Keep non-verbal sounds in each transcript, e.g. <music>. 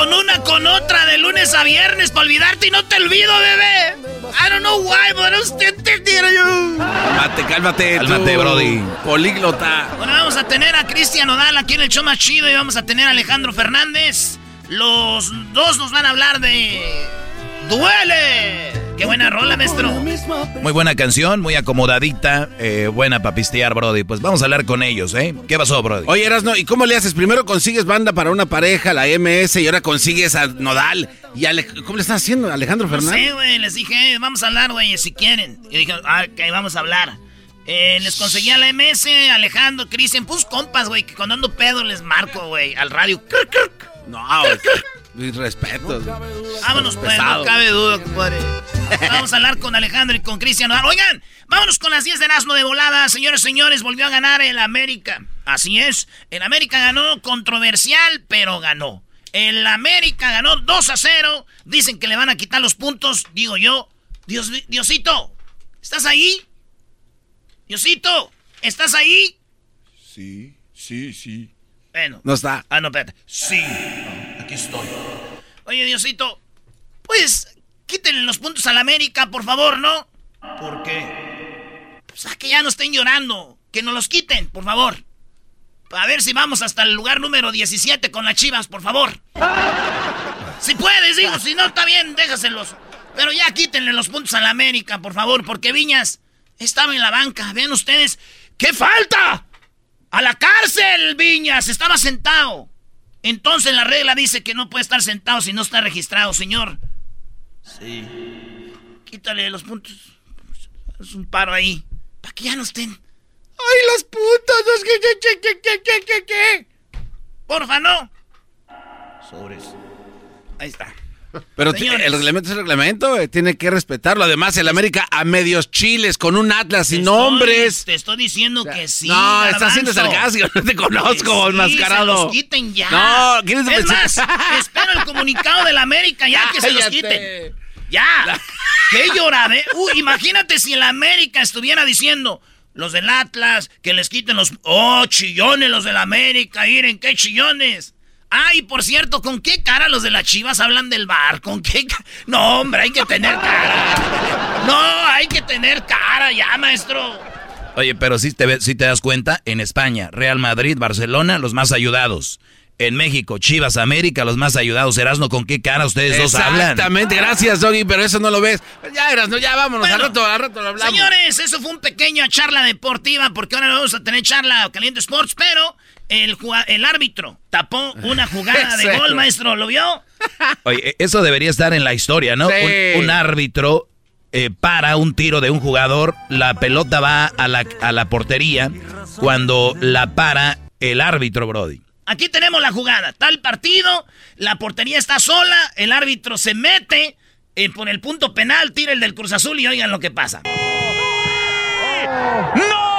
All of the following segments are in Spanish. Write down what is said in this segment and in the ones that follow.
Con una, con otra, de lunes a viernes para olvidarte y no te olvido, bebé. I don't know why, but usted entendiera yo. Cálmate, cálmate. Cálmate, Brody. Políglota. Bueno, vamos a tener a Cristian Odal aquí en el show más chido y vamos a tener a Alejandro Fernández. Los dos nos van a hablar de... ¡Duele! ¡Qué buena rola, maestro! Muy buena canción, muy acomodadita, eh, buena para pistear, Brody. Pues vamos a hablar con ellos, ¿eh? ¿Qué pasó, Brody? Oye, Erasno, ¿y cómo le haces? Primero consigues banda para una pareja, la MS, y ahora consigues a Nodal. ¿Y Ale- cómo le estás haciendo, Alejandro No Fernández? sé, güey, les dije, "Eh, vamos a hablar, güey, si quieren. Y dije, ah, ok, vamos a hablar. Eh, les conseguí a la MS, Alejandro, Cristian, pues compas, güey, que cuando ando pedo les marco, güey, al radio. Crc, crc. No, mis respetos. Vámonos, pues, Pesado. no cabe duda, compadre. Vamos a hablar con Alejandro y con Cristian. Oigan, vámonos con las 10 de Erasmo de volada. Señores, señores, volvió a ganar el América. Así es, el América ganó controversial, pero ganó. El América ganó 2 a 0. Dicen que le van a quitar los puntos. Digo yo, Dios, Diosito, ¿estás ahí? Diosito, ¿estás ahí? Sí, sí, sí. Bueno. No está. Ah, no, espérate. Sí, aquí estoy. Oye, Diosito, pues quítenle los puntos al América, por favor, ¿no? ¿Por qué? Pues a que ya no estén llorando. Que nos los quiten, por favor. A ver si vamos hasta el lugar número 17 con las chivas, por favor. <laughs> Si puedes, digo, si no, está bien, déjaselos. Pero ya quítenle los puntos al América, por favor, porque Viñas estaba en la banca. Vean ustedes, ¿qué falta? ¡A la cárcel, Viñas! Estaba sentado. Entonces la regla dice que no puede estar sentado si no está registrado, señor. Sí. Quítale los puntos. Es un paro ahí. Para que ya no estén. ¡Ay, las putas! Es que, que, que, que, que, que, que, que. Porfa, no. Sobres. Ahí está. Pero Señores. el reglamento es el reglamento, eh, tiene que respetarlo. Además, el América a medios chiles, con un Atlas sin estoy- nombres. Te estoy diciendo que sí. no, estás siendo garbanzo. sarcástico, <laughs> no te conozco, sí, enmascarado. Se los quiten ya. No, ¿quieres Es más, espero el comunicado de la América ya que se los quiten. Ya. Qué llorade. Uy, imagínate si el América estuviera diciendo los del Atlas que les quiten los. Oh, chillones los del América. Miren, qué chillones. Ay, por cierto, ¿con qué cara los de las chivas hablan del bar? ¿Con qué No, hombre, hay que tener cara. No, hay que tener cara ya, maestro. Oye, pero si te, ve- sí te das cuenta, en España, Real Madrid, Barcelona, los más ayudados. En México, Chivas, América, los más ayudados. Erasno, ¿con qué cara ustedes dos hablan? Exactamente, gracias, Doggy, pero eso no lo ves. Ya eras, no, ya vámonos, Bueno, al rato, al rato lo hablamos. Señores, eso fue un pequeño charla deportiva porque ahora vamos a tener charla caliente sports, pero el, el árbitro tapó una jugada de <laughs> gol, maestro, ¿lo vio? <laughs> Oye, eso debería estar en la historia, ¿no? Sí. Un, un árbitro eh, para un tiro de un jugador, la pelota va a la, a la portería cuando la para el árbitro, Brody. Aquí tenemos la jugada. Está el partido, la portería está sola, el árbitro se mete eh, por el punto penal, tira el del Cruz Azul y oigan lo que pasa. ¡No!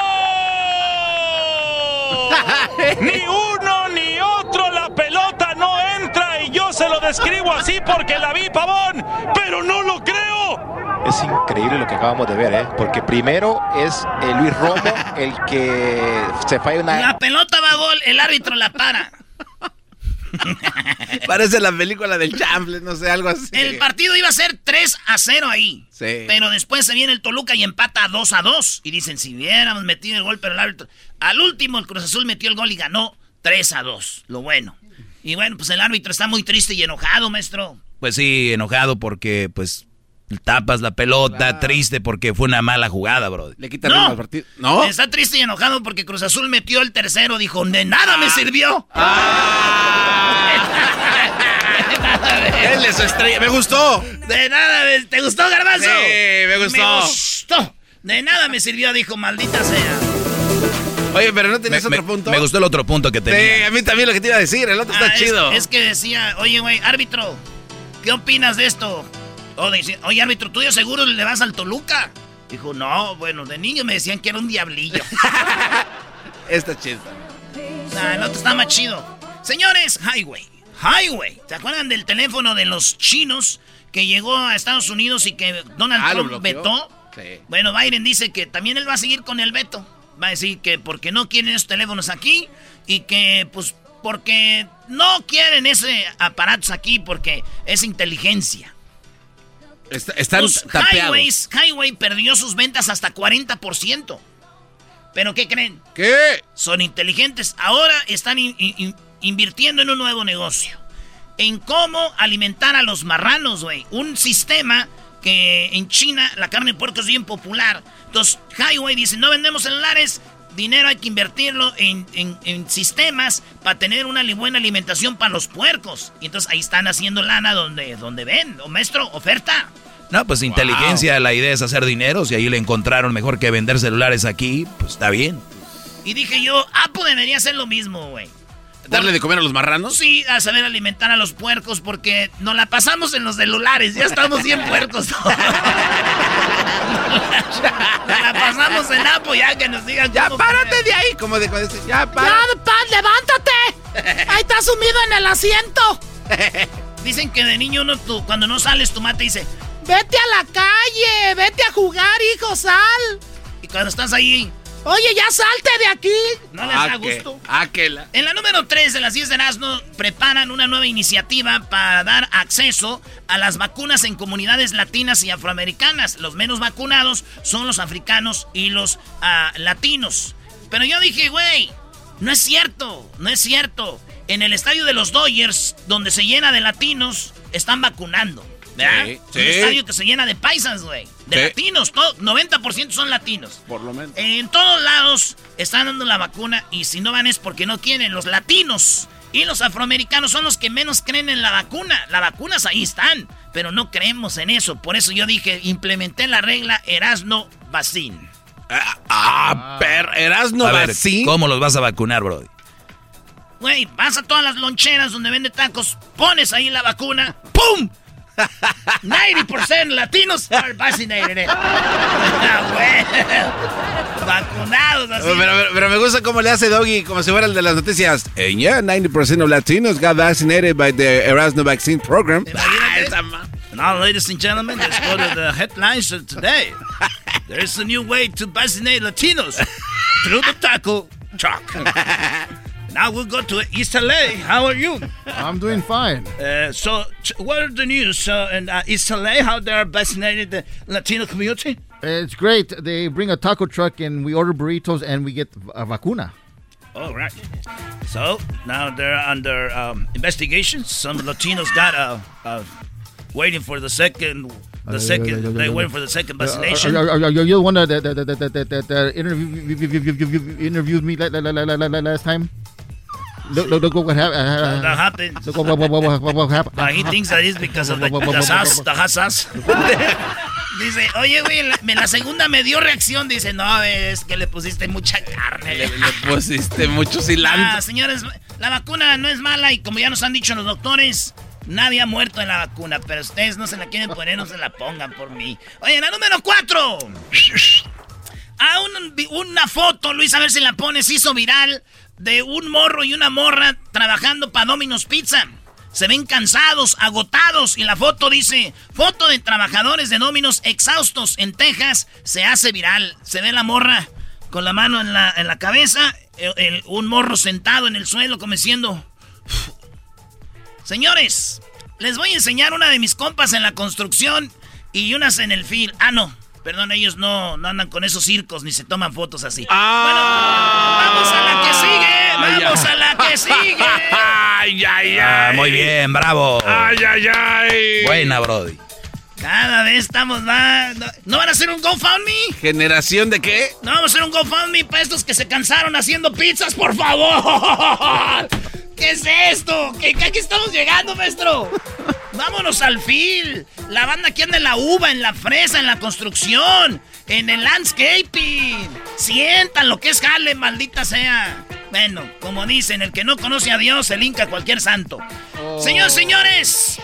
Ni uno ni otro, la pelota no entra y yo se lo describo así porque la vi, pavón, pero no lo creo. Es increíble lo que acabamos de ver, ¿eh? Porque primero es eh, Luis Romo el que se falla una... La pelota va a gol, el árbitro la para. <laughs> Parece la película del Chamble, no sé, algo así. El partido iba a ser 3 a 0 ahí. Sí. Pero después se viene el Toluca y empata 2 a 2. Y dicen, si hubiéramos metido el gol, pero el árbitro... Al último el Cruz Azul metió el gol y ganó 3 a 2. Lo bueno. Y bueno, pues el árbitro está muy triste y enojado, maestro. Pues sí, enojado porque pues tapas la pelota, triste porque fue una mala jugada, bro. Le quitan el partido. ¿No? Está triste y enojado porque Cruz Azul metió el tercero. Dijo, de nada me sirvió. Él es su estrella. Me gustó. De nada, me- ¿te gustó, Garbanzo? Sí, me gustó. Me gustó. De nada me sirvió, dijo, maldita sea. Oye, pero no tenías Me, otro punto. me gustó el otro punto que Sí, tenía. a mí también lo que te iba a decir. El otro Ah, está es- chido. Es, que decía, oye, güey, árbitro, ¿qué opinas de esto? O dice, oye, árbitro, ¿tú de seguro le vas al Toluca? Dijo, no, bueno, de niño me decían que era un diablillo. <laughs> Está chido. Nah, el otro está más chido. Señores, Highway. Highway. ¿Se acuerdan del teléfono de los chinos que llegó a Estados Unidos y que Donald Ah, ¿lo Trump vetó? Sí. Bueno, Biden dice que también él va a seguir con el veto. Va a decir que porque no quieren esos teléfonos aquí y que pues porque no quieren ese aparatos aquí porque es inteligencia. Está- están Los. Highways, Highway perdió sus ventas hasta 40%. ¿Pero qué creen? ¿Qué? Son inteligentes. Ahora están in- in- invirtiendo en un nuevo negocio. En cómo alimentar a los marranos, güey. Un sistema que en China la carne de puerco es bien popular. Entonces, Highway dice, no vendemos celulares, dinero hay que invertirlo en, en- en sistemas para tener una buena alimentación para los puercos. Y entonces ahí están haciendo lana donde, donde ven. O maestro, oferta. No, pues inteligencia, la idea es hacer dinero. Si ahí le encontraron mejor que vender celulares aquí, pues está bien. Y dije yo, Apple debería hacer lo mismo, güey. ¿Darle de comer a los marranos? Sí, a saber alimentar a los puercos porque nos la pasamos en los celulares. Ya estamos bien <laughs> puercos. nos la pasamos en Apo ya que nos digan Ya párate comer. de ahí, como de cuando dice, ya párate. Paz, levántate. Ahí está sumido en el asiento. <laughs> Dicen que de niño uno, tú, cuando no sales, tu mate dice, vete a la calle, vete a jugar, hijo, sal. Y cuando estás ahí, oye, ya salte de aquí. No les da Ah, gusto. En la número 3 de las 10 de Erasmo preparan una nueva iniciativa para dar acceso a las vacunas en comunidades latinas y afroamericanas. Los menos vacunados son los africanos y los ah, latinos. Pero yo dije, güey, no es cierto, no es cierto. En el estadio de los Dodgers, donde se llena de latinos, están vacunando. ¿Verdad? Sí, Un sí. estadio que se llena de paisas, güey. De Sí. latinos, todo, 90% son latinos. Por lo menos. En todos lados están dando la vacuna y si no van es porque no quieren. Los latinos y los afroamericanos son los que menos creen en la vacuna. Las vacunas ahí están, pero no creemos en eso. Por eso yo dije, implementé la regla Erasno Vaccine. Ah, per, Erasno a ver, Vacín. ¿cómo los vas a vacunar, bro? Güey, vas a todas las loncheras donde vende tacos, pones ahí la vacuna, ¡pum! 90% latinos are vaccinated. <laughs> Ah, güey. Vacunados así. Pero, pero- pero me gusta cómo le hace Doggy, como si fuera el de las noticias. And yeah, 90% of Latinos got vaccinated by the Erasmo vaccine program. Ah, Now, ladies and gentlemen, let's go to the headlines of today. There's a new way to vaccinate Latinos <laughs> through the taco truck. <laughs> now we'll go to East LA. How are you? <laughs> I'm doing fine. Uh, so, what are the news uh, in uh, East LA? How they're vaccinating the Latino community? It's great. They bring a taco truck and we order burritos and we get a vacuna. All right. So now they're under um, investigation. Some Latinos got uh, uh, waiting for the second. The second, they waiting for the second vaccination. Are, are, are, are you the one that, that, that, that, that, that, that, that interviewed, me la- la- la- la- la- la- last time? Look, look, look what happened. that happened. Look what, what, what, what, what happened. Uh, he thinks that is because of the, the sauce, the hot sauce. <laughs> Dice, oye, güey, la, la, segunda me dio reacción. Dice, no, es que le pusiste mucha carne. Le, pusiste mucho cilantro. Ah, señores, la vacuna no es mala y como ya nos han dicho los doctores, nadie ha muerto en la vacuna. Pero ustedes no se la quieren poner, no se la pongan por mí. Oye, la número cuatro. A una foto, Luis, a ver si la pones, hizo viral de un morro y una morra trabajando para Domino's Pizza. Se ven cansados, agotados y la foto dice, foto de trabajadores de Domino's exhaustos en Texas, se hace viral. Se ve la morra con la mano en la, en la cabeza, un morro sentado en el suelo como diciendo... Señores, les voy a enseñar una de mis compas en la construcción y unas en el fil. Ah, no, Perdón, ellos no, no andan con esos circos ni se toman fotos así. Ah, bueno, vamos a la que sigue. Vamos a la que <laughs> sigue. Ay, ay, ah, ay. muy bien, bravo. Ay, ay, ay. Buena, Brody. Cada vez estamos más. ¿No van a hacer un GoFundMe? ¿Generación de qué? No, vamos a hacer un GoFundMe para estos que se cansaron haciendo pizzas, por favor. <laughs> ¿Qué es esto? ¿Qué, qué, estamos llegando, maestro? Vámonos al fil. La banda que anda en la uva, en la fresa, en la construcción, en el landscaping. Sientan lo que es jale, maldita sea. Bueno, como dicen, el que no conoce a Dios, el inca cualquier santo. Oh. Señores, señores,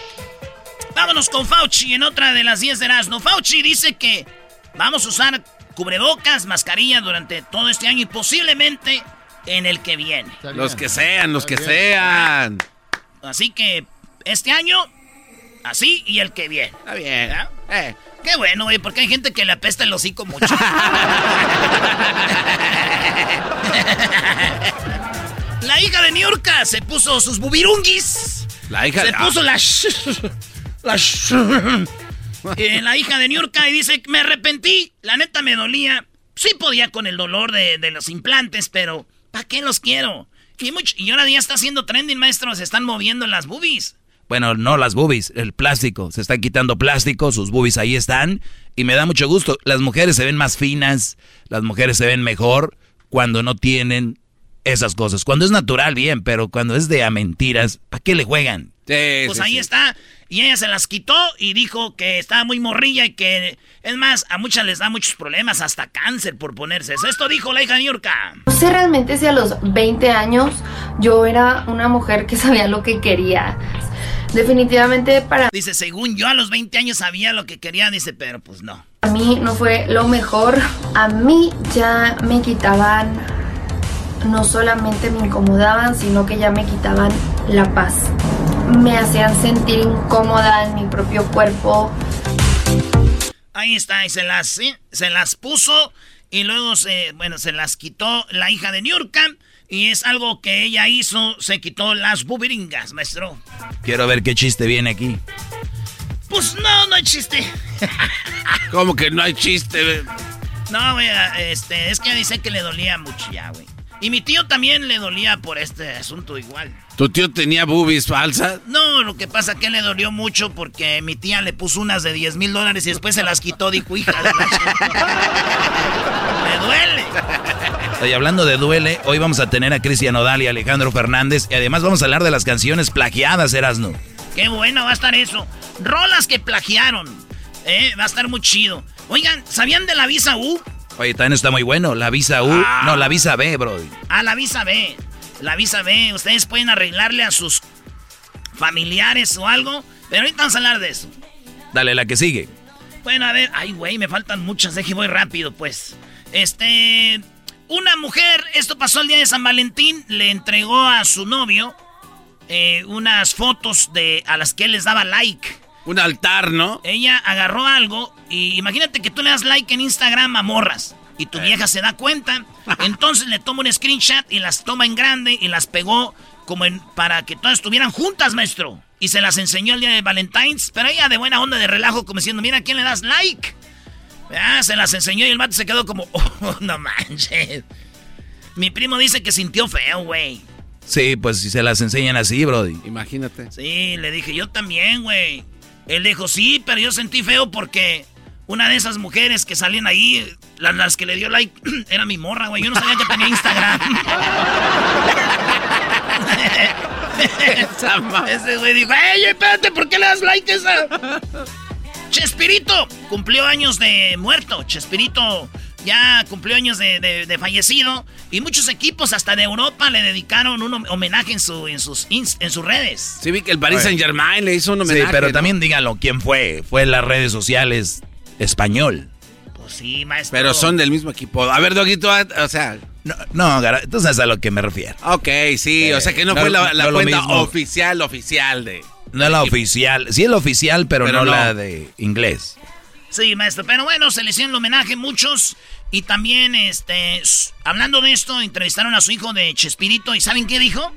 vámonos con Fauci en otra de las 10 de Erasmo. Fauci dice que vamos a usar cubrebocas, mascarilla durante todo este año y posiblemente en el que viene. Los que sean, los que sean. Así que este año, así y el que viene. Está bien. Eh. Qué bueno, güey, porque hay gente que le apesta el hocico mucho. <laughs> La hija de Niurka se puso sus bubirungis. La hija Se puso la... <laughs> la... <laughs> Eh, la hija de Niurka y dice, me arrepentí, la neta me dolía. Sí podía con el dolor de, los implantes, pero ¿Para qué los quiero? Y, ahora ya está haciendo trending, maestro. Se están moviendo las boobies. Bueno, no las boobies, el plástico. Se está quitando plástico, sus boobies ahí están. Y me da mucho gusto. Las mujeres se ven más finas, las mujeres se ven mejor cuando no tienen esas cosas. Cuando es natural, bien, pero cuando es de a mentiras, ¿para qué le juegan? Pues ahí está. Y ella se las quitó y dijo que estaba muy morrilla y que, es más, a muchas les da muchos problemas, hasta cáncer por ponerse eso. Esto dijo la hija de Yorka. No sé realmente si a los 20 años yo era una mujer que sabía lo que quería. Definitivamente para... Dice, según yo a los 20 años sabía lo que quería, dice, pero pues no. A mí no fue lo mejor. A mí ya me quitaban no solamente me incomodaban, sino que ya me quitaban la paz. Me hacían sentir incómoda en mi propio cuerpo. Ahí está, y se las, se las puso y luego se, bueno, se las quitó la hija de Niurka. Y es algo que ella hizo, se quitó las bubiringas, maestro. Quiero ver qué chiste viene aquí. Pues no, no hay chiste. ¿Cómo que no hay chiste? No, güey, este, es que dice que le dolía mucho ya, güey. Y mi tío también le dolía por este asunto igual. ¿Tu tío tenía boobies falsas? No, lo que pasa es que le dolió mucho porque mi tía le puso unas de 10 mil dólares y después se las quitó, dijo, hija de <laughs> ¡Me duele! Oye, hablando de duele, hoy vamos a tener a Cristian Odal y Alejandro Fernández y además vamos a hablar de las canciones plagiadas, Erasno. Qué bueno va a estar eso. Rolas que plagiaron. Eh, va a estar muy chido. Oigan, ¿sabían de la visa U? Oye, también está muy bueno. La visa U. Ah. No, la visa B, bro. Ah, la visa B. La visa B. Ustedes pueden arreglarle a sus familiares o algo. Pero ahorita vamos a hablar de eso. Dale, la que sigue. Bueno, a ver. Ay, güey, me faltan muchas. Deje voy rápido, pues. Este. Una mujer, esto pasó el día de San Valentín, le entregó a su novio eh, unas fotos de a las que él les daba like. Un altar, ¿no? Ella agarró algo y imagínate que tú le das like en Instagram a morras y tu vieja se da cuenta. <laughs> Entonces le toma un screenshot y las toma en grande y las pegó como en, para que todas estuvieran juntas, maestro. Y se las enseñó el día de Valentine's, pero ella de buena onda, de relajo, como diciendo, mira, ¿a quién le das like? Ah, se las enseñó y el mate se quedó como, <laughs> oh, no manches. Mi primo dice que sintió feo, güey. Sí, pues si se las enseñan así, Brody. Imagínate. Sí, le dije, yo también, güey. Él dijo, sí, pero yo sentí feo porque una de esas mujeres que salían ahí, las, que le dio like, <clears throat> era mi morra, güey. Yo no sabía que tenía Instagram. Ese güey dijo, ¡Ey, espérate! ¿Por qué le das like a esa? Chespirito cumplió años de muerto. Chespirito ya cumplió años de, fallecido. Y muchos equipos, hasta de Europa, le dedicaron un homenaje en, su, en, sus, en sus redes. Sí, vi que el Paris Saint Germain le hizo un homenaje. Sí, pero también díganlo, ¿quién fue? Fue en las redes sociales español. Pues sí, maestro. Pero son del mismo equipo. A ver, Doguito, o sea. No, no, tú sabes a lo que me refiero. Ok, sí, o sea que no, fue la, cuenta oficial, oficial de. No es la oficial. Sí es la oficial, pero, no, la de inglés. Sí, maestro. Pero bueno, se le hicieron el homenaje muchos. Y también, este, hablando de esto, entrevistaron a su hijo de Chespirito. ¿Y saben qué dijo?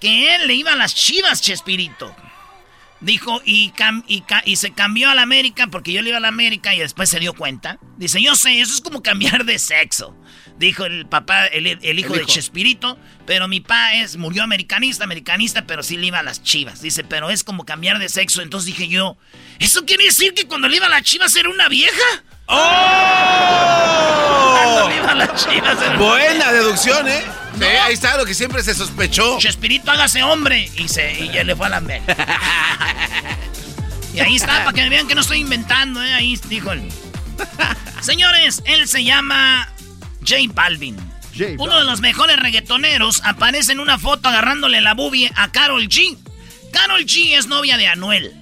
Que él le iba a las chivas, Chespirito. Dijo, y, y, y, se cambió a la América porque yo le iba a la América y después se dio cuenta. Dice, yo sé, eso es como <laughs> cambiar de sexo. Dijo el papá, el, hijo de Chespirito. Pero mi papá es, murió americanista, americanista, pero sí le iba a las chivas. Dice, pero es como cambiar de sexo. Entonces dije yo, ¿eso quiere decir que cuando le iba a las chivas era una vieja? ¡Oh! Buena deducción, ¿eh? Sí, ahí está lo que siempre se sospechó. Chespirito, hágase hombre. Y, se, y ya le fue a la América. y ahí está, para que vean que no estoy inventando, ¿eh? Ahí dijo el... Señores, él se llama J Balvin. Uno de los mejores reggaetoneros aparece en una foto agarrándole la bubie a Carol G. Carol G es novia de Anuel.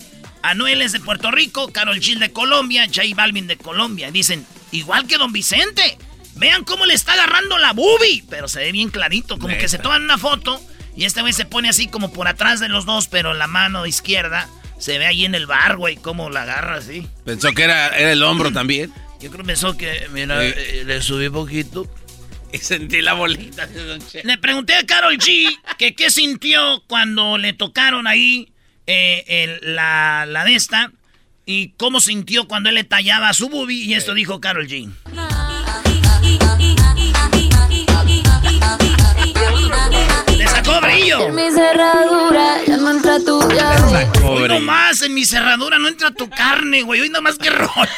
Anuel es de Puerto Rico, Carol G de Colombia, J Balvin de Colombia. Dicen, igual que Don Vicente. Vean cómo le está agarrando la bubie. Pero se ve bien clarito, como que se toman una foto y este güey se pone así como por atrás de los dos, pero la mano izquierda se ve ahí en el bar, güey, cómo la agarra así. Pensó que era, era el hombro también. Yo creo que pensó que, mira, eh, le subí poquito. Y sentí la bolita. Le pregunté a Carol G que qué sintió cuando le tocaron ahí eh, la, la de esta. Y cómo sintió cuando él le tallaba su boobie. Y esto dijo Carol G. Le sacó brillo. En mi cerradura ya no entra tu llave. Hoy nomás en mi cerradura no entra tu carne, güey. Hoy nomás que rol.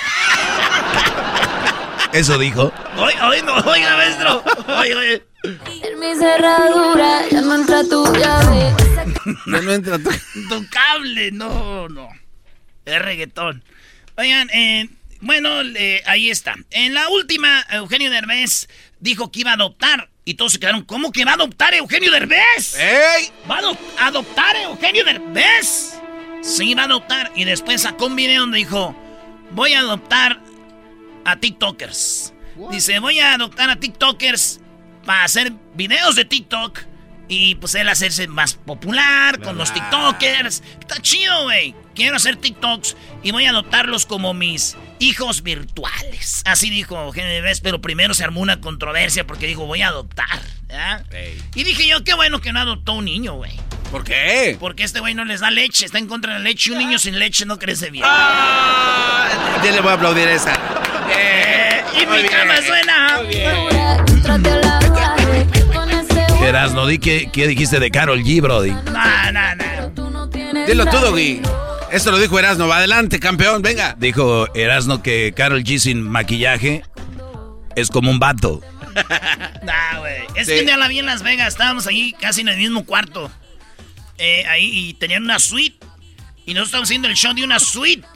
Eso dijo. Oiga, no, oiga, maestro. Oiga, En mi cerradura ya no entra tu llave. No, no entra tu... tu cable, no, no. Es reggaetón. Oigan, eh, bueno, ahí está. En la última, Eugenio Derbez dijo que iba a adoptar. Y todos se quedaron, ¿cómo que va a adoptar Eugenio Derbez? ¡Ey! ¿Va a adoptar Eugenio Derbez? Sí, va a adoptar. Y después sacó un video donde dijo, voy a adoptar a TikTokers. Dice, voy a adoptar a TikTokers para hacer videos de TikTok y pues él hacerse más popular con los TikTokers. Está chido, güey. Quiero hacer TikToks y voy a adoptarlos como mis hijos virtuales. Así dijo Derbez, pero primero se armó una controversia porque dijo, voy a adoptar. Y dije yo, qué bueno que no adoptó un niño, güey. ¿Por qué? Porque este güey no les da leche, está en contra de la leche y un niño sin leche no crece bien. Ah, ya le voy a aplaudir esa. Eh, y mi cama suena. Erasno, di qué, qué dijiste de Carol G, Brody. No, no, no. Dilo tú, Doggy. Esto lo dijo Erasno. Va adelante, campeón, venga. Dijo Erasno que Carol G sin maquillaje es como un vato. <laughs> nah, güey. Es que ya la vi en Las Vegas. Estábamos ahí casi en el mismo cuarto. Eh, ahí y tenían una suite. Y nosotros estábamos haciendo el show de una suite.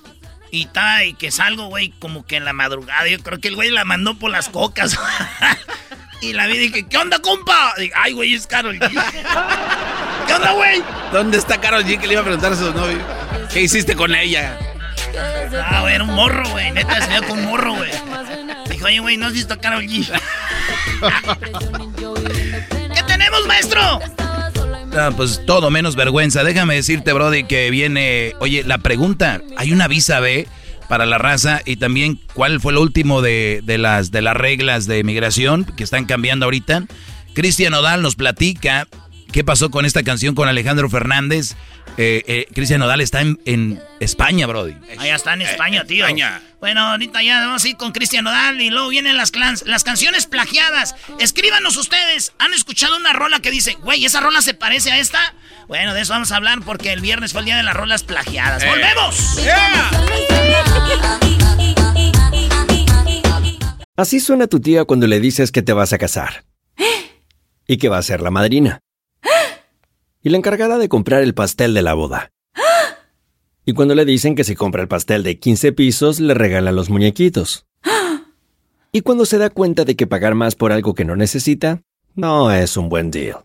Y está, y que salgo, güey, como que en la madrugada. Yo creo que el güey la mandó por las cocas. <laughs> y la vi y dije, ¿qué onda, compa? Dije, Ay, güey, es Carol G. <laughs> ¿Qué onda, güey? ¿Dónde está Carol G que le iba a preguntar a su novio? ¿Qué hiciste con ella? Ah, güey, era un morro, güey. Neta, se veía con un morro, güey. Dijo, oye, güey, ¿no has visto a Carol G? <laughs> ¿Qué tenemos, maestro? Ah, pues todo menos vergüenza. Déjame decirte, Brody, que viene. Oye, la pregunta: ¿hay una visa B para la raza? Y también, ¿cuál fue lo último de, las, de las reglas de migración que están cambiando ahorita? Cristian Odal nos platica qué pasó con esta canción con Alejandro Fernández. Eh, eh, Cristian Nodal está en, España, Brody. Allá está en España, tío. Bueno, ahorita ya vamos a ir con Cristian Nodal y luego vienen las, las canciones plagiadas. Escríbanos ustedes. ¿Han escuchado una rola que dice, güey, esa rola se parece a esta? Bueno, de eso vamos a hablar porque el viernes fue el día de las rolas plagiadas. Eh. ¡Volvemos! Así suena tu tía cuando le dices que te vas a casar. <gasps> Y que va a ser la madrina <gasps> y la encargada de comprar el pastel de la boda. <gasps> Y cuando le dicen que si compra el pastel de 15 pisos, le regalan los muñequitos. Y cuando se da cuenta de que pagar más por algo que no necesita, no es un buen deal.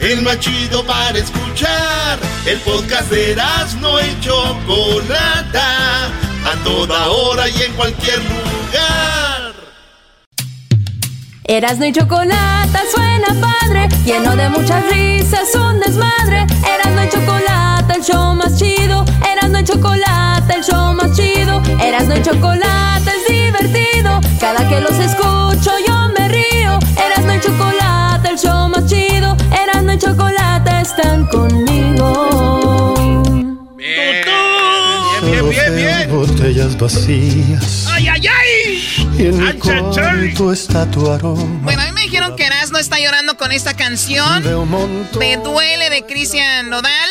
el más chido para escuchar. El podcast de no y Chocolata, a toda hora y en cualquier lugar. Erasno y Chocolata suena padre, lleno de muchas risas, un desmadre. Erasno y Chocolata, el show más chido. Erasno y Chocolata, el show más chido. Erasno y Chocolata es divertido. Cada que los escucho yo me río. Erasno y Chocolata, el show más chido. Están conmigo. Bien, bien, bien, bien. botellas vacías. ¡Ay, ay, ay! Y en mi cuarto está tu aroma. Bueno, a mí me dijeron que Erasmo está llorando con esta canción. Me duele de Cristian Nodal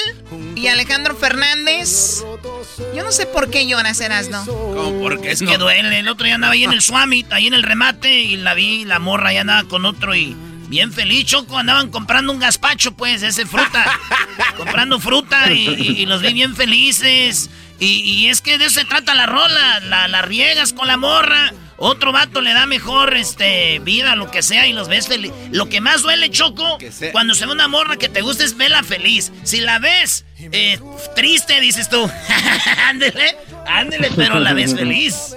y Alejandro Fernández. Yo no sé por qué lloras, Erasmo. ¿Cómo? Porque es que duele. El otro día andaba ahí en el Swami, ahí en el remate, y la vi, la morra ya andaba con otro y Bien feliz, Choco. Andaban comprando un gazpacho, pues, ese fruta. <laughs> comprando fruta y, los vi bien felices. Y, es que de eso se trata la rola. La, la riegas con la morra. Otro vato le da mejor este, vida, lo que sea, y los ves feliz. Lo que más duele, Choco, cuando se ve una morra que te gusta es verla feliz. Si la ves eh, triste, dices tú, <laughs> ándele, ándele, pero la ves feliz.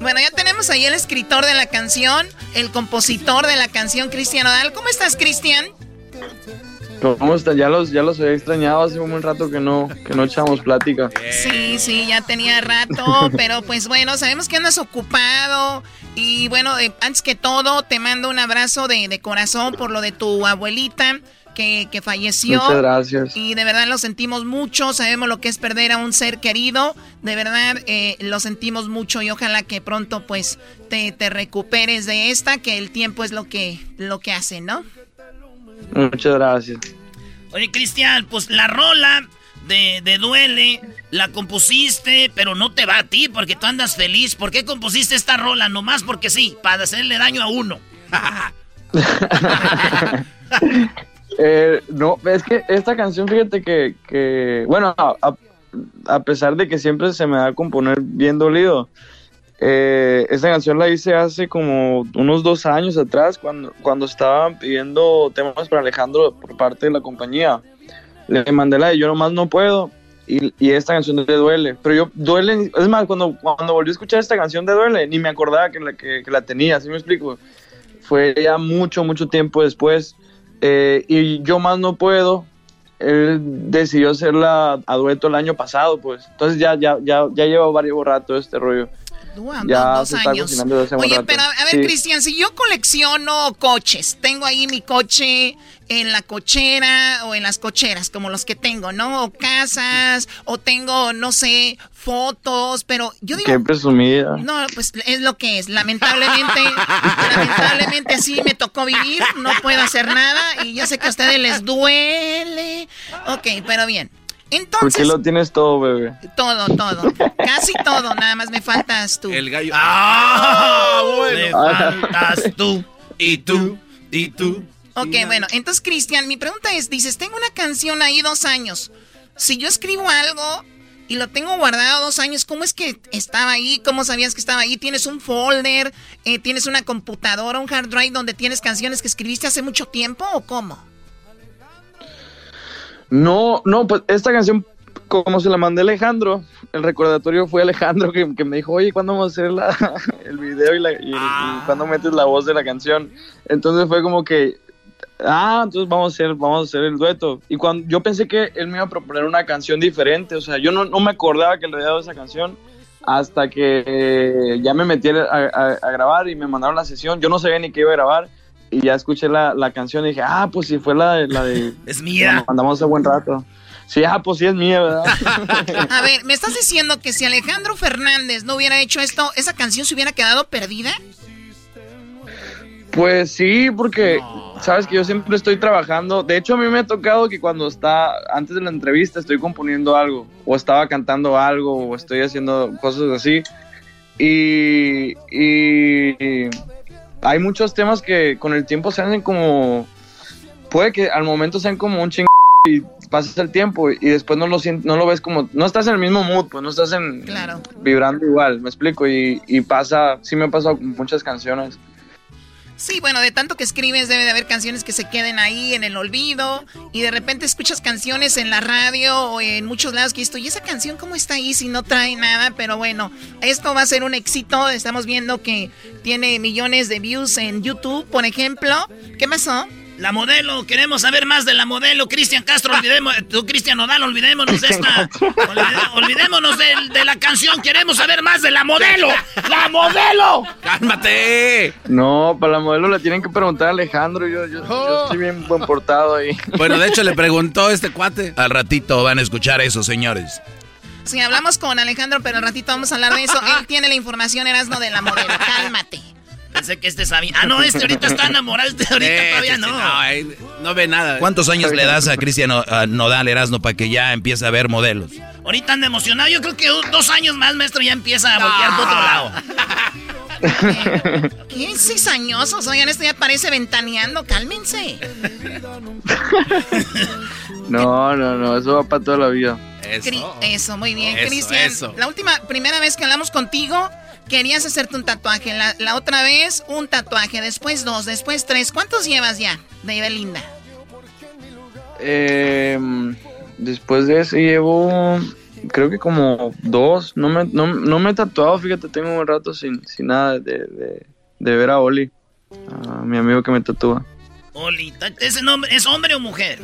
Bueno, ya tenemos ahí el escritor de la canción, el compositor de la canción, Cristian Odal. ¿Cómo estás, Cristian? ¿Cómo están? Ya los, ya los había extrañado hace un buen rato que no, que no echamos plática. Sí, sí, ya tenía rato, <laughs> pero pues bueno, sabemos que andas ocupado. Y bueno, eh, antes que todo, te mando un abrazo de, de corazón por lo de tu abuelita que, falleció. Muchas gracias. Y de verdad lo sentimos mucho, sabemos lo que es perder a un ser querido, de verdad eh, lo sentimos mucho y ojalá que pronto pues te, recuperes de esta, que el tiempo es lo que, lo que hace, ¿no? Muchas gracias. Oye, Cristian, pues la rola de, de, Duele la compusiste, pero no te va a ti porque tú andas feliz. ¿Por qué compusiste esta rola? Nomás porque sí, para hacerle daño a uno. <laughs> <laughs> Eh, no, es que esta canción, fíjate que, bueno, a, pesar de que siempre se me da a componer bien dolido, eh, esta canción la hice hace como unos dos años atrás, cuando, cuando estaban pidiendo temas para Alejandro por parte de la compañía. Le mandé la de Yo nomás no puedo y, esta canción de Duele. Pero yo, Duele, es más, cuando, cuando volví a escuchar esta canción de Duele, ni me acordaba que la, que, que la tenía, ¿sí me explico? Fue ya mucho, mucho tiempo después. Eh, y yo más no puedo. Él decidió hacerla a dueto el año pasado, pues. Entonces ya, ya, ya, ya lleva varios rato este rollo. Ya dos, se está años. cocinando desde hace un Oye, rato. pero a ver, Sí. Cristian, si yo colecciono coches, tengo ahí mi coche en la cochera o en las cocheras, como los que tengo, ¿no? O casas, o tengo, no sé, fotos, pero yo digo... Qué presumida. No, pues es lo que es. Lamentablemente, <laughs> lamentablemente así me tocó vivir. No puedo hacer nada y yo sé que a ustedes les duele. Ok, pero bien. ¿Por Entonces, qué lo tienes todo, bebé? todo, todo. Casi todo. Nada más me faltas tú. El gallo. ¡Ah! bueno. Me faltas tú. Y tú. Y tú. Ok, bueno. Entonces, Cristian, mi pregunta es, dices, tengo una canción ahí dos años. Si yo escribo algo y lo tengo guardado dos años, ¿cómo es que estaba ahí? ¿Cómo sabías que estaba ahí? ¿Tienes un folder? Eh, ¿Tienes una computadora, un hard drive donde tienes canciones que escribiste hace mucho tiempo o cómo? No, no, pues esta canción, como se la mandé a Alejandro, el recordatorio fue Alejandro que, que me dijo, oye, ¿cuándo vamos a hacer la, <laughs> el video y, la, y, y cuándo metes la voz de la canción? Entonces fue como que, ah, entonces vamos a hacer, vamos a hacer el dueto. Y cuando yo pensé que él me iba a proponer una canción diferente, o sea, yo no, no me acordaba que le había dado esa canción hasta que eh, ya me metí a, a- a grabar y me mandaron la sesión. Yo no sabía ni qué iba a grabar. Y ya escuché la, la canción y dije, ah, pues sí, fue la, de- la de... <laughs> Es mía. Nos mandamos hace buen rato. Sí, ah, pues sí es mía, ¿verdad? <laughs> A ver, ¿me estás diciendo que si Alejandro Fernández no hubiera hecho esto, esa canción se hubiera quedado perdida? Pues sí, porque sabes que yo siempre estoy trabajando. De hecho, a mí me ha tocado que cuando está antes de la entrevista estoy componiendo algo, o estaba cantando algo, o estoy haciendo cosas así. Y, y hay muchos temas que con el tiempo se hacen como. Puede que al momento sean como un ching y pasas el tiempo y después no lo no lo ves como. No estás en el mismo mood, pues no estás en. Claro. Vibrando igual, me explico. Y, y pasa, sí me ha pasado con muchas canciones. Sí, bueno, de tanto que escribes debe de haber canciones que se queden ahí en el olvido y de repente escuchas canciones en la radio o en muchos lados que esto, ¿y esa canción cómo está ahí si no trae nada? Pero bueno, esto va a ser un éxito, estamos viendo que tiene millones de views en YouTube, por ejemplo. ¿Qué pasó? La modelo, queremos saber más de la modelo. Cristian Castro, olvidemos, <laughs> tú Cristian Nodal, olvidémonos de esta. olvidémonos de, de la canción, queremos saber más de la modelo. ¡La modelo! ¡Cálmate! No, para la modelo le tienen que preguntar a Alejandro. Yo, yo, yo estoy bien buen portado ahí. Bueno, de hecho le preguntó este cuate. Al ratito van a escuchar eso, señores. Sí, hablamos con Alejandro, pero al ratito vamos a hablar de eso. Él tiene la información, Erasno, de la modelo. <laughs> Cálmate. Pensé que este sabía. Ah, no, este ahorita está enamorado, este ahorita Eh, todavía no. no, no ve nada. ¿Cuántos años le das a Cristian Nodal Erasno para que ya empiece a ver modelos? Ahorita anda emocionado. Yo creo que dos años más, maestro, ya empieza a voltear por otro lado. <laughs> ¿Qué? Seis añosos. Oigan, esto ya parece ventaneando. Cálmense. <laughs> No, no, no, eso va para toda la vida. Eso, muy bien. Cristian, la última, primera vez que hablamos contigo, querías hacerte un tatuaje. La, la otra vez, un tatuaje. Después dos, después tres. ¿Cuántos llevas ya de Belinda? Eh, después de ese llevo, creo que como dos. No me, no, no me he tatuado, fíjate, tengo un rato sin, sin nada de, de, de ver a Oli, a mi amigo que me tatúa. Oli, ¿ese nombre es hombre o mujer?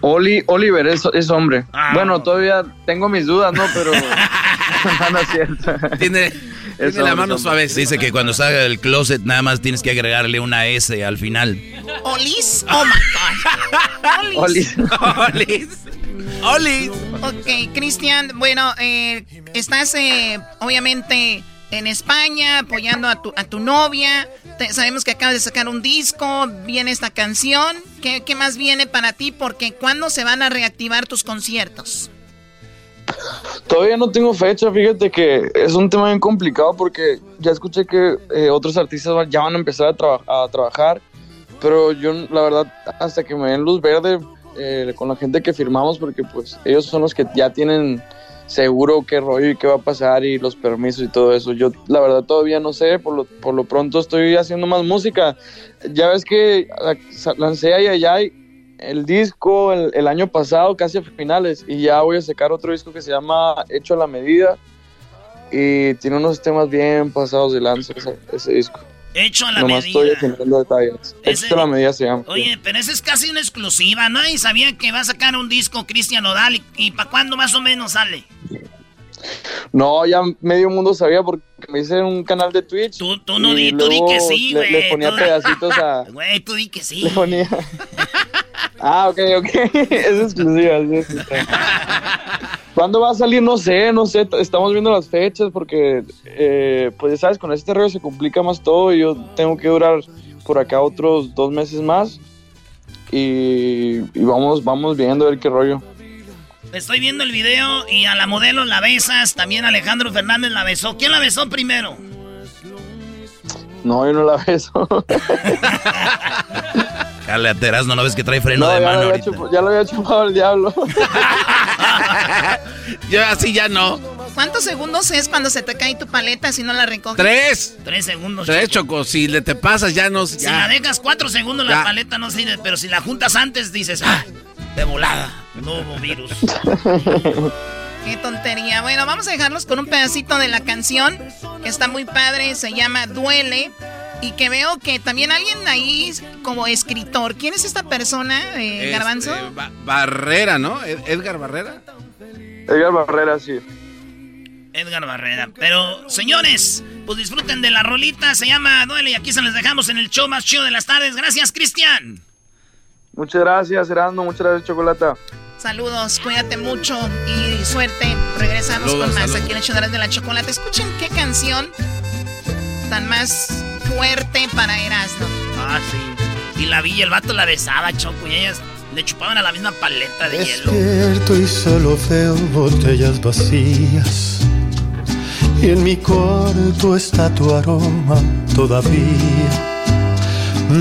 Oli, Oliver es, es hombre. Ah. Bueno, todavía tengo mis dudas, ¿no? Pero <laughs> no, no es cierto. Tiene, Es hombre, es hombre. Dice que cuando salga del closet nada más tienes que agregarle una S al final. ¿Olis? Oh my God. Olis. Olis. Olis. Ok, Cristian, bueno, eh, estás eh, obviamente en España apoyando a tu, a tu novia. Sabemos que acabas de sacar un disco, viene esta canción. ¿Qué, qué más viene para ti? Porque ¿cuándo se van a reactivar tus conciertos? Todavía no tengo fecha, fíjate que es un tema bien complicado porque ya escuché que eh, otros artistas ya van a empezar a, traba- a trabajar, pero yo la verdad hasta que me den luz verde eh, con la gente que firmamos porque pues ellos son los que ya tienen seguro qué rollo y qué va a pasar y los permisos y todo eso. Yo la verdad todavía no sé, por lo, por lo pronto estoy haciendo más música. Ya ves que lancé Ay Ay el disco el, el año pasado, casi a finales, y ya voy a sacar otro disco que se llama Hecho a la Medida. Y tiene unos temas bien pasados de lanza ese, ese disco. Hecho a la Nomás medida. estoy afinando detalles. Ese- Hecho a la medida se llama. Oye, pero esa es casi una exclusiva. Y sabía que va a sacar un disco Cristian Nodal. ¿Y, y para cuándo más o menos sale? No, ya medio mundo sabía porque me hice un canal de Twitch. Tú, tú no di, tú di que sí, güey. Le, ponía pedacitos a. <laughs> Güey, tú di que sí. Le ponía. ah, ok, ok. <laughs> es exclusiva, es exclusiva. ¿Cuándo va a salir? No sé, no sé. Estamos viendo las fechas porque, eh, pues ya sabes, con este rollo se complica más todo y yo tengo que durar por acá otros dos meses más y, y vamos, vamos viendo a ver qué rollo. Estoy viendo el video y a la modelo la besas. También Alejandro Fernández la besó. ¿Quién la besó primero? No, yo no la beso. Dale a no, ¿no ves que trae freno de mano ahorita? ya lo había chupado el diablo. <laughs> Yo así ya no. ¿Cuántos segundos es cuando se te cae tu paleta si no la recoges? Tres. Tres segundos. Tres, Choco. Si le te pasas ya no... Si la dejas cuatro segundos la paleta no sirve, pero si la juntas antes dices, ah, de volada, nuevo virus. <laughs> Qué tontería. Bueno, vamos a dejarlos con un pedacito de la canción que está muy padre, se llama Duele. Y que veo que también alguien ahí como escritor. ¿Quién es esta persona, eh, Garbanzo? Barrera, ¿no? Edgar Barrera. Edgar Barrera, sí. Edgar Barrera. Pero, señores, pues disfruten de la rolita. Se llama Duele y aquí se les dejamos en el show más chido de las tardes. Gracias, Cristian. Muchas gracias, Erasmo. Muchas gracias, Chocolata. Saludos, cuídate mucho y suerte. Regresamos con más aquí en el show de la chocolate. Escuchen qué canción tan más fuerte para Erasmo. Ah, sí. Y la vi, el vato la besaba, Choco, y ellas le chupaban a la misma paleta de hielo. Despierto y solo veo botellas vacías. Y en mi cuarto está tu aroma todavía.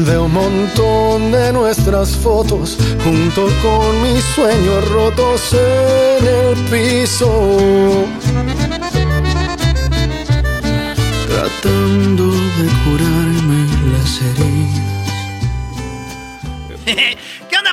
Veo un montón de nuestras fotos junto con mis sueños rotos en el piso. tratando de curarme las heridas. <laughs>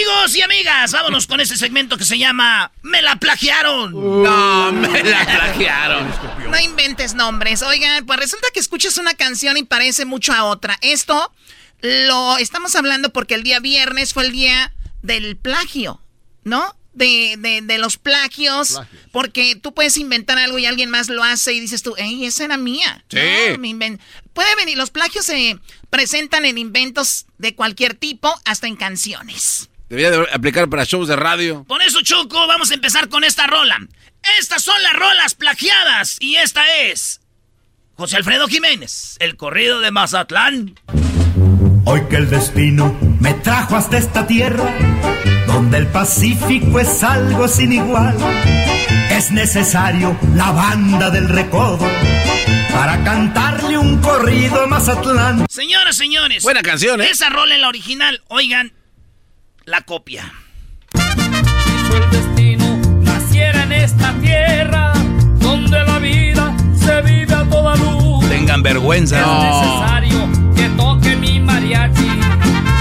Amigos y amigas, vámonos con este segmento que se llama Me la plagiaron. No, me la <laughs> plagiaron. No inventes nombres. Oigan, pues resulta que escuchas una canción y parece mucho a otra. Esto lo estamos hablando porque el día viernes fue el día del plagio, ¿no? De, de, los plagios, porque tú puedes inventar algo y alguien más lo hace y dices tú, ¡ey, esa era mía! Sí. Puede venir, los plagios se presentan en inventos de cualquier tipo, hasta en canciones. Debería de aplicar para shows de radio. Por eso, Choco, vamos a empezar con esta rola. Estas son las rolas plagiadas y esta es José Alfredo Jiménez, el corrido de Mazatlán. Hoy que el destino me trajo hasta esta tierra, donde el Pacífico es algo sin igual, es necesario la banda del recodo para cantarle un corrido a Mazatlán. Señoras, señores. Buena canción, ¿eh? Esa rola en la original, oigan, la copia. Si el destino naciera en esta tierra, donde la vida se vive a toda luz. Tengan vergüenza. Es necesario que toque mi mariachi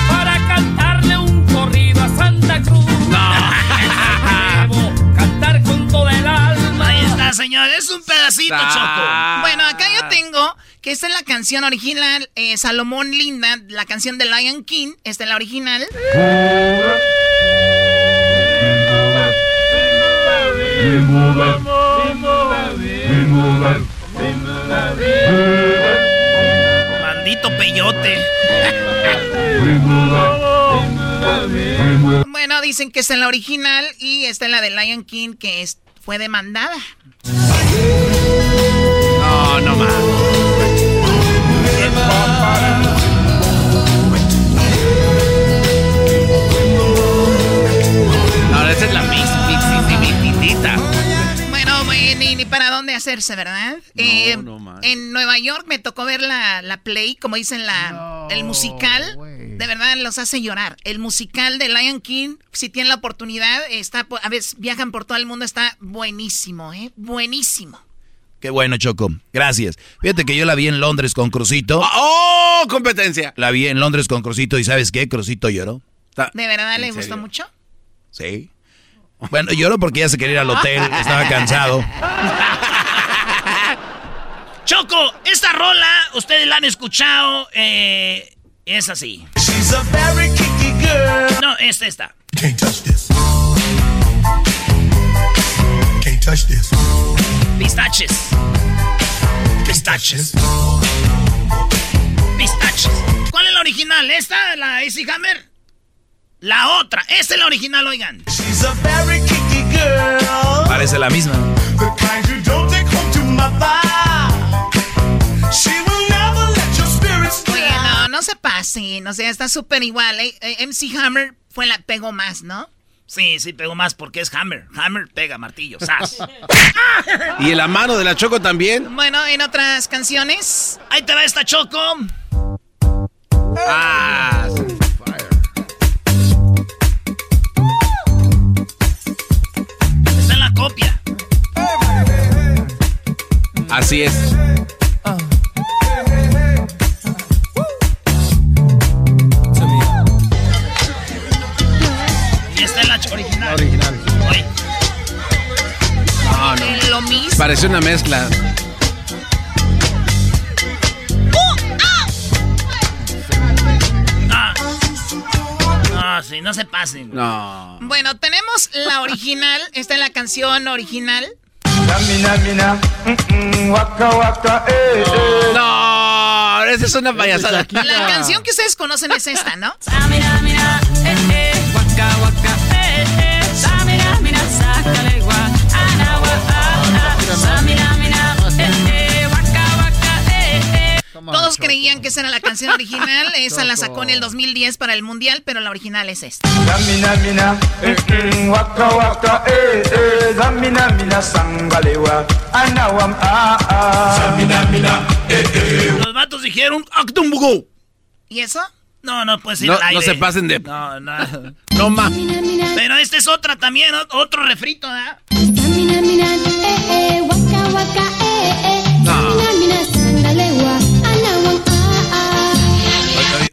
para cantarle un corrido a Santa Cruz. <laughs> Debo cantar con toda el alma. Ahí está, señor. Es un pedacito. Choco. Bueno, acá yo tengo esta es la canción original, eh, Salomón Linda, la canción de Lion King. Esta es la original. Maldito peyote. Bueno, dicen que esta es la original y esta es la de Lion King que es, fue demandada. No, no más. Esa es la mix, mixititita. Bueno, güey, ni, ni para dónde hacerse, ¿verdad? Eh, en Nueva York me tocó ver la, la play, como dicen, la, el musical. De verdad los hace llorar. El musical de Lion King, si tienen la oportunidad, está, a veces viajan por todo el mundo, está buenísimo, ¿eh? Buenísimo. Qué bueno, Choco. Gracias. Fíjate que yo la vi en Londres con Crucito. ¡Oh, competencia! La vi en Londres con Crucito y ¿sabes qué? Crucito lloró. ¿De verdad ¿En le serio? gustó mucho? Sí. Bueno, lloró porque ya se quería ir al hotel, estaba cansado. Choco, esta rola, ustedes la han escuchado, eh, es así. No, esta, esta. Can't touch this. Can't touch this. Pistaches. Pistaches. Pistaches. ¿Cuál es la original? ¿Esta, la AC Hammer? La otra. Esta es la original, oigan. She's a very kicky girl. Parece la misma. The kind you don't take home to mother. She will never let your spirits Oye, no, no se pasen, o sea, está súper igual. ¿eh? Eh, MC Hammer fue la pegó más, ¿no? Sí, sí, pegó más porque es Hammer. Hammer pega martillo, sas. <laughs> Y en la mano de la Choco también. Bueno, en otras canciones. Ahí te va esta Choco. Ah, Está así es. Y esta es la original. original. Oye, No, no. Lo mismo. Parece una mezcla. ah. No, sí, no se pasen. No. Bueno, tenemos la original. Esta es la canción original. Eh, eh. No, esa es una payasada. La canción que ustedes conocen es esta, ¿no? Eh. Todos creían que esa era la canción original. <laughs> Esa la sacó en el 2010 para el mundial, pero la original es esta. Eh, eh. Eh, eh. Los vatos dijeron Actumbugo. ¿Y eso? No, no puede ser No, al aire. no se pasen de- No, no. <laughs> No más. Pero esta es otra también, otro refrito, ¿verdad? Mina,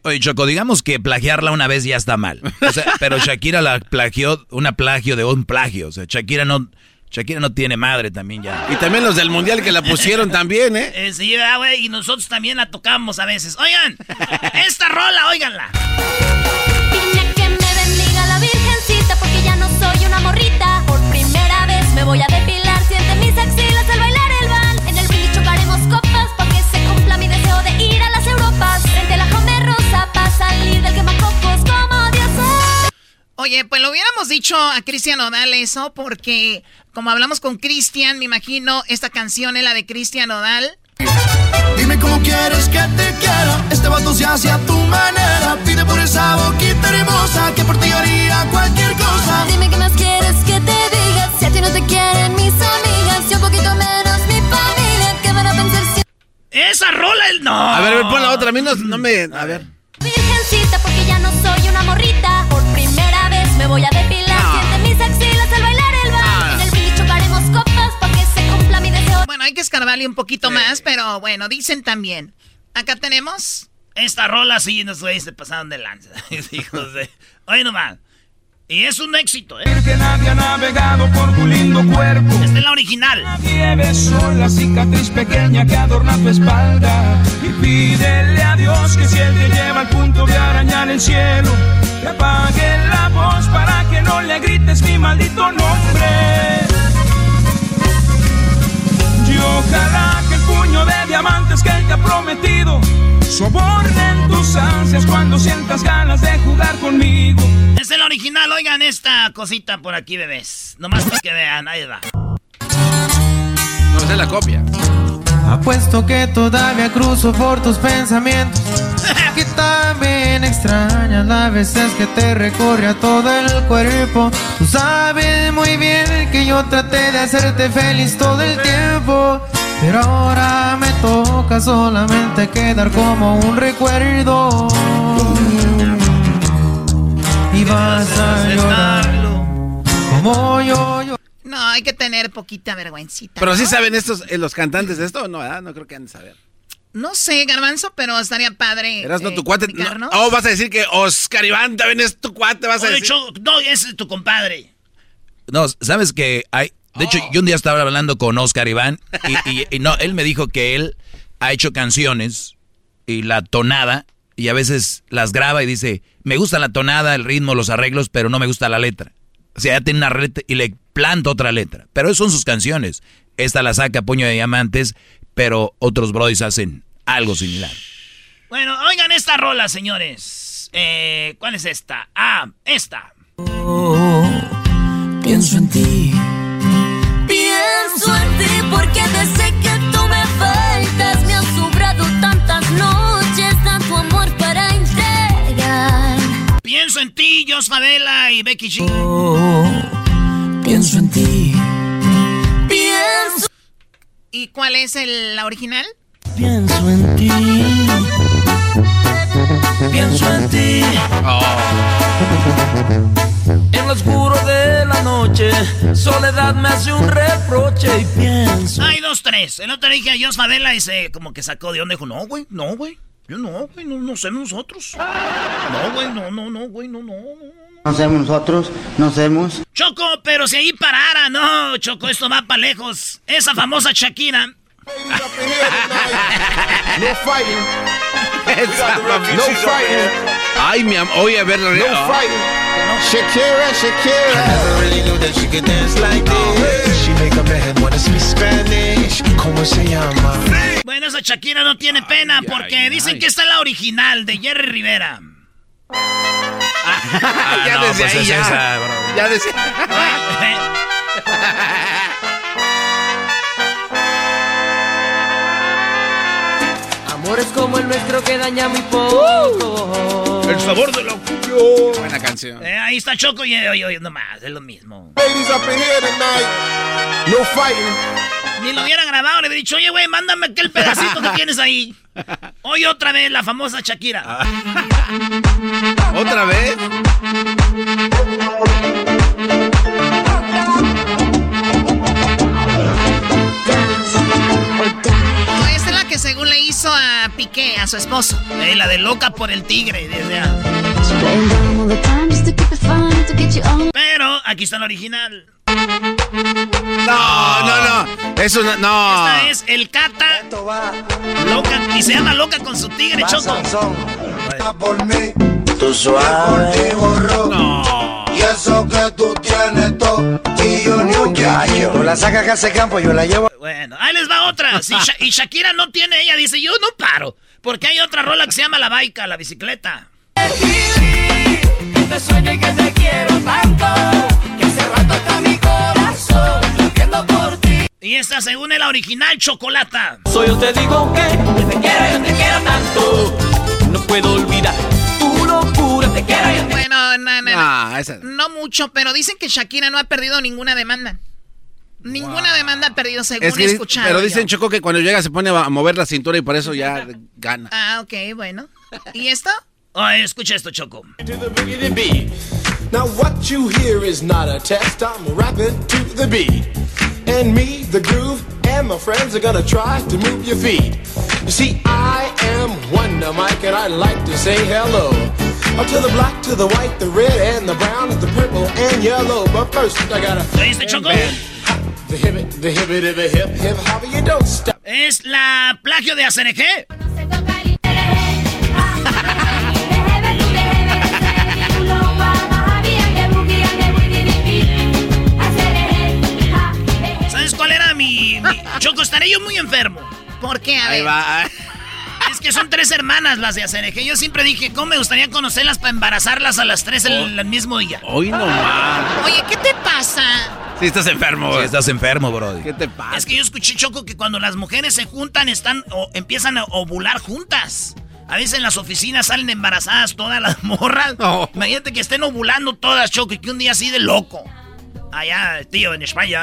Oye, Choco, digamos que plagiarla una vez ya está mal. O sea, <laughs> pero Shakira la plagió, una plagio de un plagio. O sea, Shakira no, Shakira no tiene madre también ya. Y también los del mundial que la pusieron también, ¿eh? Eh, sí, ¿verdad, güey, y nosotros también la tocamos a veces. Oigan, esta rola, óiganla. Vine que me bendiga la virgencita porque ya no soy una morrita. Por primera vez me voy a depilar, siente mis axilas al bailar el bal. En el brindis chocaremos copas para que se cumpla mi deseo de ir a las salir del quemacocos como Dios es. Oye, pues lo hubiéramos dicho a Cristian Odal eso, porque como hablamos con Cristian, me imagino esta canción es la de Cristian Odal. Dime cómo quieres que te quiera. Este vato se hace a tu manera. Pide por esa boquita hermosa que por ti haría cualquier cosa. Dime qué más quieres que te diga. Si a ti no te quieren mis amigas, y un poquito menos mi familia, ¿qué van a pensar si Esa rola, el no. A ver, a ver, pon la otra. A mí no, no me. A ver. Virgencita, porque ya no soy una morrita. Por primera vez me voy a depilar. Siente mis axilas al bailar el bal. En el brindis chocaremos copas para que se cumpla mi deseo. Bueno, hay que escarbarle un poquito más, pero bueno, dicen también. Acá tenemos. Esta rola sí nos se pasaron de lanza. <laughs> Hijos de. Oye nomás. Y es un éxito, ¿eh? Que nadie ha navegado por tu lindo cuerpo. Esta es la original. Nadie besó la cicatriz pequeña que adorna tu espalda. Y pídele a Dios que si Él te lleva al punto de arañar el cielo, te apague la voz para que no le grites mi maldito nombre. Y ojalá diamantes que Él te ha prometido sobornen tus ansias cuando sientas ganas de jugar conmigo. Es el original, oigan esta cosita por aquí, bebés. Nomás para que vean, ahí va. No, esa es la copia. Apuesto que todavía cruzo por tus pensamientos. <laughs> que también extrañas las veces que te recorre a todo el cuerpo. Tú sabes muy bien que yo traté de hacerte feliz todo el tiempo. Pero ahora me toca solamente quedar como un recuerdo. Y vas a llorar como yo, yo. No, hay que tener poquita vergüencita. Pero ¿no? sí saben estos, eh, los cantantes de esto, no, ¿verdad? No creo que han de saber. No sé, Garbanzo, pero estaría padre. Eras no eh, tu cuate. no- oh, vas a decir que Oscar Iván también es tu cuate, vas a Oye, decir. Cho- no, ese es tu compadre. No, sabes que hay. De hecho, yo un día estaba hablando con Oscar Iván y, y- y no, él me dijo que él ha hecho canciones y la tonada y a veces las graba y dice, me gusta la tonada, el ritmo, los arreglos, pero no me gusta la letra. O sea, ya tiene una letra y le planta otra letra. Pero esas son sus canciones. Esta la saca Puño de Diamantes, pero otros brodis hacen algo similar. Bueno, oigan esta rola, señores. Eh, ¿Cuál es esta? Ah, esta. Pienso en ti. Pienso en ti porque desde que tú me faltas me han sobrado tantas noches, tanto amor para entregar. Pienso en ti, Jos Favela y Becky G. Pienso en ti. Pienso. ¿Y cuál es el, la original? Pienso en ti. Pienso en ti. Lo oscuro de la noche, soledad me hace un reproche y pienso. Hay dos, tres. El otro dije a Jos Favela y se como que sacó de onda. Dijo, no, güey, no, güey. Yo no, güey, no, no somos nosotros. No, güey, no, no, no, güey, no, no, no. No somos nosotros, no somos. Choco, pero si ahí parara, no, Choco, esto va para lejos. Esa famosa Shakira. <laughs> No fighting. Esa No fighting. Ay, mi amor, oye, a ver. No fighting. Shakira, Shakira. I never really knew that she could dance like this. She make a man wanna speak Spanish. ¿Cómo se llama? Bueno, esa Shakira no tiene pena porque dicen que esta es la original de Jerry Rivera. <laughs> ya no, desde pues ahí, es ya. esa, bro. ya desde <laughs> <laughs> Amores como el nuestro que daña muy poco. El sabor de la. Buena canción. Eh, ahí está Choco y oye, oye, nomás, es lo mismo. Ladies up in here tonight. No fighting. Ni lo hubiera grabado, le hubiera dicho, oye, güey, mándame aquel pedacito que tienes ahí. <laughs> Oye, otra vez la famosa Shakira. <laughs> ¿Otra vez? Piqué, a su esposo. Eh, la de loca por el tigre. desde a- Pero aquí está la original. No, no, no. Eso no. no. Esta es el Cata. Loca. Y se llama loca con su tigre, Choco. Por mí, tú suave. No. Y eso que tú tienes todo. Y yo ni un. Tú la sacas a ese campo, yo la llevo. Bueno, ahí les va otra. Si Sha- y Shakira no tiene, ella dice, yo no paro. Porque hay otra rola que se llama La Baica, la bicicleta. Que te sueño y que te quiero tanto. Que hace rato está mi corazón latiendo por ti. Y esta, según es la original, Chocolata. Soy yo te digo que, que te quiero, yo te quiero tanto. No puedo olvidar locura, te quiero, yo te Bueno, no, no, no. Ah, esa. No mucho, pero dicen que Shakira no ha perdido ninguna demanda. Ninguna demanda ha perdido, según Es que, he escuchado. pero yo. dicen Choco que cuando llega se pone a mover la cintura y por eso ya gana. Ah, ok, bueno. ¿Y esto? Ay, escucha esto, Choco. Now what you hear is not a test. I'm rapping to the beat. And me, the groove, and my friends are gonna try to move your feet. You see, I am Wonder Mike, and I'd like to say hello. Up to the black, to the white, the red, and the brown, and the purple and yellow. But first, I gotta. ¿Oíste, Choco? The hip, the hip, the hip, hip, hop, you don't stop. Es la plagio de ACNG. <laughs> ¿Sabes cuál era mi, mi- Choco, estaré yo muy enfermo. ¿Por qué? A Ahí ver. va. Es que son tres hermanas las de ACNG. Yo siempre dije, ¿cómo me gustaría conocerlas para embarazarlas a las tres el, el mismo día? Hoy no más. Oye, ¿qué te pasa? Sí, estás enfermo, Sí, güey. estás enfermo, bro. ¿Qué te pasa? Es que yo escuché, Choco, que cuando las mujeres se juntan, están o empiezan a ovular juntas. A veces en las oficinas salen embarazadas todas las <laughs> morras. Imagínate que estén ovulando todas, Choco, y que un día así de loco. Allá, tío, en España.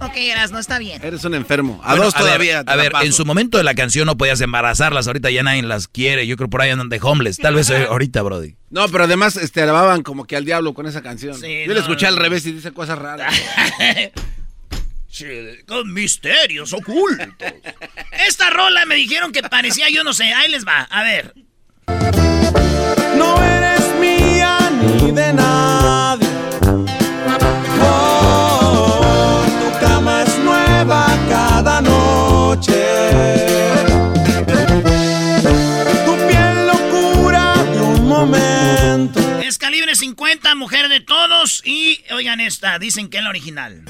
Ok, Eras, no está bien. Eres un enfermo. A Bueno, dos ver, todavía. A la ver, en su momento de la canción no podías embarazarlas. Ahorita ya nadie las quiere. Yo creo por ahí andan de homeless. Tal vez ahorita, Brody. No, pero además este, alababan como que al diablo con esa canción. Sí, Yo no, le escuché no, al no. revés y dice cosas raras. <laughs> Sí, con misterios ocultos. Esta rola me dijeron que parecía, yo no sé, ahí les va, a ver. No eres mía ni de calibre 50, mujer de todos, y oigan esta, dicen que es la original.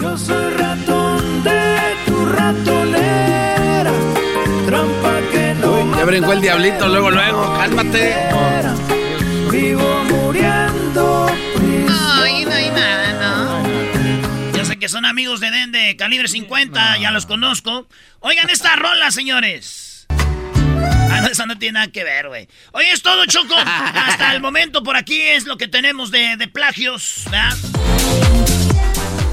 Yo soy ratón de tu ratonera. Trampa que no Ya brincó el diablito luego, luego. Cálmate. vivo muriendo. Ay, no hay nada, ¿no? Yo sé que son amigos de Den de calibre 50, ya los conozco. Oigan esta rola, señores. Ah, no, eso no tiene nada que ver, güey. Oye, es todo, Choco. Hasta el momento por aquí es lo que tenemos de, de plagios, ¿verdad?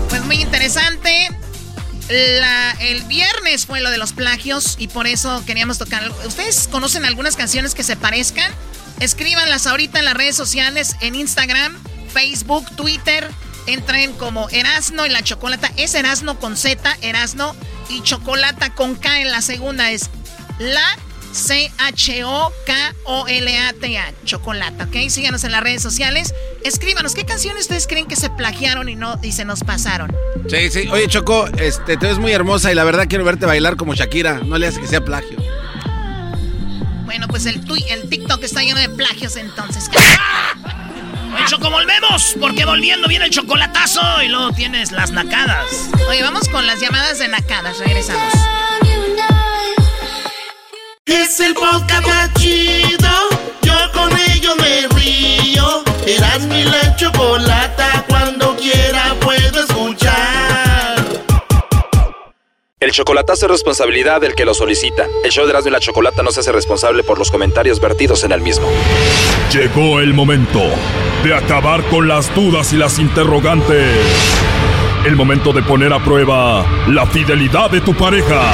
Pues muy interesante. El viernes fue lo de los plagios y por eso queríamos tocar. ¿Ustedes conocen algunas canciones que se parezcan? Escríbanlas ahorita en las redes sociales, en Instagram, Facebook, Twitter. Entren como Erasno y la Chocolata. Es Erasno con Z, Erasno y Chocolata con K en la segunda. Es la C-H-O-K-O-L-A-T-A. Chocolata, ¿ok? Síganos en las redes sociales. Escríbanos, ¿qué canciones ustedes creen que se plagiaron y no y se nos pasaron? Sí, sí. Oye, Choco, este, te ves muy hermosa y la verdad quiero verte bailar como Shakira. No le hace que sea plagio. Bueno, pues el, tui- el TikTok está lleno de plagios entonces. Oye, Choco, volvemos, porque volviendo viene el chocolatazo y luego tienes las nacadas. Oye, vamos con las llamadas de nacadas, regresamos. Es el podcast más chido. Yo con ello me río. Eras mi la chocolata. Cuando quiera puedo escuchar. El chocolatazo es responsabilidad del que lo solicita. El show de Erasmo y la Chocolata no se hace responsable por los comentarios vertidos en el mismo. Llegó el momento de acabar con las dudas y las interrogantes. El momento de poner a prueba la fidelidad de tu pareja.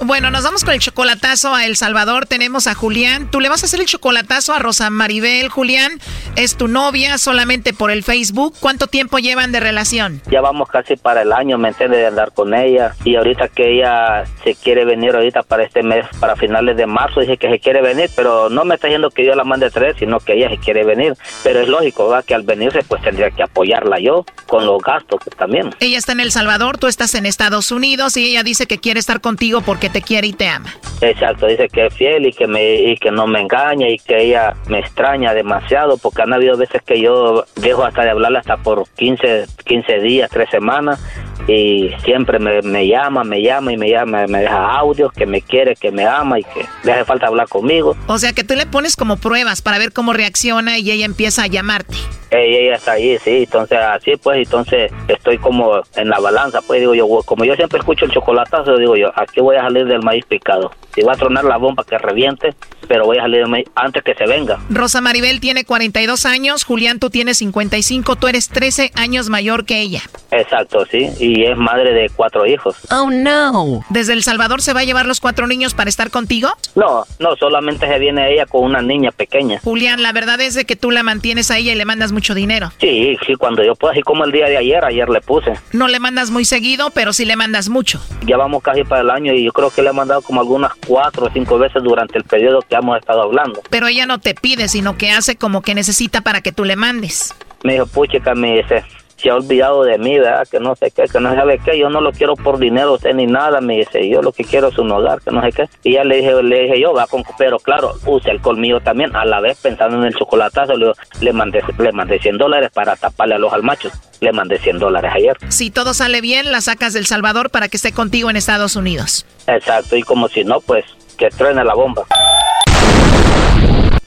Bueno, nos vamos con el chocolatazo a El Salvador. Tenemos a Julián. Tú le vas a hacer el chocolatazo a Rosa Maribel. Julián, es tu novia solamente por el Facebook. ¿Cuánto tiempo llevan de relación? Ya vamos casi para el año, ¿me entiendes? De andar con ella. Y ahorita que ella se quiere venir ahorita para este mes, para finales de marzo, dice que se quiere venir, pero no me está diciendo que yo la mande tres, sino que ella se quiere venir. Pero es lógico, ¿verdad? Que al venirse pues tendría que apoyarla yo con los gastos pues, también. Ella está en El Salvador, tú estás en Estados Unidos y ella dice que quiere estar contigo porque te quiere y te ama. Exacto, dice que es fiel y que me y que no me engaña y que ella me extraña demasiado porque han habido veces que yo dejo hasta de hablarle hasta por 15, 15 días, 3 semanas y siempre me, me llama, me llama y me llama, me deja audios que me quiere, que me ama y que le hace falta hablar conmigo. O sea que tú le pones como pruebas para ver cómo reacciona y ella empieza a llamarte. Ey, ella está ahí, sí, entonces así pues, entonces estoy como en la balanza, pues digo yo, como yo siempre escucho el chocolatazo, digo yo, aquí voy a salir del maíz picado. Si va a tronar la bomba que reviente, pero voy a salir del maíz antes que se venga. Rosa Maribel tiene 42 años, Julián tú tienes 55, tú eres 13 años mayor que ella. Exacto, sí, y, y es madre de cuatro hijos. Oh no. ¿Desde El Salvador se va a llevar los cuatro niños para estar contigo? No, no, solamente se viene ella con una niña pequeña. Julián, la verdad es de que tú la mantienes a ella y le mandas mucho dinero. Sí, sí, cuando yo puedo, así como el día de ayer, ayer le puse. No le mandas muy seguido, pero sí le mandas mucho. Ya vamos casi para el año y yo creo que le he mandado como algunas cuatro o cinco veces durante el periodo que hemos estado hablando. Pero ella no te pide, sino que hace como que necesita para que tú le mandes. Me dijo, puchica, me dice, se ha olvidado de mí, ¿verdad? Que no sé qué, que no sabe qué, yo no lo quiero por dinero usted ni nada, me dice, yo lo que quiero es un hogar, que no sé qué. Y ya le dije, le dije yo, va con, pero claro, use el colmillo también, a la vez pensando en el chocolatazo, le, le mandé, le mandé 100 dólares para taparle a los almachos, le mandé 100 dólares ayer. Si todo sale bien, la sacas del Salvador para que esté contigo en Estados Unidos. Exacto, y como si no, pues, que truene la bomba.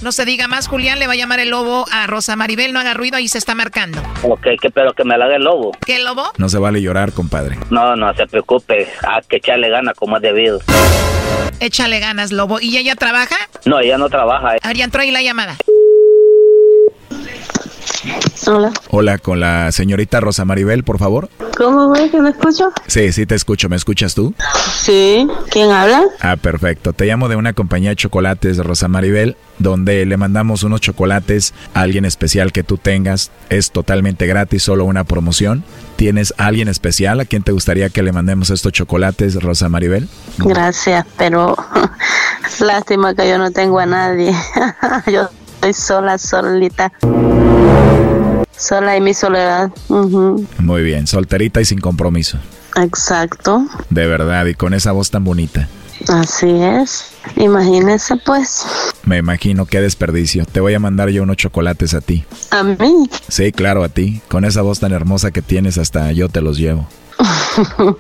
No se diga más, Julián, le va a llamar el lobo a Rosa Maribel, no haga ruido, ahí se está marcando. Ok, que pero que me la haga el lobo. ¿Qué lobo? No se vale llorar, compadre. No, no se preocupe, a que echarle gana como es debido. Échale ganas, lobo. ¿Y ella trabaja? No, ella no trabaja. A ver, ya entró ahí la llamada. Hola. Hola, con la señorita Rosa Maribel, por favor. ¿Cómo güey que me escucho? Sí, sí te escucho. ¿Me escuchas tú? Sí. ¿Quién habla? Ah, perfecto. Te llamo de una compañía de chocolates, Rosa Maribel, donde le mandamos unos chocolates a alguien especial que tú tengas. Es totalmente gratis, solo una promoción. ¿Tienes a alguien especial a quien te gustaría que le mandemos estos chocolates, Rosa Maribel? Gracias, pero <laughs> lástima que yo no tengo a nadie. <laughs> yo estoy sola, solita. Sola en mi soledad. Ujú. Muy bien, solterita y sin compromiso. Exacto. De verdad, y con esa voz tan bonita. Así es. Imagínese pues. Me imagino qué desperdicio. Te voy a mandar yo unos chocolates a ti. A mí. Sí, claro, a ti. Con esa voz tan hermosa que tienes, hasta yo te los llevo. <laughs>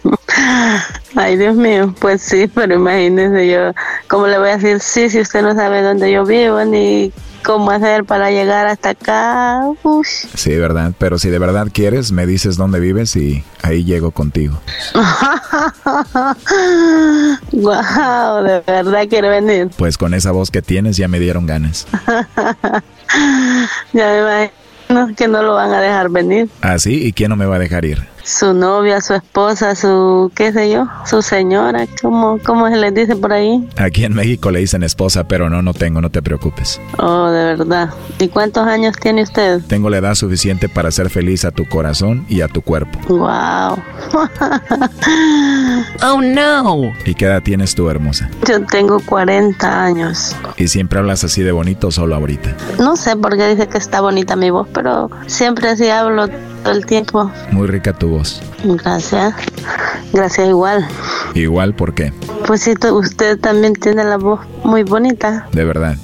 Ay, Dios mío, pues sí, pero imagínese yo, ¿cómo le voy a decir sí si usted no sabe dónde yo vivo ni cómo hacer para llegar hasta acá? Uy. Sí, verdad. Pero si de verdad quieres, me dices dónde vives y ahí llego contigo. <laughs> Wow, de verdad quiero venir. Pues con esa voz que tienes ya me dieron ganas. <laughs> ya me imagino que no lo van a dejar venir. ¿Ah, sí? ¿Y quién no me va a dejar ir? Su novia, su esposa, su, qué sé yo, su señora, ¿cómo, cómo se les dice por ahí? Aquí en México le dicen esposa, pero no, no tengo, no te preocupes. Oh, de verdad. ¿Y cuántos años tiene usted? Tengo la edad suficiente para hacer feliz a tu corazón y a tu cuerpo. Wow. <laughs> oh, no. ¿Y qué edad tienes tú, hermosa? Yo tengo 40 años. ¿Y siempre hablas así de bonito o solo ahorita? No sé por qué dice que está bonita mi voz, pero siempre así hablo todo el tiempo. Muy rica tu voz. Gracias. Gracias igual. Igual, ¿por qué? Pues sí, usted también tiene la voz muy bonita. De verdad.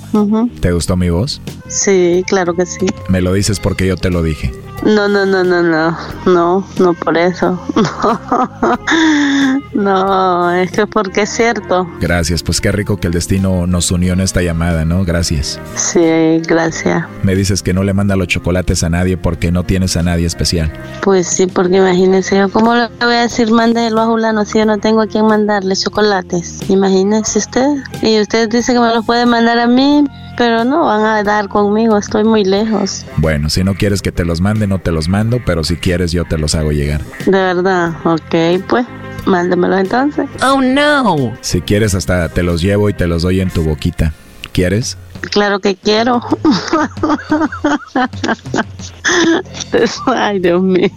¿Te gustó mi voz? Sí, claro que sí. Me lo dices porque yo te lo dije. No, no, no, no, no. No, no por eso. <laughs> No, es que porque es cierto. Gracias, pues qué rico que el destino nos unió en esta llamada, ¿no? Gracias. Sí, gracias. Me dices que no le manda los chocolates a nadie porque no tienes a nadie especial. Pues sí, porque imagínese yo, ¿cómo le voy a decir mándelo a Julano si yo no tengo a quien mandarle chocolates? Imagínese usted. Y usted dice que me los puede mandar a mí, pero no van a dar conmigo, estoy muy lejos. Bueno, si no quieres que te los no te los mando, pero si quieres yo te los hago llegar. De verdad, ok, pues, mándemelos entonces. Oh, no. Si quieres hasta te los llevo y te los doy en tu boquita. ¿Quieres? Claro que quiero. <laughs> Ay, Dios mío,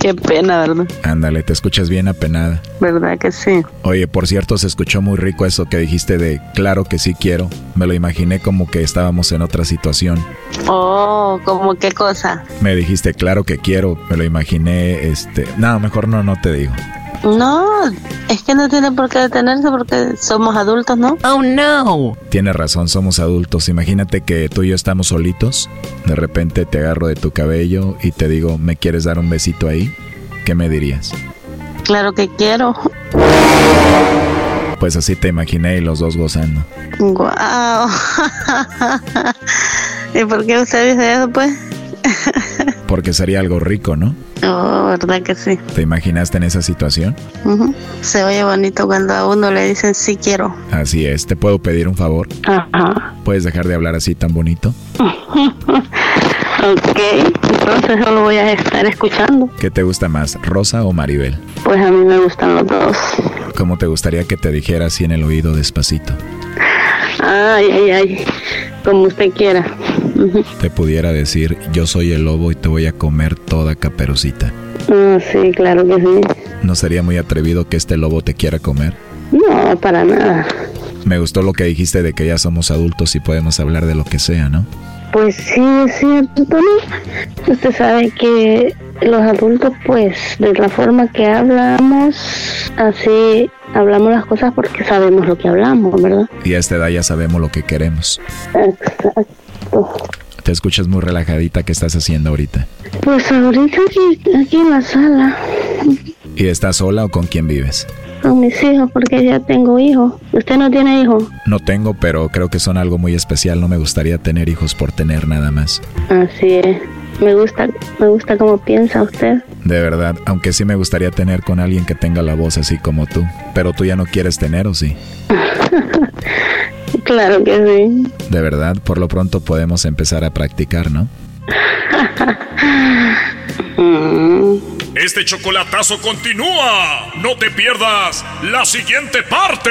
qué pena, ¿verdad? Ándale, te escuchas bien apenada. ¿Verdad que sí? Oye, por cierto, se escuchó muy rico eso que dijiste de claro que sí quiero. Me lo imaginé como que estábamos en otra situación. Oh, ¿cómo qué cosa? Me dijiste claro que quiero, me lo imaginé, este... No, mejor no, no te digo. No, es que no tiene por qué detenerse porque somos adultos, ¿no? Oh, no. Tienes razón, somos adultos. Imagínate que tú y yo estamos solitos. De repente te agarro de tu cabello y te digo, ¿me quieres dar un besito ahí? ¿Qué me dirías? Claro que quiero. Pues así te imaginé y los dos gozando. Guau. <laughs> ¿Y por qué usted dice eso, pues? Porque sería algo rico, ¿no? <laughs> Oh, ¿verdad que sí? ¿Te imaginaste en esa situación? Se oye bonito cuando a uno le dicen sí quiero. Así es, ¿te puedo pedir un favor? Ajá. ¿Puedes dejar de hablar así tan bonito? <laughs> Ok, entonces solo voy a estar escuchando. ¿Qué te gusta más, Rosa o Maribel? Pues a mí me gustan los dos. ¿Cómo te gustaría que te dijera así en el oído despacito? Ay, ay, ay, como usted quiera. Te pudiera decir, yo soy el lobo y te voy a comer toda caperucita. Ah, sí, claro que sí. ¿No sería muy atrevido que este lobo te quiera comer? No, para nada. Me gustó lo que dijiste de que ya somos adultos y podemos hablar de lo que sea, ¿no? Pues sí, es cierto, Tony. Usted sabe que los adultos, pues, de la forma que hablamos, así hablamos las cosas porque sabemos lo que hablamos, ¿verdad? Y a esta edad ya sabemos lo que queremos. Exacto. Te escuchas muy relajadita, ¿qué estás haciendo ahorita? Pues ahorita aquí, aquí en la sala, ¿Y estás sola o con quién vives? con mis hijos, porque ya tengo hijos. ¿Usted no tiene hijos? No tengo, pero creo que son algo muy especial. No me gustaría tener hijos por tener nada más. Así es. Me gusta, me gusta cómo piensa usted. De verdad, aunque sí me gustaría tener con alguien que tenga la voz así como tú. Pero tú ya no quieres tener, ¿o sí? <laughs> Claro que sí. De verdad, por lo pronto podemos empezar a practicar, ¿no? <laughs> Este chocolatazo continúa. No te pierdas la siguiente parte.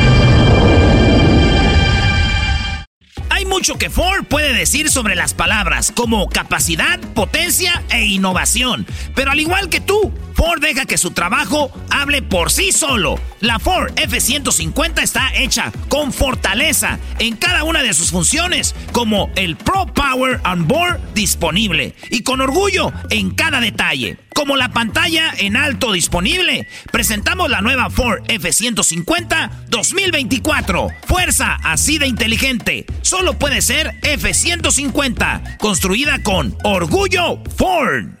mucho que Ford puede decir sobre las palabras, como capacidad, potencia e innovación. Pero al igual que tú, Ford deja que su trabajo hable por sí solo. La Ford F-150 está hecha con fortaleza en cada una de sus funciones, como el Pro Power on Board disponible y con orgullo en cada detalle. Como la pantalla en alto disponible, presentamos la nueva Ford F-150 2024. Fuerza así de inteligente. Solo puede ser F-150, construida con orgullo Ford.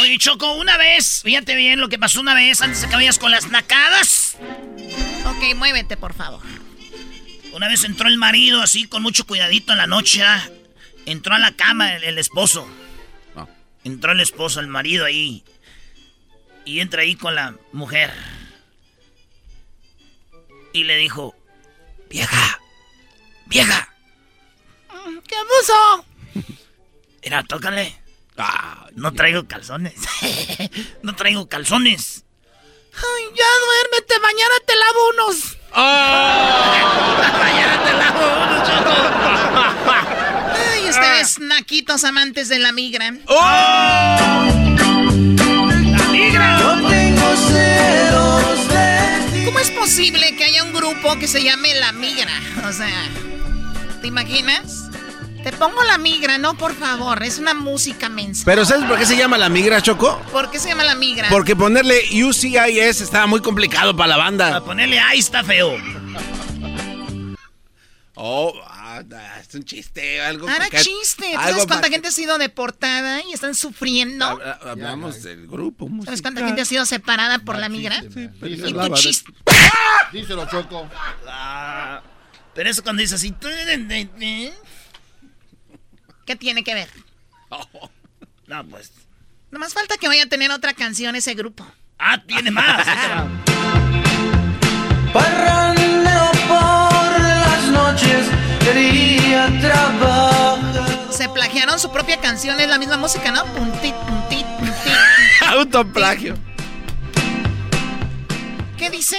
Oye, Choco, una vez, fíjate bien lo que pasó una vez antes de que vayas con las nacadas. Ok, muévete, por favor. Una vez entró el marido así con mucho cuidadito en la noche. ¿ah? Entró a la cama el, el esposo. Entró el esposo, el marido ahí. Y entra ahí con la mujer. Y le dijo, vieja, vieja. ¿Qué puso? Mira, tócale. Ah, no traigo calzones. <laughs> no traigo calzones. Ay, ya duérmete, mañana te lavo unos. <laughs> mañana te lavo unos, Choco. <laughs> Ay, ustedes naquitos amantes de la migra. ¡La migra! Yo tengo celos de ¿Cómo es posible que haya un grupo que se llame La Migra? O sea, ¿te imaginas? Te pongo la migra, no, por favor. Es una música mensa. Pero ¿sabes por qué se llama la migra, Choco? ¿Por qué se llama la migra? Porque ponerle UCIS estaba muy complicado para la banda. A ponerle ahí está feo. Oh, ah, es un chiste, algo. Ahora que- chiste. ¿Tú algo ¿Sabes cuánta gente ha sido deportada y están sufriendo? Habla- Hablamos del grupo. ¿Sabes cuánta gente ha sido separada por la migra? y tu hablaba de- chiste. Díselo, Choco. Ah, pero eso cuando dices así. ¿Qué tiene que ver? <laughs> No, pues. Nomás falta que vaya a tener otra canción ese grupo. Ah, tiene más. <laughs> Parrandero por las noches, quería trabajar. Se plagiaron su propia canción, es la misma música, ¿no? Puntit, puntit, puntit. <laughs> Autoplagio. ¿Qué dice?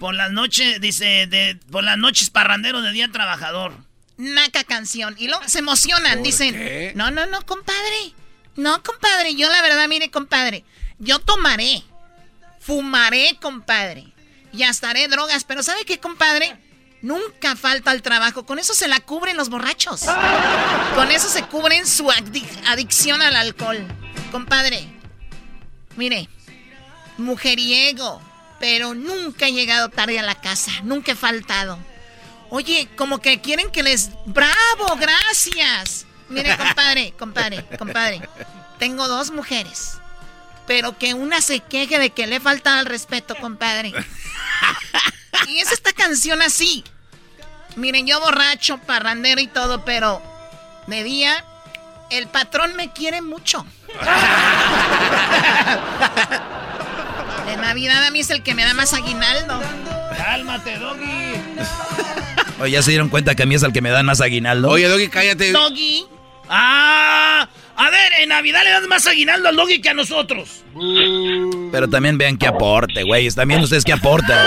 Por las noches, dice, de, por las noches parrandero de día trabajador. Naca canción. Y luego se emocionan, ¿Por dicen, qué? no, no, no, compadre. No, compadre, yo la verdad, mire, compadre, yo tomaré, fumaré, compadre, y hasta haré drogas, pero ¿sabe qué, compadre? Nunca falta el trabajo, con eso se la cubren los borrachos. Con eso se cubren su adic- adicción al alcohol. Compadre, mire, mujeriego, pero nunca he llegado tarde a la casa, nunca he faltado. Oye, como que quieren que les... ¡Bravo! ¡Gracias! Mire, compadre, compadre, compadre. Tengo dos mujeres. Pero que una se queje de que le falta al respeto, compadre. Y es esta canción así. Miren, yo borracho, parrandero y todo, pero de día el patrón me quiere mucho. De Navidad a mí es el que me da más aguinaldo. Cálmate, Doggy. Oye, ¿ya se dieron cuenta que a mí es el que me dan más aguinaldo? Oye, Doggy, cállate. Doggy. Ah, a ver, en Navidad le dan más aguinaldo al Doggy que a nosotros. Pero también vean qué aporte, güey. También ustedes qué aportan.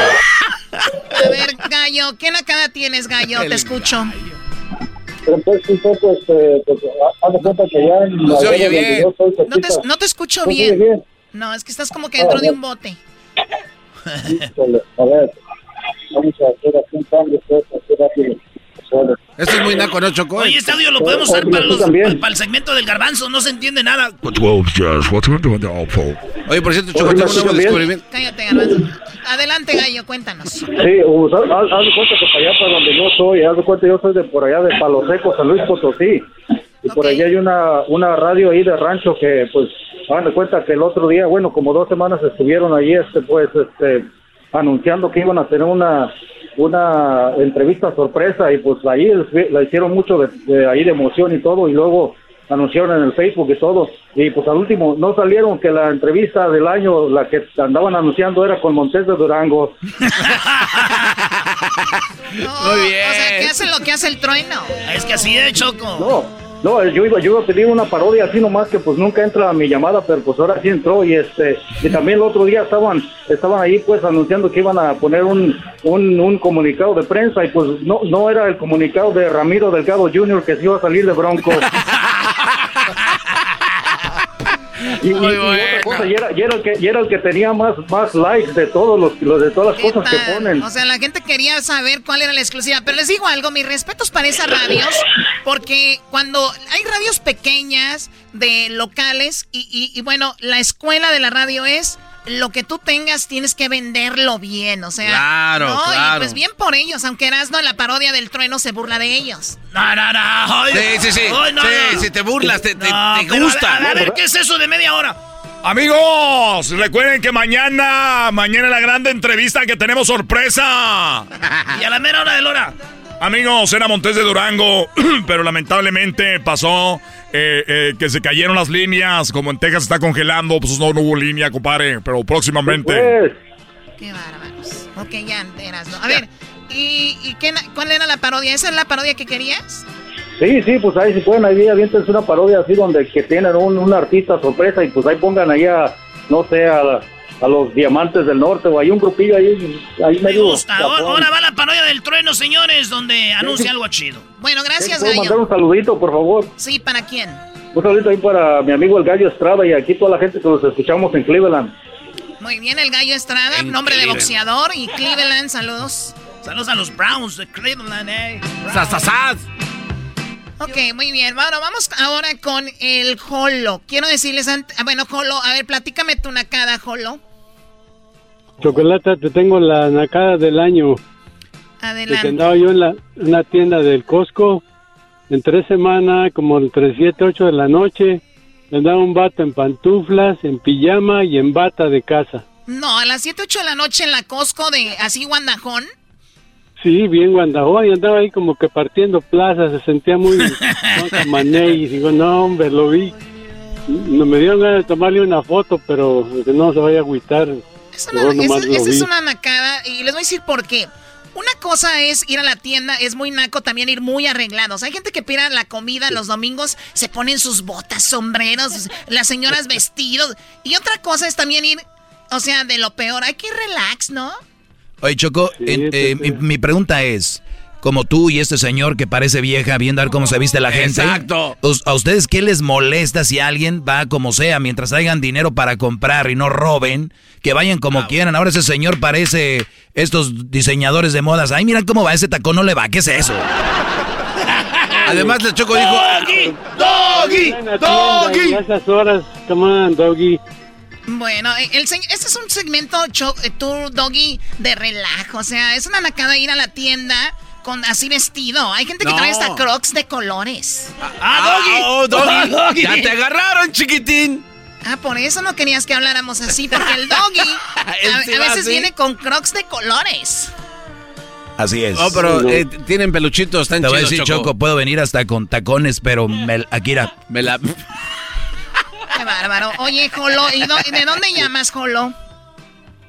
A ver, Gallo, ¿qué nacada tienes, Gallo? Te escucho. Pero pues poco, este, pues, haz de cuenta que ya en No la se oye bien. yo soy No te, cerquita- no te escucho ¿No se bien. bien? No, es que estás como que dentro de un bote. Híjole, a ver, vamos a hacer aquí un cambio, pues, rápido. Solo. Esto es muy naco, ¿no, Choco? Oye, este audio lo podemos usar para, los- para el segmento del garbanzo. No se entiende nada. Oye, por cierto, Choco, tengo un nuevo descubrimiento. Cállate, Garbanzo. Adelante, Gallo, cuéntanos. Sí, pues, haz, haz haz de cuenta que para allá, para donde yo soy, haz de cuenta yo soy de por allá de Palo Seco, San Luis Potosí. Y por allá hay una, una radio ahí de rancho que, pues, hagan de cuenta que el otro día, bueno, como dos semanas estuvieron ahí, este, pues, este, anunciando que iban a tener una una entrevista sorpresa y pues ahí la hicieron mucho de, de ahí de emoción y todo y luego anunciaron en el Facebook y todo y pues al último no salieron que la entrevista del año la que andaban anunciando era con Montes de Durango <laughs> Muy bien. O sea, ¿qué hace lo que hace el trueno? Es que así es, Choco. No, no, yo iba, yo iba a pedir una parodia así nomás que pues nunca entra a mi llamada, pero pues ahora sí entró y este y también el otro día estaban estaban ahí pues anunciando que iban a poner un, un, un comunicado de prensa y pues no no era el comunicado de Ramiro Delgado Jr. que se iba a salir de Bronco. <laughs> Y, y- y otra cosa, y era, y era el que, y era el que tenía más, más likes de todos los, los de todas las cosas que ponen. O sea, la gente quería saber cuál era la exclusiva. Pero les digo algo, mis respetos para esas radios, porque cuando hay radios pequeñas, de locales, y, y- y bueno, la escuela de la radio es lo que tú tengas tienes que venderlo bien, o sea. Claro, no, claro. Y pues bien por ellos, aunque Erasmo en la parodia del trueno se burla de ellos. No, no, no. Ay, Sí, sí, sí. ay, no, sí, no. si te burlas, te, te- No, te pero gusta. A, ver, a ver, ¿qué es eso de media hora? Amigos, recuerden que mañana, mañana la grande entrevista que tenemos sorpresa. Y a la mera hora de Lora. Amigos, era Montes de Durango, <clears throat> pero lamentablemente pasó eh, eh, que se cayeron las líneas. Como en Texas está congelando, pues no, no hubo línea, compadre. Pero próximamente. Pues, Qué bárbaros. Ok, ya, Erasmo. A ver, ¿y, y qué, cuál era la parodia? ¿Esa es la parodia que querías? Sí, sí, pues ahí si pueden, ahí aviéntense una parodia así donde que tienen un, un artista sorpresa y pues ahí pongan ahí a, no sé, a, a los Diamantes del Norte o hay un grupillo ahí, ahí Me medio gusta. Ahora, va la parodia del trueno, señores, donde anuncia algo chido. Bueno, gracias, ¿Puedo mandar Gallo. un saludito, por favor? Sí, ¿para quién? Un saludito ahí para mi amigo el Gallo Estrada y aquí toda la gente que los escuchamos en Cleveland. Muy bien, el Gallo Estrada, nombre de boxeador y Cleveland, saludos. Saludos a los Browns de Cleveland, eh. Sas. Ok, muy bien. Bueno, vamos ahora con el Jolo. Quiero decirles, ant- ah, bueno, Jolo, a ver, platícame tu nacada, Jolo. Chocolata, te tengo la nacada del año. Adelante. andaba yo en la, una tienda del Costco en tres semanas, como entre 7, 8 de la noche. Andaba un vato en pantuflas, en pijama y en bata de casa. No, a las 7, 8 de la noche en la Costco de así Guandajón. Sí, bien guandajón y andaba ahí como que partiendo plazas, se sentía muy <laughs> Mané y digo, no hombre, lo vi. No me dieron ganas de tomarle una foto, pero que no se vaya a agüitar. Esa, Mejor nomás esa- esa es una nacada y les voy a decir por qué. Una cosa es ir a la tienda, es muy naco también ir muy arreglados. Hay gente que pida la comida los domingos, se ponen sus botas, sombreros, las señoras <laughs> vestidos. Y otra cosa es también ir, o sea, de lo peor, hay que ir relax, ¿no? Oye, Choco, en- eh, mi, mi pregunta es, como tú y este señor que parece vieja, viendo a ver cómo se viste la gente. Exacto. ¿A ustedes qué les molesta si alguien va como sea, mientras hayan dinero para comprar y no roben, que vayan como quieran? Ahora ese señor parece estos diseñadores de modas. Ay, mira cómo va ese tacón, no le va, ¿qué es eso? <laughs> Además, la Choco dijo... Doggy, doggy. A esas horas, come on, doggy. Bueno, eh, el, se- este es un segmento, cho- eh, tú, Doggy, de relajo. O sea, es una nacada ir a la tienda con así vestido. Hay gente que No. trae hasta crocs de colores. ¡Ah, Doggy! oh, Doggy! Doggy. <laughs> ¡Ya te <laughs> agarraron, chiquitín! Ah, por eso no querías que habláramos así, porque el Doggy <laughs> a, sí a va veces así. viene con crocs de colores. Así es. Oh, pero eh, tienen peluchitos, están Te voy a chidos, decir, Choco. Choco, puedo venir hasta con tacones, pero me, aquí era... Me la... Bárbaro. Oye, Jolo, ¿y do- de dónde llamas, Jolo?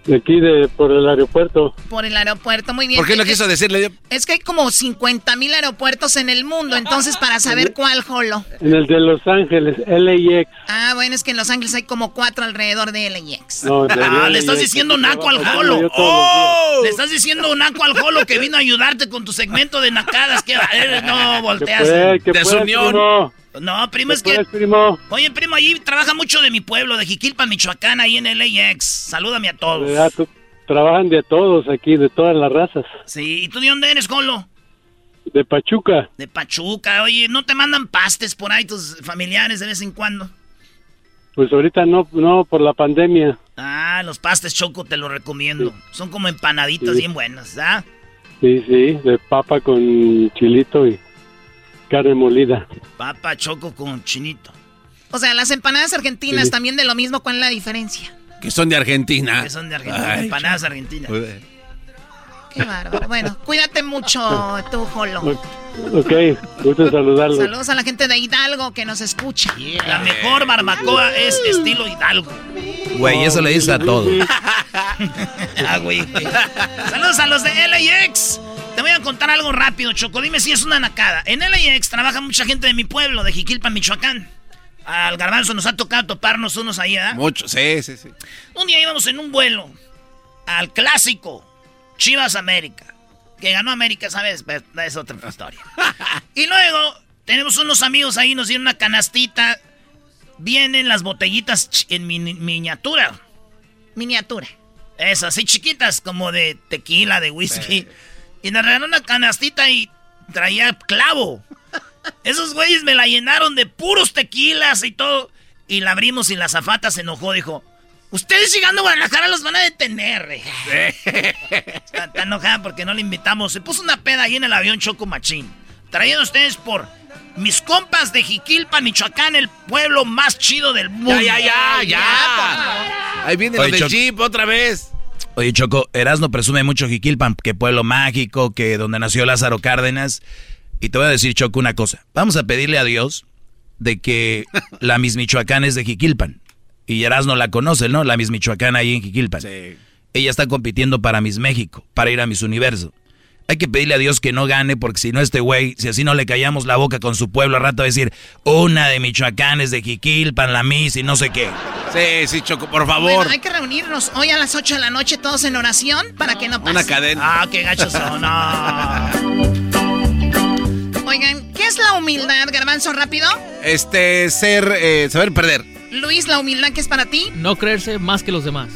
De aquí, de, por el aeropuerto. Por el aeropuerto, muy bien. ¿Por qué no quiso decirle? Es que hay como 50 mil aeropuertos en el mundo, entonces para saber cuál, Jolo. En el de Los Ángeles, LAX. Ah, bueno, es que en Los Ángeles hay como cuatro alrededor de LAX. No, de Ah, le estás diciendo naco al jolo. ¡Oh! Le estás diciendo naco al jolo que vino a ayudarte con tu segmento de nacadas. Que no volteas. fue? ¿Qué fue, primo? No, primo, ¿Qué es que. primo? Oye, primo, ahí trabaja mucho de mi pueblo, de Jiquilpan, Michoacán, ahí en LAX. Salúdame a todos. ¿Verdad? Tú- Trabajan de todos aquí, de todas las razas. Sí, ¿y tú de dónde eres, Jolo? De Pachuca. De Pachuca. Oye, ¿no te mandan pastes por ahí tus familiares de vez en cuando? Pues ahorita no, no por la pandemia. Ah, los pastes choco te los recomiendo. Son como empanaditas Sí. bien buenas, ¿ah? Sí, sí, de papa con chilito y carne molida. Papa choco con chinito. O sea, las empanadas argentinas Sí. también de lo mismo, ¿cuál es la diferencia? Que son de Argentina. Que son de Argentina, Ay, empanadas argentinas. Qué bárbaro. Bueno, cuídate mucho tú, Jolo. Ok, gusto en saludarlos. Saludos a la gente de Hidalgo que nos escucha. La mejor barbacoa es estilo Hidalgo. Güey, eso le dice a todo. <laughs> ah, güey. Saludos a los de LAX. Te voy a contar algo rápido, Choco. Dime si es una nacada. En LAX trabaja mucha gente de mi pueblo, de Jiquilpan, Michoacán. Al garbanzo nos ha tocado toparnos unos ahí, ¿ah? Mucho, sí, sí, sí. Un día íbamos en un vuelo al clásico Chivas América. Que ganó América, ¿sabes? Pero Es otra historia. y luego tenemos unos amigos ahí, nos dieron una canastita. Vienen las botellitas en mini- miniatura. Miniatura. Esas, así chiquitas, como de tequila, de whisky. Y nos regalaron una canastita y traía clavo. Esos güeyes me la llenaron de puros tequilas y todo. Y la abrimos y la zafata se enojó, dijo... Ustedes llegando a Guadalajara los van a detener. Está, está enojada porque no le invitamos. Se puso una peda ahí en el avión Choco Machín. Traído ustedes por mis compas de Jiquilpan, Michoacán, el pueblo más chido del mundo. Ya, ya, ya, ya. Ahí viene Oye, lo del Jeep otra vez. Oye, Choco, Erasmo presume mucho Jiquilpan, que pueblo mágico, que donde nació Lázaro Cárdenas. Y te voy a decir, Choco, una cosa. Vamos a pedirle a Dios de que la Miss Michoacán es de Jiquilpan. Y Erasmo la conoce, ¿no? La Miss Michoacán ahí en Jiquilpan. Ella está compitiendo para Miss México, para ir a Miss Universo. Hay que pedirle a Dios que no gane, porque si no, este güey, si así no le callamos la boca con su pueblo, al rato va a decir, una de Michoacán es de Jiquilpan, la Miss y no sé qué. Sí, sí, Choco, por favor. Bueno, hay que reunirnos hoy a las 8 de la noche todos en oración para que no pase. Una cadena. Ah, qué gachos son. No. Oigan, ¿qué es la humildad, Garbanzo, rápido? Este, ser, eh, saber perder. Luis, la humildad que es para ti. No creerse más que los demás.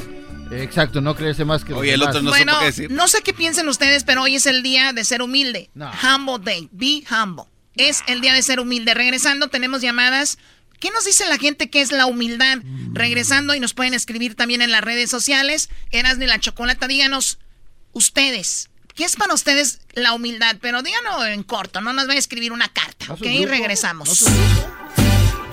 Exacto, no creerse más que los Oye, el demás. otro no bueno, qué decir. no sé qué piensen ustedes, pero hoy es el día de ser humilde. Humble day. Be humble. es el día de ser humilde. Regresando, tenemos llamadas. ¿Qué nos dice la gente que es la humildad? Regresando y nos pueden escribir también en las redes sociales. Eras de la chocolata, díganos ustedes. ¿Qué es para ustedes la humildad? Pero díganos en corto, no nos va a escribir una carta, ¿ok? Regresamos.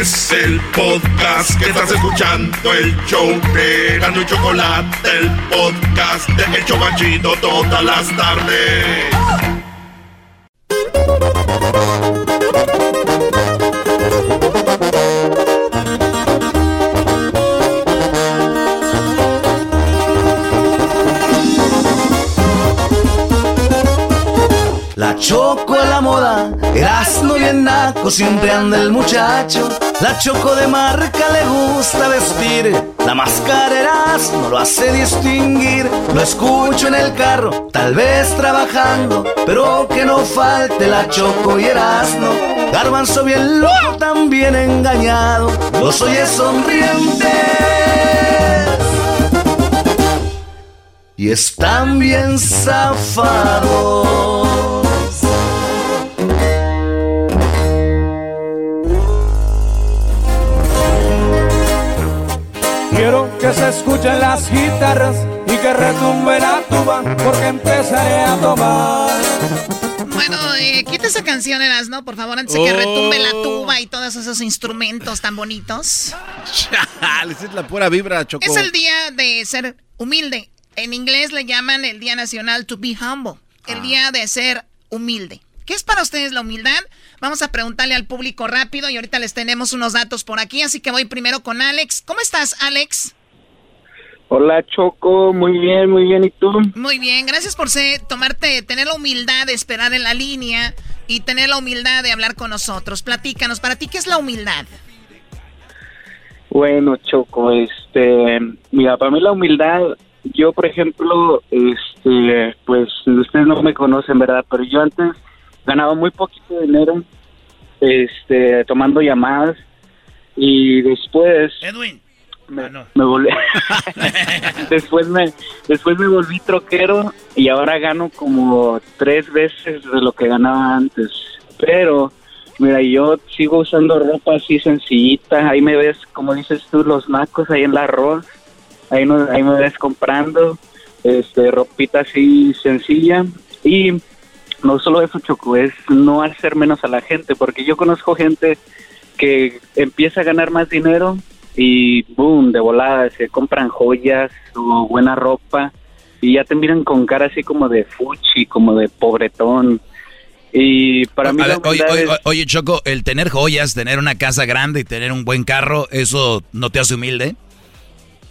Es el podcast que estás escuchando, el show de Gano y Chocolate, el podcast de El Chocachito todas las tardes. La choco a la moda, Erasmo bien naco, siempre anda el muchacho. La choco de marca le gusta vestir, la máscara Erasmo lo hace distinguir. Lo escucho en el carro, tal vez trabajando, pero que no falte la choco y Erasmo. Garbanzo bien loco, también engañado, los oye sonrientes. Y están bien zafados. Quiero que se escuchen las guitarras y que retumbe la tuba porque empezaré a tomar. Bueno, eh, quita esa canción, Eras, ¿no? Por favor, antes de que Oh. retumbe la tuba y todos esos instrumentos tan bonitos. Esa es la pura vibra, Choco. Es el día de ser humilde. En inglés le llaman el Día Nacional to be humble. El día de ser humilde. ¿Qué es para ustedes la humildad? Vamos a preguntarle al público rápido y ahorita les tenemos unos datos por aquí, así que voy primero con Alex. ¿Cómo estás, Alex? Hola Choco, muy bien, muy bien, ¿y tú? Muy bien, gracias por ser, tomarte, tener la humildad de esperar en la línea y tener la humildad de hablar con nosotros. Platícanos, para ti, ¿qué es la humildad? Bueno, Choco, este, mira, para mí la humildad, yo por ejemplo, este, pues ustedes no me conocen, ¿verdad? Pero yo antes ganaba muy poquito dinero, este, tomando llamadas y después Edwin. me, me volví, <laughs> <laughs> después me, después me volví troquero y ahora gano como tres veces de lo que ganaba antes, pero Mira, yo sigo usando ropa así sencillita. Ahí me ves, como dices tú, los nacos ahí en la arroz. Ahí, no, ahí me ves comprando este, ropita así sencilla. Y no solo eso, Choco, es no hacer menos a la gente. Porque yo conozco gente que empieza a ganar más dinero y boom, de volada, se compran joyas o buena ropa. Y ya te miran con cara así como de fuchi, como de pobretón. Y para mí A la ver, oye, oye, es- oye, Choco, el tener joyas, tener una casa grande y tener un buen carro, ¿eso no te hace humilde?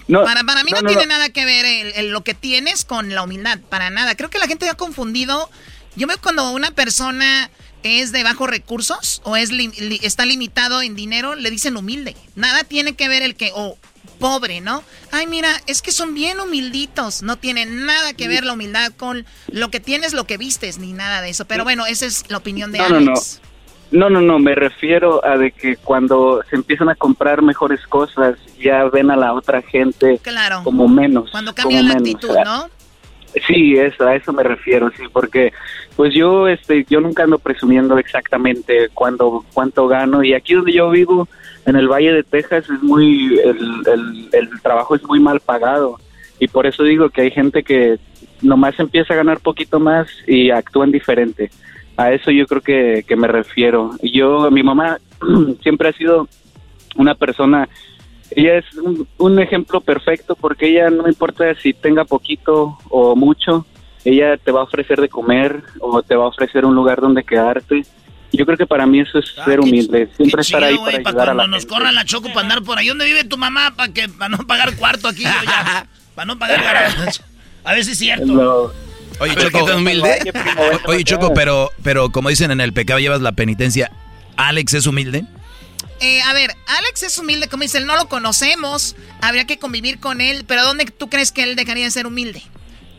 para, para mí no, no, no, tiene no. nada que ver el- el- lo que tienes con la humildad, para nada. Creo que la gente ha confundido. Yo veo cuando una persona es de bajos recursos o es li- li- está limitado en dinero, le dicen humilde. Nada tiene que ver el que, o pobre, ¿no? Ay, mira, es que son bien humilditos. No tiene nada que ver la humildad con lo que tienes, lo que vistes, ni nada de eso. Pero bueno, esa es la opinión de No, no, no. Alex. No, no, no, me refiero a de que cuando se empiezan a comprar mejores cosas, ya ven a la otra gente Claro. como menos. Cuando cambia la menos, actitud, ¿no? Sí, eso, a eso me refiero, sí, porque pues yo este yo nunca ando presumiendo exactamente cuándo cuánto gano y aquí donde yo vivo en el Valle de Texas es muy el, el, el trabajo es muy mal pagado y por eso digo que hay gente que nomás empieza a ganar poquito más y actúan diferente. A eso yo creo que, me refiero. Yo, mi mamá <clears throat> siempre ha sido una persona ella es un, un ejemplo perfecto porque ella no importa si tenga poquito o mucho, ella te va a ofrecer de comer o te va a ofrecer un lugar donde quedarte. Yo creo que para mí eso es ser humilde, siempre estar ahí para para ayudar a cuando la nos gente. corran la choco para andar por ahí. ¿Dónde vive tu mamá para que para no pagar cuarto aquí? yo ya? para no pagar garaje. A ver si es cierto. Oye, ver, Choco, ¿qué tan humilde? oye, Choco, pero, pero como dicen en el pecado llevas la penitencia. ¿Alex es humilde? Eh, a ver, Alex es humilde, como dice, él no lo conocemos, habría que convivir con él, pero ¿dónde tú crees que él dejaría de ser humilde?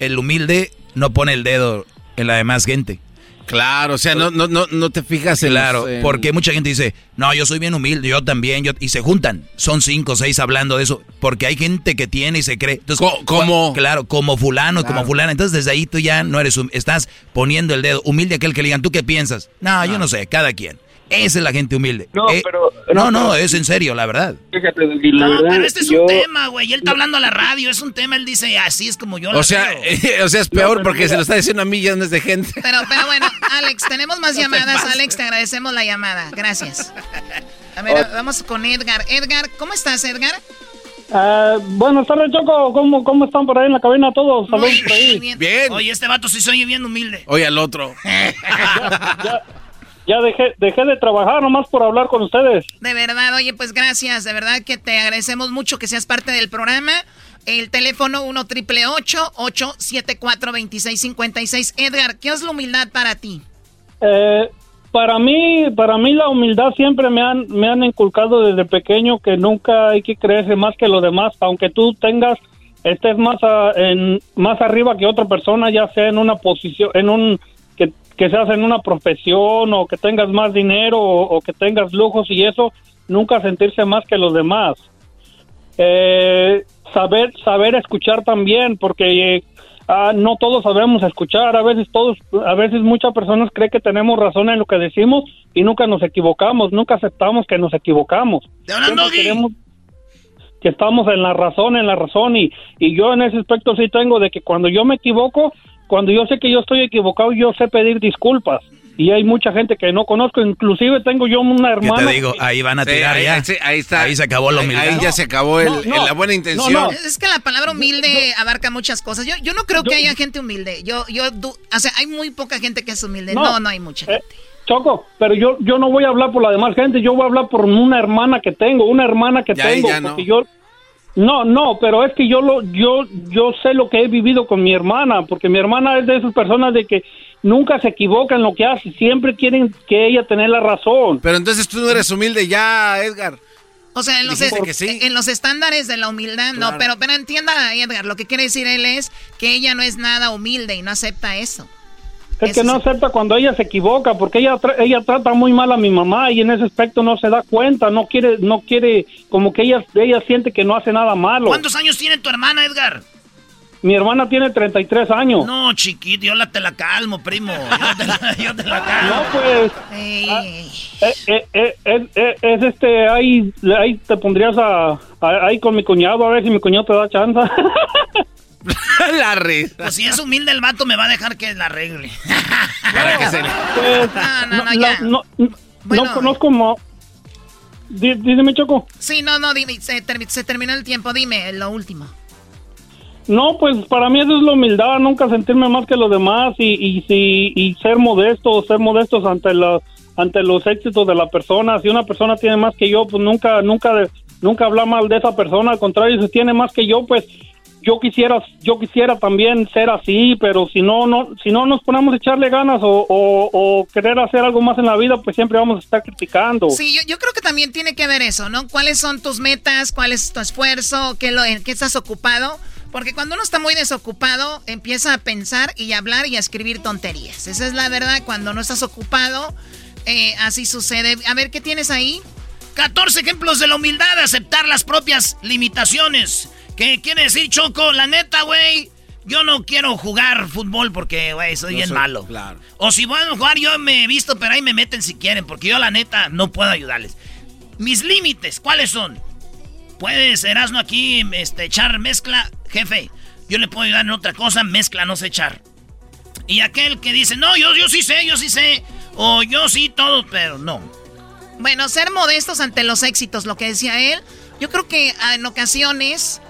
El humilde no pone el dedo en la demás gente. Claro, o sea, no, no, no, no te fijas en Claro, los, en- porque mucha gente dice, no, yo soy bien humilde, yo también, yo, y se juntan. Son cinco o seis hablando de eso, porque hay gente que tiene y se cree. Entonces, cua- Claro, como fulano, como fulana. Entonces, desde ahí tú ya no eres, estás poniendo el dedo. Humilde aquel que le digan, ¿tú qué piensas? No, yo no sé, cada quien. Esa es la gente humilde. No, Eh, pero- No, no, es en serio, la verdad. Fíjate, la No, verdad, pero este es yo- un tema, güey. Y él está hablando a la radio, es un tema. Él dice, así es como yo la O sea, veo". <laughs> o sea, es peor porque mira- se lo está diciendo a millones de gente. <laughs> Pero, pero bueno, Alex, tenemos más te llamadas. Alex, te agradecemos la llamada. Gracias. A ver, vamos con Edgar. Edgar, ¿cómo estás, Edgar? Ah, buenas tardes, Choco. ¿Cómo, ¿Cómo están por ahí en la cabina todos? Saludos por ahí. bien. Oye, este vato sí se oye bien humilde. Oye, al otro. <laughs> Ya dejé, dejé de trabajar nomás por hablar con ustedes. De verdad, oye, pues gracias. De verdad que te agradecemos mucho que seas parte del programa. El teléfono 1 triple 874 2656 Edgar, ¿qué es la humildad para ti? Eh, para mí, para mí la humildad siempre me han, me han inculcado desde pequeño que nunca hay que creerse más que los demás, aunque tú tengas, estés más, a- en, más arriba que otra persona, ya sea en una posición, en un, que, seas en una profesión o que tengas más dinero o, o que tengas lujos y eso, nunca sentirse más que los demás. Eh, saber, saber escuchar también, porque eh, ah, no todos sabemos escuchar, a veces todos, a veces muchas personas creen que tenemos razón en lo que decimos y nunca nos equivocamos, nunca aceptamos que nos equivocamos. Queremos que estamos en la razón, en la razón y, y yo en ese aspecto sí tengo de que cuando yo me equivoco, cuando yo sé que yo estoy equivocado, yo sé pedir disculpas. Y hay mucha gente que no conozco, inclusive tengo yo una ¿Qué hermana. te digo? Ahí van a Sí, tirar ahí- ya. ahí sí, ahí está. Ahí se acabó la humildad. ahí ya se acabó el- No, no. la buena intención. No, no. Es que la palabra humilde abarca muchas cosas. Yo, yo no creo que haya gente humilde. Yo, yo, du- o sea, hay muy poca gente que es humilde. No, no, hay mucha. Eh, Choco, pero yo yo no voy a hablar por la demás gente, yo voy a hablar por una hermana que tengo, una hermana que Ya, tengo, ya no. porque yo no, no, pero es que yo lo yo yo sé lo que he vivido con mi hermana, porque mi hermana es de esas personas de que nunca se equivoca en lo que hace, siempre quieren que ella tenga la razón. Pero entonces tú no eres humilde ya, Edgar. O sea, en los, es- que sí. en los estándares de la humildad, no, pero, pero entienda, Edgar, lo que quiere decir él es que ella no es nada humilde y no acepta eso. Es que no acepta cuando ella se equivoca, porque ella tra- ella trata muy mal a mi mamá y en ese aspecto no se da cuenta, no quiere no quiere como que ella ella siente que no hace nada malo. ¿Cuántos años tiene tu hermana, Edgar? Mi hermana tiene 33 años. No, chiquito, yo la te la calmo, primo. Yo te la, <laughs> yo te la calmo. No, pues. ah, eh, eh, eh, eh, eh, es este, ahí, ahí te pondrías a, a- ahí con mi cuñado, a ver si mi cuñado te da chance. <laughs> <laughs> la risa. Pues si es humilde el vato, me va a dejar que la arregle. <laughs> Pues, No, no, no, la- ya. no, no Bueno. conozco mo- Dí- Dígame, Choco. Sí, no, no, dime, se, se terminó el tiempo, dime lo último. No, pues para mí eso es la humildad, nunca sentirme más que los demás y, y, si- y ser modesto, ser modestos ante la, ante los éxitos de la persona. Si una persona tiene más que yo, pues nunca, nunca, nunca hablar mal de esa persona. Al contrario, si tiene más que yo, pues yo quisiera, yo quisiera también ser así, pero si no, no, si no nos ponemos a echarle ganas o, o, o querer hacer algo más en la vida, pues siempre vamos a estar criticando. Sí, yo, yo creo que también tiene que ver eso, ¿no? ¿Cuáles son tus metas? ¿Cuál es tu esfuerzo? ¿Qué lo, ¿En qué estás ocupado? Porque cuando uno está muy desocupado, empieza a pensar y a hablar y a escribir tonterías. Esa es la verdad. Cuando no estás ocupado, eh, así sucede. A ver, ¿qué tienes ahí? 14 ejemplos de la humildad, aceptar las propias limitaciones. ¿Qué quiere decir, Choco? La neta, güey, yo no quiero jugar fútbol porque, güey, soy No bien soy- malo. claro. O si van a jugar, yo me he visto, pero ahí me meten si quieren, porque yo, la neta, no puedo ayudarles. Mis límites, ¿cuáles son? Puedes, Erasmo, aquí este, echar mezcla, jefe. Yo le puedo ayudar en otra cosa, mezcla, no sé echar. Y aquel que dice, no, yo, yo sí sé, yo sí sé. O yo sí todo, pero no. Bueno, ser modestos ante los éxitos, lo que decía él. Yo creo que en ocasiones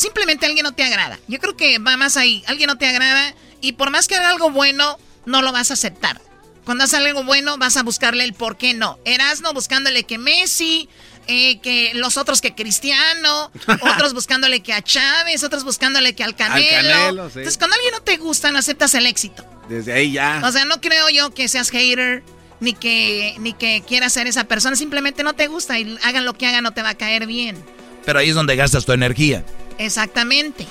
simplemente alguien no te agrada. Yo creo que va más ahí. Alguien no te agrada y por más que haga algo bueno, no lo vas a aceptar. Cuando hace algo bueno, vas a buscarle el por qué no. Erasno buscándole que Messi, eh, que los otros que Cristiano, <laughs> otros buscándole que a Chávez, otros buscándole que al Canelo. Canelo, sí. Entonces, cuando alguien no te gusta, no aceptas el éxito. Desde ahí ya. O sea, no creo yo que seas hater, ni que, ni que quieras ser esa persona, simplemente no te gusta y hagan lo que hagan no te va a caer bien. Pero ahí es donde gastas tu energía. Exactamente.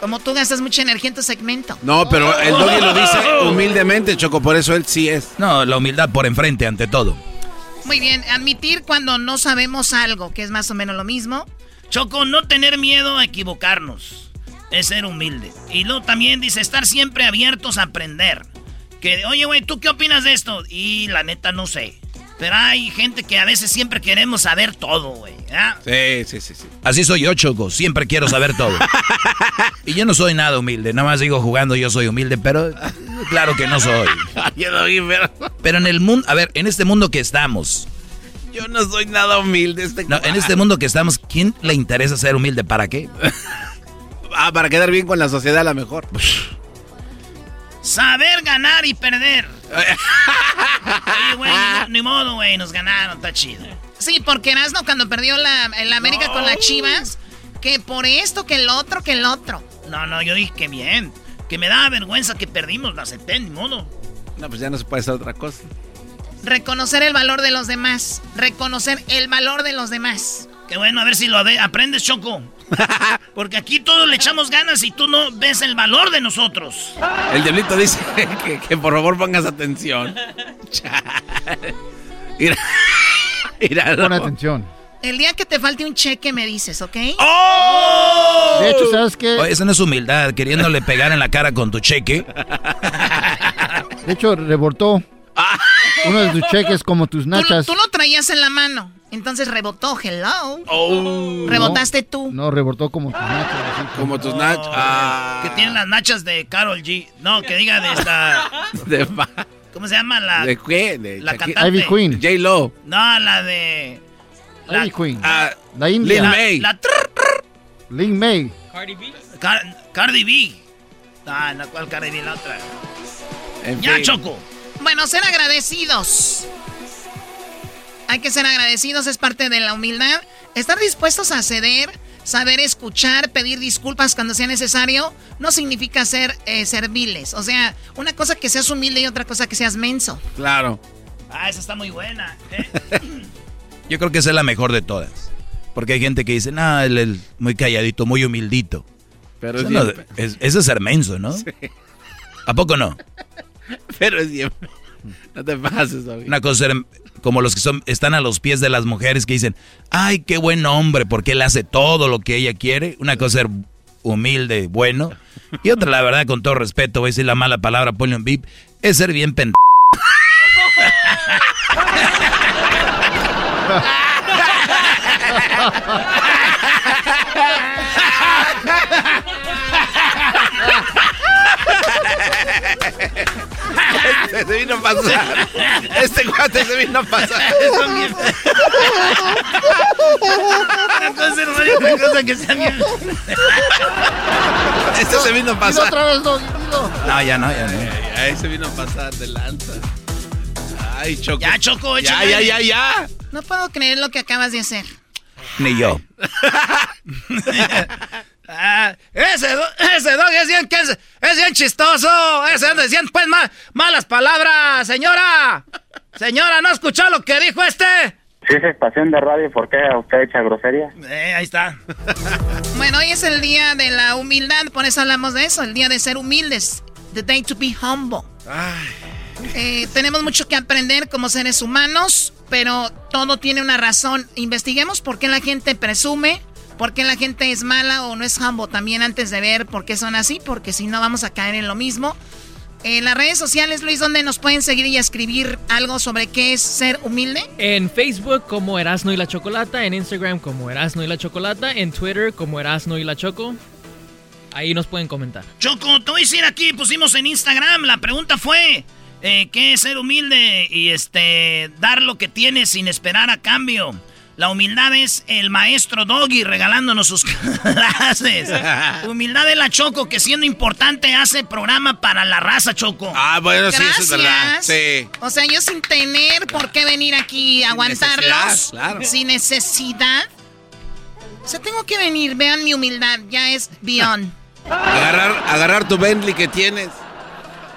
Como tú gastas mucha energía en tu segmento. No, pero el doggy lo dice humildemente, Choco, por eso él sí es. No, la humildad por enfrente ante todo. Muy bien, admitir cuando no sabemos algo, que es más o menos lo mismo. Choco, no tener miedo a equivocarnos. Es ser humilde. Y luego también dice estar siempre abiertos a aprender. Que, oye, güey, ¿tú qué opinas de esto? Y la neta no sé. Pero hay gente que a veces siempre queremos saber todo, güey. Sí, sí, sí, sí. Así soy yo, Choco. Siempre quiero saber todo. <laughs> y yo no soy nada humilde. Nada más digo jugando yo soy humilde, pero claro que no soy. <laughs> Pero en el mundo, a ver, en este mundo que estamos. Yo no soy nada humilde. Este No, en este mundo que estamos, ¿quién le interesa ser humilde? ¿Para qué? <laughs> Ah, para quedar bien con la sociedad a lo mejor. Saber ganar y perder. <laughs> Oye, güey, no- ni modo, güey, nos ganaron, está chido. Sí, porque Erasmo cuando perdió la, el América con las Chivas, que por esto, que el otro, que el otro. No, no, yo dije que bien. Que me daba vergüenza que perdimos, la acepté, ni modo. No, pues ya no se puede hacer otra cosa. Reconocer el valor de los demás. Reconocer el valor de los demás. Qué bueno, a ver si lo de- aprendes, Choco. <laughs> Porque aquí todos le echamos ganas y tú no ves el valor de nosotros. El diablito dice <laughs> que, que por favor pongas atención. Chale. <laughs> Mira, mira, Pon atención. El día que te falte un cheque me dices, ¿ok? ¡Oh! De hecho, ¿sabes qué? Oye, eso no es humildad, queriéndole pegar en la cara con tu cheque. De hecho, rebotó uno de tus cheques como tus Tú, nachas. tú lo traías en la mano. Entonces rebotó, hello. Oh. Rebotaste tú. No, rebotó como tus nachas. así. Como tus nachas. Ah. Que tienen las nachas de Carol G. No, que diga de esta. <laughs> De, ¿Cómo se llama la, ¿De qué? De la cantante? Ivy Queen. J. Lo. No, la de. La, Ivy Queen. Ah, La India. Lin May. la trrr, trrr, Lin May. Car- Cardi B. Ah, no, ¿cuál Cardi B? La otra. En Ya, fin. Choco. Bueno, ser agradecidos. Hay que ser agradecidos, es parte de la humildad. Estar dispuestos a ceder, saber escuchar, pedir disculpas cuando sea necesario, no significa ser eh, serviles. O sea, una cosa que seas humilde y otra cosa que seas menso. Claro. Ah, esa está muy buena. ¿eh? <laughs> Yo creo que esa es la mejor de todas. Porque hay gente que dice, no, él es muy calladito, muy humildito. Pero Eso, es no- es- eso es ser menso, ¿no? ¿A poco no? <laughs> Pero es bien. No te pases, Doggy. Una cosa ser como los que son, están a los pies de las mujeres que dicen, ay, qué buen hombre, porque él hace todo lo que ella quiere. Una cosa ser humilde, bueno. Y otra, la verdad, con todo respeto, voy a decir la mala palabra, ponle un bip, es ser bien pendejo. <laughs> Este se vino a pasar. Este cuate se vino a pasar. Son bien- Una cosa que sea bien. Este se vino a pasar. otra vez, dilo. No, ya no, ya no. Ahí se vino a pasar de lanza. Ay, Choco. Ya, Choco, Ya, ya, ya, ya. No puedo creer lo que acabas de hacer. Ni yo. <laughs> Ah, ese, do- ese dog es bien, es, es bien chistoso. Ese anda diciendo pues ma- malas palabras, señora. Señora, ¿no escuchó lo que dijo este? Si es estación de radio, ¿por qué usted echa grosería? Eh, ahí está. <laughs> Bueno, hoy es el día de la humildad, por eso hablamos de eso, el día de ser humildes. The day to be humble. Eh, tenemos mucho que aprender como seres humanos, pero todo tiene una razón. Investiguemos por qué la gente presume, por qué la gente es mala o no es humble también antes de ver por qué son así, porque si no vamos a caer en lo mismo. En las redes sociales, Luis, ¿dónde nos pueden seguir y escribir algo sobre qué es ser humilde? En Facebook como Erasno y la Chocolata, en Instagram como Erasno y la Chocolata, en Twitter como Erasno y la Choco. Ahí nos pueden comentar. Choco, te voy a decir aquí, pusimos en Instagram, la pregunta fue, eh, ¿qué es ser humilde y este dar lo que tienes sin esperar a cambio? La humildad es el maestro Doggy regalándonos sus <laughs> clases. humildad de la Choco, que siendo importante hace programa para la raza, Choco. Ah, bueno, sí, eso es verdad. Gracias. Sí. O sea, yo sin tener por qué venir aquí a aguantarlos. necesidad, claro. Sin necesidad. O sea, tengo que venir. Vean mi humildad. Ya es beyond. Agarrar, agarrar tu Bentley que tienes.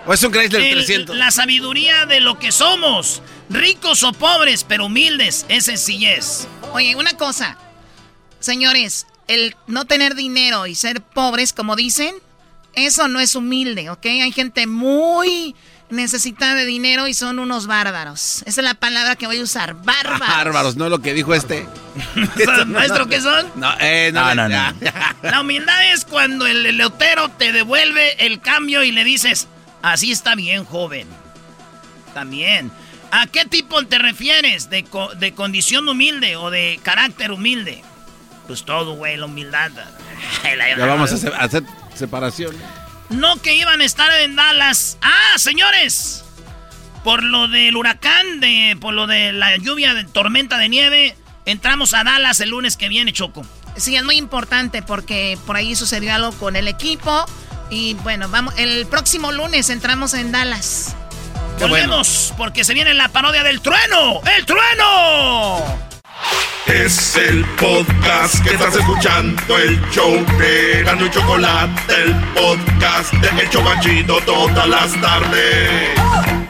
O es un Chrysler El- 300. La sabiduría de lo que somos. Ricos o pobres, pero humildes. Es sencillez. Oye, una cosa. Señores, el no tener dinero y ser pobres, como dicen, eso no es humilde, ¿ok? Hay gente muy necesitada de dinero y son unos bárbaros. Esa es la palabra que voy a usar. Bárbaros. Bárbaros, ¿no? Lo que dijo este. <laughs> ¿Maestro qué son? No, eh, no, No, no, no. <laughs> La humildad es cuando el elotero te devuelve el cambio y le dices, así está bien, joven. También. ¿A qué tipo te refieres? ¿De, co- de condición humilde o de carácter humilde? Pues todo, güey, la humildad. <laughs> Ya vamos a hacer, a hacer separación. No que iban a estar en Dallas. Ah, señores. Por lo del huracán, de, por lo de la lluvia, de tormenta de nieve, entramos a Dallas el lunes que viene, Choco. Sí, es muy importante porque por ahí sucedió algo con el equipo. Y bueno, vamos, el próximo lunes entramos en Dallas. Volvemos, porque se viene la parodia del trueno. ¡El trueno! Es el podcast que estás escuchando, el show de Gano y Chocolate, el podcast de El Chocachito todas las tardes.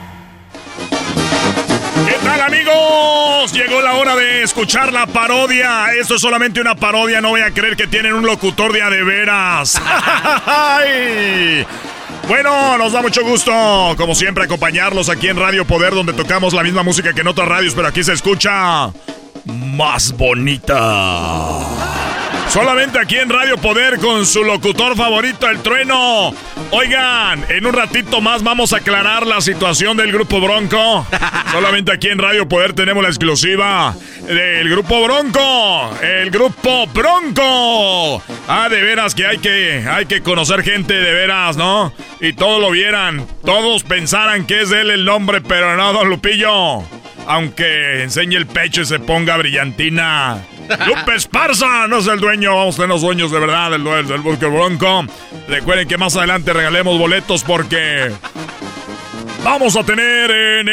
¿Qué tal amigos? Llegó la hora de escuchar la parodia. Esto es solamente una parodia, no voy a creer que tienen un locutor de a de veras. <laughs> Bueno, nos da mucho gusto, como siempre, acompañarlos aquí en Radio Poder, donde tocamos la misma música que en otras radios, pero aquí se escucha más bonita. Solamente aquí en Radio Poder con su locutor favorito, el trueno. Oigan, en un ratito más vamos a aclarar la situación del Grupo Bronco. Solamente aquí en Radio Poder tenemos la exclusiva del Grupo Bronco. El Grupo Bronco. Ah, de veras que hay que, hay que conocer gente de veras, ¿no? Y todos lo vieran. Todos pensaran que es él el nombre, pero no, don Lupillo. Aunque enseñe el pecho y se ponga brillantina. Lupe Esparza no es el dueño, vamos a tener los dueños de verdad del dueño del Bosque Bronco. Recuerden que más adelante regalemos boletos porque vamos a tener en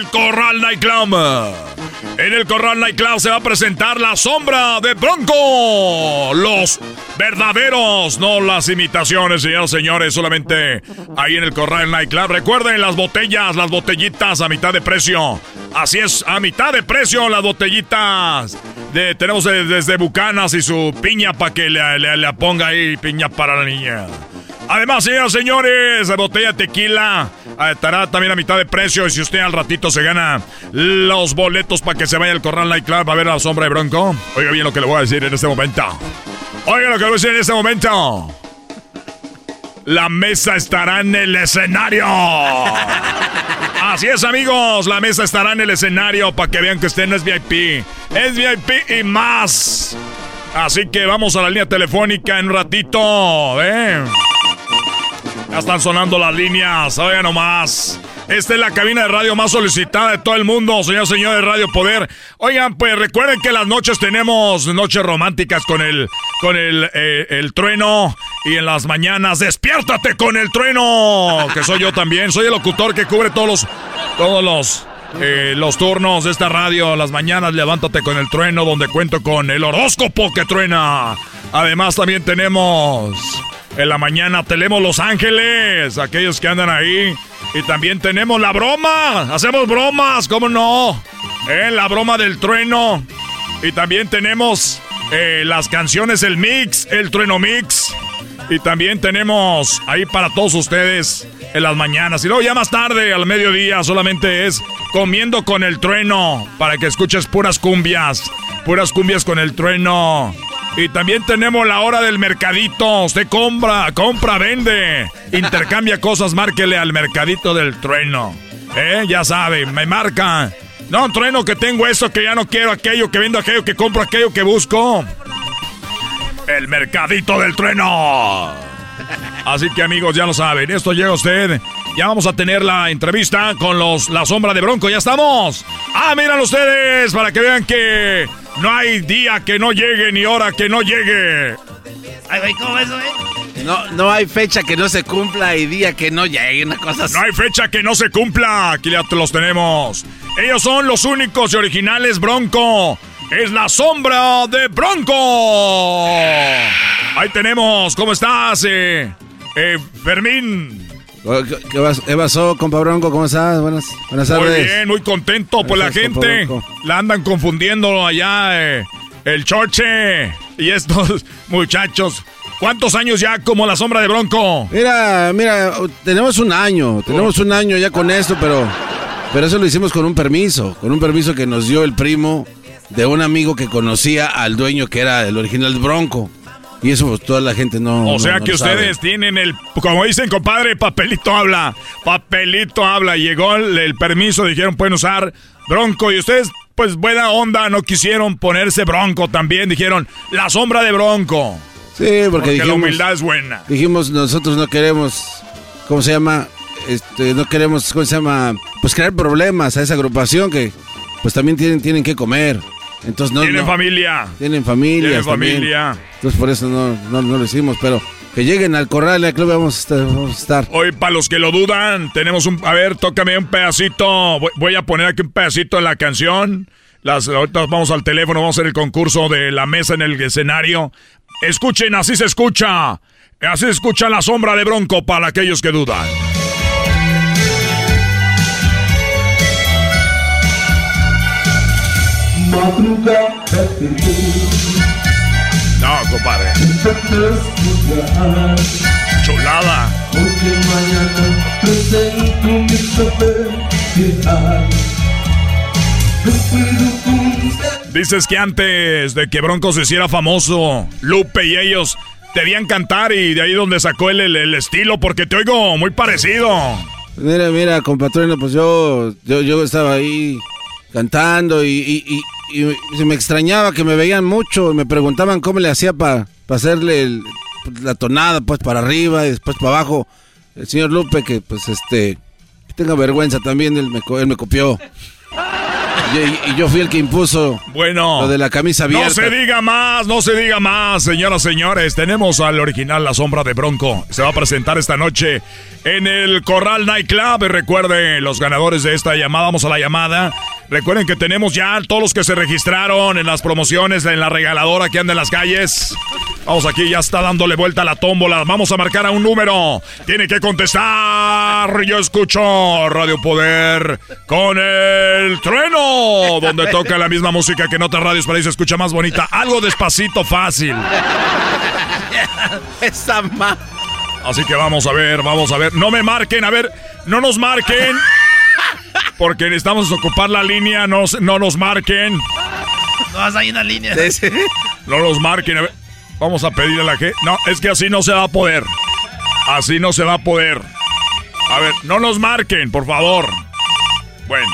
el Corral Nightclub. En el Corral Nightclub se va a presentar la sombra de Bronco. Los verdaderos, no las imitaciones, señores, señores. Solamente ahí en el Corral Nightclub. Recuerden las botellas, las botellitas a mitad de precio. Así es, a mitad de precio las botellitas. De, tenemos de- desde Bucanas y su piña para que le, le- le ponga ahí piña para la niña. Además, señoras y señores, la botella tequila ah, estará también a mitad de precio. Y si usted al ratito se gana los boletos para que se vaya al Corral Nightclub a ver a la sombra de Bronco, oiga bien lo que le voy a decir en este momento. Oiga lo que le voy a decir en este momento. La mesa estará en el escenario. Así es, amigos. La mesa estará en el escenario para que vean que usted no es VIP. Es VIP y más. Así que vamos a la línea telefónica en un ratito. ¿eh? Ya están sonando las líneas. Oigan nomás. Esta es la cabina de radio más solicitada de todo el mundo, señor, señor de Radio Poder. Oigan, pues recuerden que las noches tenemos noches románticas con el, con el, eh, el trueno. Y en las mañanas, despiértate con el trueno. Que soy yo también. Soy el locutor que cubre todos los, todos los, eh, los turnos de esta radio. Las mañanas, levántate con el trueno, donde cuento con el horóscopo que truena. Además, también tenemos. En la mañana tenemos Los Ángeles, aquellos que andan ahí. Y también tenemos la broma. Hacemos bromas, ¿cómo no? Eh, la broma del trueno. Y también tenemos eh, las canciones, el mix, el trueno mix. Y también tenemos ahí para todos ustedes en las mañanas. Y luego ya más tarde, al mediodía, solamente es comiendo con el trueno. Para que escuches puras cumbias. Puras cumbias con el trueno. Y también tenemos la hora del mercadito. Usted compra, compra, vende. Intercambia cosas, márquele al mercadito del trueno. ¿Eh? Ya sabe, me marca. No, trueno, que tengo eso, que ya no quiero aquello, que vendo aquello, que compro aquello, que busco. El mercadito del trueno. Así que amigos, ya lo saben, esto llega a usted. Ya vamos a tener la entrevista con los La Sombra de Bronco, ya estamos. Ah, miran ustedes, para que vean que no hay día que no llegue ni hora que no llegue. Ay, güey, ¿cómo eso, eh? No, no hay fecha que no se cumpla y día que no llegue, una cosa así. No hay fecha que no se cumpla. Aquí ya los tenemos. Ellos son los únicos y originales Bronco. Es la sombra de Bronco. Ahí tenemos. ¿Cómo estás? eh? Eh, Fermín. Oh, ¿Qué, pasó, compa Bronco? ¿Cómo estás? Buenas, buenas Muy tardes. bien, muy contento. Pues la gente la andan confundiendo allá, eh, el Chorche y estos <laughs> muchachos. ¿Cuántos años ya como la sombra de Bronco? Mira, mira, tenemos un año, tenemos un año ya con esto, pero, pero eso lo hicimos con un permiso, con un permiso que nos dio el primo de un amigo que conocía al dueño que era el original Bronco. Y eso pues, toda la gente no. O no- sea no que sabe. ustedes tienen el, como dicen compadre, papelito habla, papelito habla. Llegó el, el permiso, dijeron pueden usar Bronco y ustedes, pues buena onda, no quisieron ponerse Bronco también, dijeron la sombra de Bronco. Sí, porque, la dijimos, humildad es buena. dijimos nosotros no queremos, ¿cómo se llama? Este, no queremos, ¿cómo se llama? Pues crear problemas a esa agrupación que, pues también tienen, tienen que comer. Entonces no. Tienen no- familia. Tienen familia. Tienen familia. Entonces por eso no, no, no lo hicimos, pero que lleguen al corral y al club vamos a estar. Vamos a estar. Hoy, para los que lo dudan, tenemos un... A ver, tócame un pedacito. Voy, voy a poner aquí un pedacito en la canción. Las, ahorita vamos al teléfono, vamos a hacer el concurso de la mesa en el escenario. Escuchen, así se escucha. Así se escucha la sombra de Bronco para aquellos que dudan. Madruga, No, compadre. Chulada. Porque mañana presento mi saber ideal. Dices que antes de que Bronco se hiciera famoso, Lupe y ellos te debían cantar y de ahí donde sacó el, el- el estilo, porque te oigo muy parecido. Mira, mira, compatrino, pues yo, yo, yo estaba ahí cantando y, y, y- y se me extrañaba que me veían mucho y me preguntaban cómo le hacía para hacerle el- la tonada, pues para arriba y después para abajo. El señor Lupe, que pues este, que tenga vergüenza también, él me, co- él me copió. Y, yo fui el que impuso Bueno. lo de la camisa abierta. No se diga más, no se diga más, señoras y señores. Tenemos al original La Sombra de Bronco. Se va a presentar esta noche en el Corral Nightclub. Y Recuerden, los ganadores de esta llamada, vamos a la llamada. Recuerden que tenemos ya todos los que se registraron en las promociones, en la regaladora que anda en las calles. Vamos aquí, ya está dándole vuelta a la tómbola. Vamos a marcar a un número. Tiene que contestar. Yo escucho Radio Poder con el trueno, donde toca la misma música que en otras radios, pero ahí se escucha más bonita. Algo despacito, fácil. <laughs> Esa. Así que vamos a ver, vamos a ver. No me marquen, a ver, no nos marquen. Porque necesitamos ocupar la línea, no, no nos marquen. No en la línea. No los marquen. A ver, vamos a pedirle a la gente. No, es que así no se va a poder. Así no se va a poder. A ver, no nos marquen, por favor. Bueno,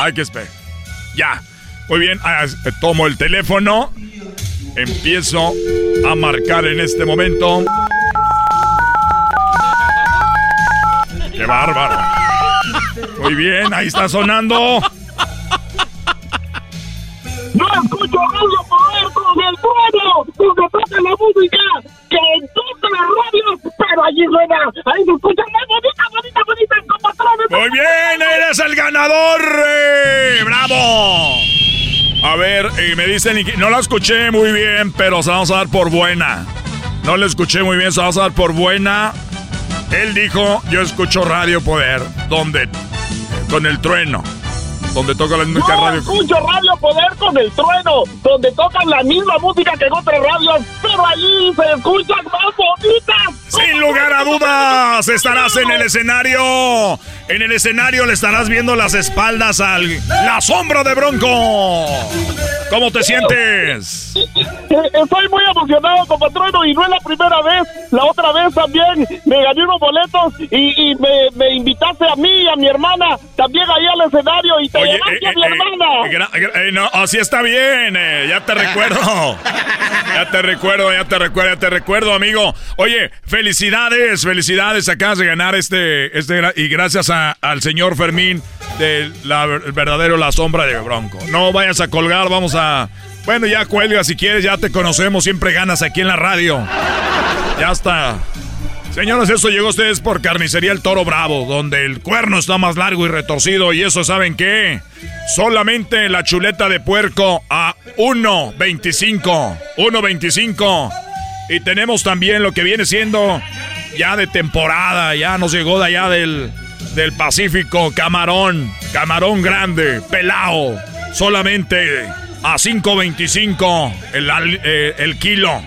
hay que esperar. Ya. Muy bien, ah, tomo el teléfono. Empiezo a marcar en este momento. ¡Qué bárbaro! Muy bien, ahí está sonando. No escucho Radio Poder con el trueno, donde toca la música que en todas las radios, pero allí suena, ahí se escucha más bonita, bonita, bonita, como trono. Muy bien, eres el ganador. eh, ¡Bravo! A ver, y me dicen, no la escuché muy bien, pero se la vamos a dar por buena. No la escuché muy bien, se la vamos a dar por buena. Él dijo, yo escucho Radio Poder, donde, con el trueno, donde toca la única No radio. escucho Radio Poder con el trueno, donde tocan la misma música que en otras radios, pero allí se escuchan más bonitas. Sin lugar a dudas, estarás en el escenario. En el escenario le estarás viendo las espaldas al la sombra de Bronco. ¿Cómo te sientes? Eh, Estoy muy emocionado, compatrón, y no es la primera vez. La otra vez también me gané unos boletos y, y me, me invitaste a mí y a mi hermana también ahí al escenario y te Oye, mi no, así está bien, eh, ya te recuerdo. <laughs> Ya te recuerdo, ya te recuerdo, ya te recuerdo, amigo. Oye, felicidades, felicidades, acabas de ganar este, este y gracias a- al señor Fermín de la el verdadero La Sombra de Bronco. No vayas a colgar, vamos a... Bueno, ya cuelga si quieres, ya te conocemos, siempre ganas aquí en la radio. Ya está. Señores, eso llegó a ustedes por Carnicería El Toro Bravo, donde el cuerno está más largo y retorcido. Y eso, ¿saben qué? Solamente la chuleta de puerco a 1.25. 1.25. Y tenemos también lo que viene siendo ya de temporada, ya nos llegó de allá del, del Pacífico, camarón, camarón grande, pelao, solamente a 5.25 el, al- eh, el kilo.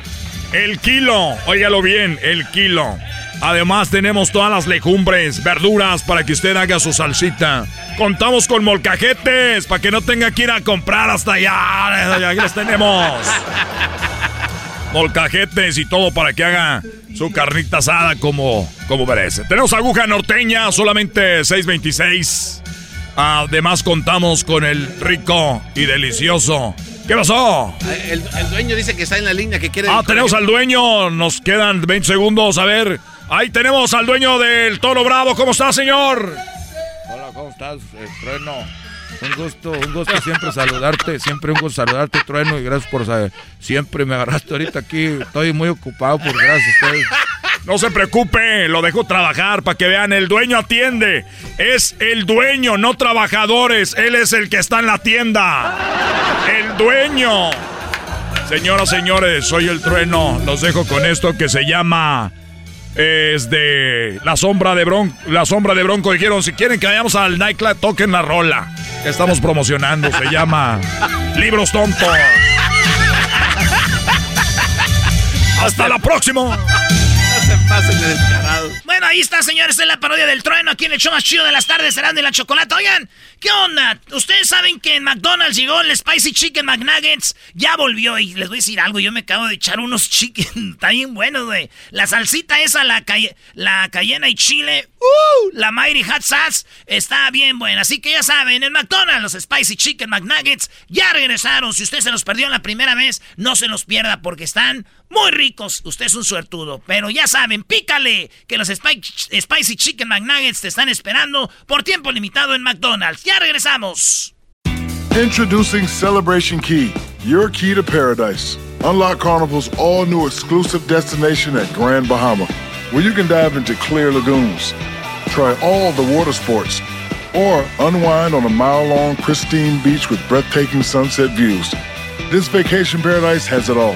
El kilo, óigalo bien, el kilo. Además tenemos todas las legumbres, verduras para que usted haga su salsita. Contamos con molcajetes para que no tenga que ir a comprar hasta allá. Aquí los tenemos. Molcajetes y todo para que haga su carnita asada como, como merece. Tenemos aguja norteña, solamente 6.26. Además contamos con el rico y delicioso. ¿Qué pasó? El, el dueño dice que está en la línea que quiere. Ah, tenemos al dueño. Nos quedan 20 segundos. A ver. Ahí tenemos al dueño del Toro Bravo. ¿Cómo está, señor? Hola, ¿cómo estás, eh, Trueno? Un gusto, un gusto siempre saludarte, siempre un gusto saludarte, Trueno, y gracias por saber. Siempre me agarraste ahorita aquí, estoy muy ocupado por gracias a ustedes. No se preocupe, lo dejo trabajar para que vean. El dueño atiende. Es el dueño, no trabajadores. Él es el que está en la tienda. El dueño. Señoras, señores, soy el trueno. Los dejo con esto que se llama. Es de la sombra de Bronco. La sombra de Bronco dijeron: si quieren que vayamos al nightclub, toquen la rola. que estamos promocionando. Se llama <laughs> Libros Tontos. <laughs> Hasta la próxima. Bueno, ahí está, señores, es la parodia del trueno. Aquí en el show más chido de las tardes, serán de la chocolate. Oigan, ¿qué onda? Ustedes saben que en McDonald's llegó el Spicy Chicken McNuggets. Ya volvió y les voy a decir algo. Yo me acabo de echar unos chicken. <laughs> Está bien buenos, güey. La salsita esa, la, calle, la cayena y chile. ¡Uh! La Mighty Hot Sauce está bien buena. Así que ya saben, en McDonald's, los Spicy Chicken McNuggets ya regresaron. Si usted se los perdió la primera vez, no se los pierda porque están muy ricos. Usted es un suertudo. Pero ya saben, pícale que los Spike- Spicy Chicken McNuggets te están esperando por tiempo limitado en McDonald's. Ya regresamos. Introducing Celebration Key, your key to paradise. Unlock Carnival's all new exclusive destination at Grand Bahama, where you can dive into clear lagoons, try all the water sports, or unwind on a mile long pristine beach with breathtaking sunset views. This vacation paradise has it all.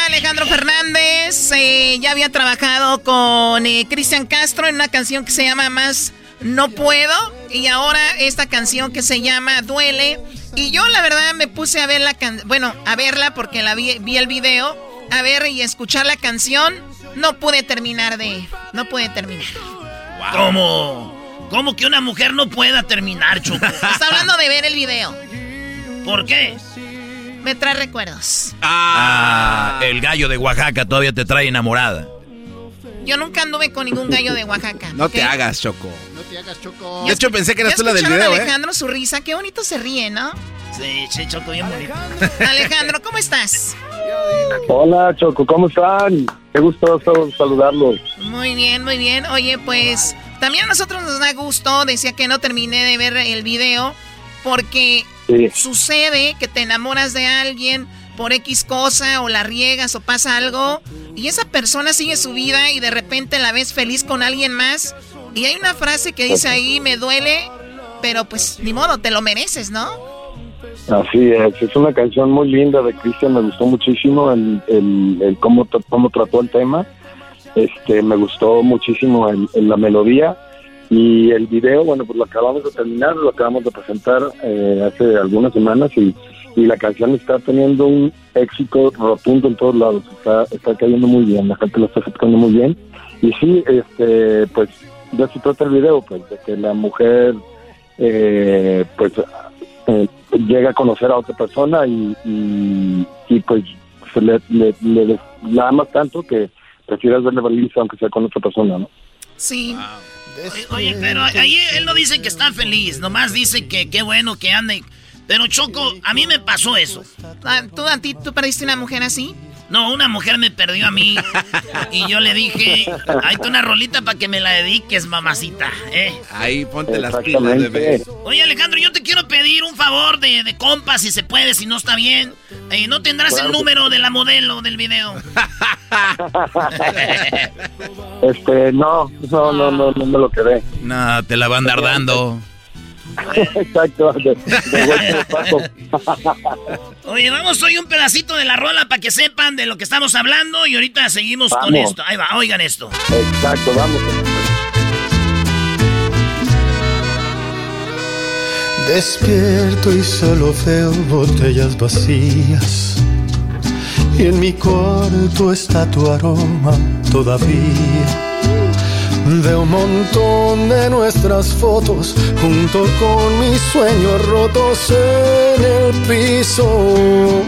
Fernández. eh, ya había trabajado con eh, Cristian Castro en una canción que se llama Más No Puedo. Y ahora esta canción que se llama Duele. Y yo la verdad me puse a ver la can bueno, a verla porque la vi, vi el video. A ver y escuchar la canción. No pude terminar de. No pude terminar. ¿Cómo? ¿Cómo que una mujer no pueda terminar, Choco? <laughs> Está hablando de ver el video. ¿Por qué? Me trae recuerdos. Ah, el gallo de Oaxaca todavía te trae enamorada. Yo nunca anduve con ningún gallo de Oaxaca. No te hagas, Choco. No te hagas choco. De hecho, pensé que eras ¿Ya tú la del video, ¿eh? Alejandro su risa, qué bonito se ríe, ¿no? Sí, sí, Choco, bien bonito. Alejandro, ¿cómo estás? Hola Choco, ¿cómo están? Qué gusto saludarlos. Muy bien, muy bien. Oye, pues También a nosotros nos da gusto, decía que no terminé de ver el video, porque Sí. sucede que te enamoras de alguien por X cosa o la riegas o pasa algo y esa persona sigue su vida y de repente la ves feliz con alguien más y hay una frase que dice ahí, me duele, pero pues ni modo, te lo mereces, ¿no? Así es, es una canción muy linda de Cristian, me gustó muchísimo el, el, el cómo, cómo trató el tema, este, me gustó muchísimo el- la melodía y el video, bueno, pues lo acabamos de terminar, lo acabamos de presentar eh, hace algunas semanas y, y la canción está teniendo un éxito rotundo en todos lados, está, está cayendo muy bien, la gente lo está aceptando muy bien y sí, este, pues de eso trata el video, pues de que la mujer, eh, pues eh, llega a conocer a otra persona y, y, pues se le, le, le- la amas tanto que prefieres verle feliz aunque sea con otra persona, ¿no? Sí. Oye, Oye, pero ahí él no dice que está feliz, nomás dice que qué bueno que ande. Pero Choco, a mí me pasó eso. Ah, ¿Tú, a ti, ¿Tú perdiste una mujer así? No, una mujer me perdió a mí y yo le dije, hay una rolita para que me la dediques, mamacita, ¿eh? Ahí ponte las pilas, bebé. Oye, Alejandro, yo te quiero pedir un favor de, de compa, si se puede, si no está bien. Eh, ¿No tendrás el número de la modelo del video? <laughs> Este, no, no, no, no, no me lo quedé. No, te la van a andar dando. <laughs> Exacto, de, de paso. <laughs> Oye, vamos hoy un pedacito de la rola para que sepan de lo que estamos hablando y ahorita seguimos con esto. Ahí va, oigan esto. Exacto, vamos. Despierto y solo veo botellas vacías. Y en mi cuarto está tu aroma todavía. Veo un montón de nuestras fotos junto con mis sueños rotos en el piso.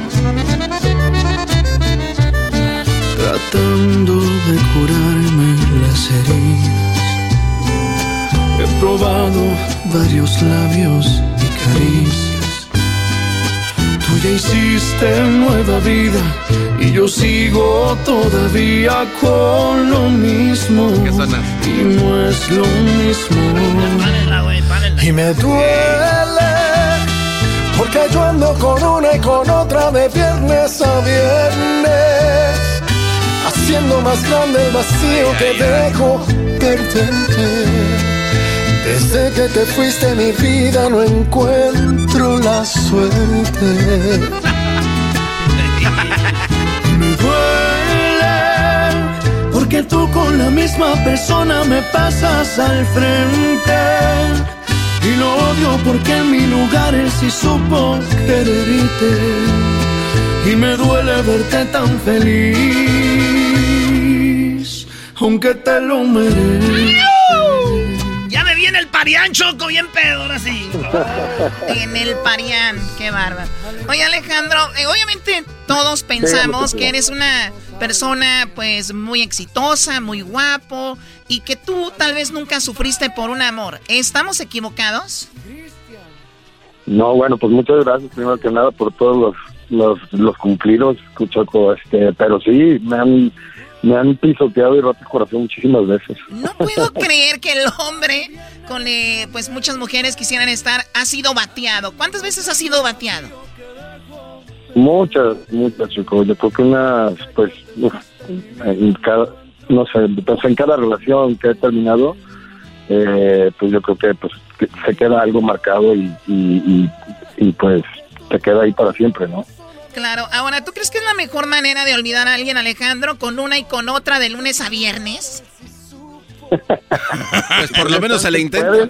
Tratando de curarme las heridas. He probado varios labios y caricias. Ya hiciste nueva vida y yo sigo todavía con lo mismo. Y no es lo mismo. Y me duele porque yo ando con una y con otra de viernes a viernes. Haciendo más grande el vacío que dejo perderte. Desde que te fuiste mi vida no encuentro la suerte. Me duele porque tú con la misma persona me pasas al frente. Y lo odio porque en mi lugar él sí supo quererte. Y me duele verte tan feliz, aunque te lo mereces. Parián, Choco, bien pedo, ahora sí. <laughs> En el Parián, qué bárbaro. Oye, Alejandro, eh, obviamente todos pensamos Sí, que eres una persona pues muy exitosa, muy guapo y que tú tal vez nunca sufriste por un amor. ¿Estamos equivocados? No, bueno, pues muchas gracias primero que nada por todos los los, los cumplidos, Choco, este, pero sí, me han, me han pisoteado y roto el corazón muchísimas veces. No puedo creer que el hombre con eh, pues muchas mujeres quisieran estar ha sido bateado. ¿Cuántas veces ha sido bateado? Muchas, muchas, Choco. Yo creo que unas, pues, uf, en cada, no sé, pues en cada relación que he terminado, eh, pues yo creo que pues que se queda algo marcado y, y, y, y, pues te queda ahí para siempre, ¿no? Claro, ahora, ¿tú crees que es la mejor manera de olvidar a alguien, Alejandro, con una y con otra de lunes a viernes? Pues por lo menos se le intenta.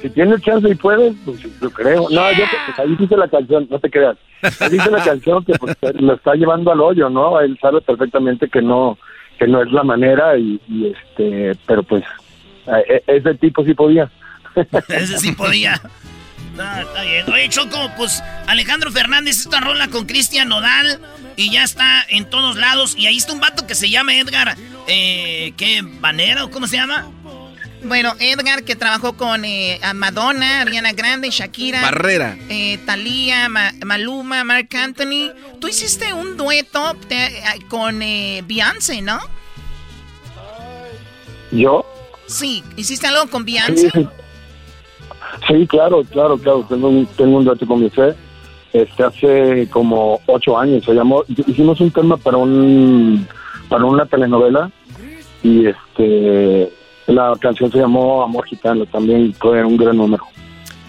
Si tienes chance y puedes, pues yo creo. No, yo pues, ahí dice la canción, no te creas. Ahí dice la canción que pues, lo está llevando al hoyo, ¿no? Él sabe perfectamente que no que no es la manera y, y, este, pero pues eh, ese tipo sí podía. Ese sí podía. No, está bien. Oye, Choco, pues Alejandro Fernández, esta rola con Cristian Nodal y ya está en todos lados. Y ahí está un vato que se llama Edgar, eh, ¿qué? ¿Banera o cómo se llama? Bueno, Edgar que trabajó con eh, a Madonna, Ariana Grande, Shakira. Barrera. Eh, Thalía, Ma- Maluma, Mark Anthony. Tú hiciste un dueto eh, con eh, Beyoncé, ¿no? ¿Yo? Sí, ¿hiciste algo con Beyoncé? Sí, sí. Claro, claro, claro. Tengo un, tengo un dueto con mi fe. Este, hace como ocho años. Se llamó, hicimos un tema para un para una telenovela y este la canción se llamó Amor Gitano. También fue un gran número.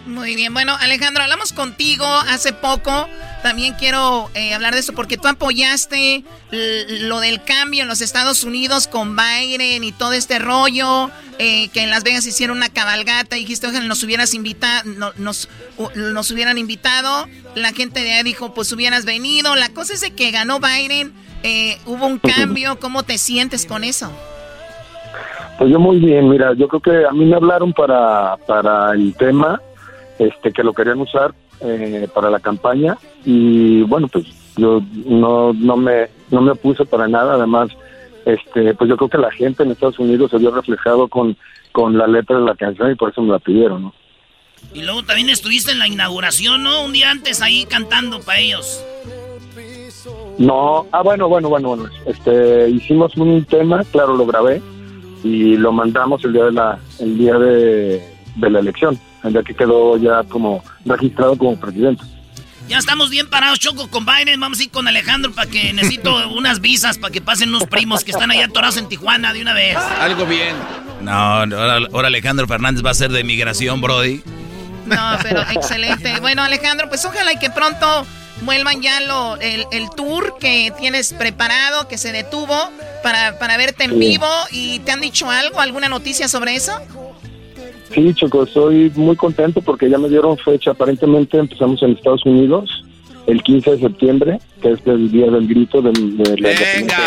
Muy bien, bueno Alejandro, hablamos contigo hace poco. También quiero eh, hablar de eso porque tú apoyaste lo del cambio en los Estados Unidos con Biden y todo este rollo, eh, que en Las Vegas hicieron una cabalgata y dijiste, ojalá nos hubieras invitado, nos, nos hubieran invitado. La gente de ahí dijo, pues hubieras venido. La cosa es de que ganó Biden, eh, hubo un cambio. <laughs> ¿Cómo te sientes con eso? Pues yo muy bien, mira, yo creo que a mí me hablaron para, para el tema este que lo querían usar eh, para la campaña. Y bueno pues yo no no me no me opuse para nada. Además este pues yo creo que la gente en Estados Unidos se vio reflejado con con la letra de la canción y por eso me la pidieron ¿no? y luego también estuviste en la inauguración no un día antes ahí cantando para ellos. No ah bueno bueno bueno bueno. Este hicimos un tema claro lo grabé y lo mandamos el día de la el día de, de la elección ya que quedó ya como registrado como presidente. Ya estamos bien parados, Choco, con Biden. Vamos a ir con Alejandro para que necesito <laughs> unas visas para que pasen unos primos que están allá atorados en Tijuana de una vez. Algo bien. No, ahora, ahora Alejandro Fernández va a ser de migración, Brody. No, pero <laughs> excelente. Bueno, Alejandro, pues ojalá y que pronto vuelvan ya lo, el, el, tour que tienes preparado, que se detuvo para, para verte en vivo. ¿Y te han dicho algo, alguna noticia sobre eso? Sí, Choco, estoy muy contento porque ya me dieron fecha. Aparentemente empezamos en Estados Unidos el 15 de septiembre, que es el día del grito de, de la ¡Venga!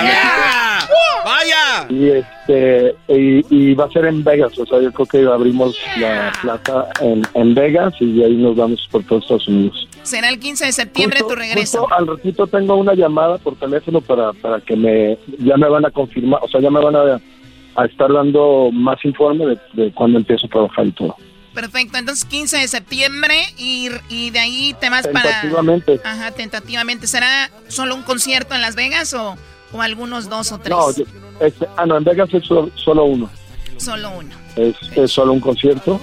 ¡Vaya! Y, este, y, va a ser en Vegas, o sea, yo creo que abrimos la plaza en, en Vegas y de ahí nos vamos por todos Estados Unidos. Será el 15 de septiembre tu regreso. al ratito tengo una llamada por teléfono para, para que me, ya me van a confirmar, o sea, ya me van a a estar dando más informe de, de cuándo empiezo a trabajar y todo. Perfecto, entonces 15 de septiembre y, y de ahí te vas para... Tentativamente. Ajá, tentativamente. ¿Será solo un concierto en Las Vegas o, o algunos dos o tres? No, este, ah, no, en Vegas es solo, uno. Solo uno. Es, es, solo un concierto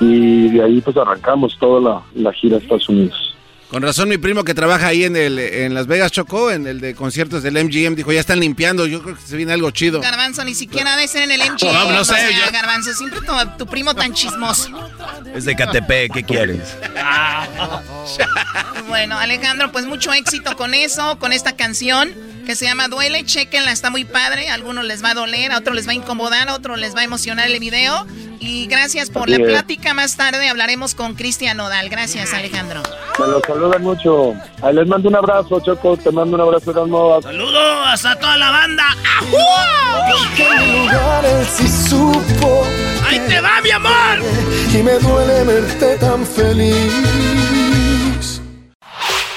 y de ahí pues arrancamos toda la, la gira a Estados Unidos. Con razón, mi primo que trabaja ahí en el en Las Vegas Chocó, en el de conciertos del MGM, dijo, ya están limpiando, yo creo que se viene algo chido. Garbanzo, ni siquiera debe ser en el MGM. No, no sé. O sea, Garbanzo, siempre tu, tu, primo tan chismoso. Es de KTP, ¿qué quieres? <laughs> bueno, Alejandro, pues mucho éxito con eso, con esta canción que se llama Duele, chequenla, está muy padre, a algunos les va a doler, a otros les va a incomodar, a otros les va a emocionar el video. Y gracias por la plática. Más tarde hablaremos con Cristian Nodal. Gracias, Alejandro. Me los saludan mucho. Ahí les mando un abrazo, Choco. Te mando un abrazo, Erasmo. Saludos hasta toda la banda. supo ¡Ahí te va, mi amor! Y me duele verte tan feliz.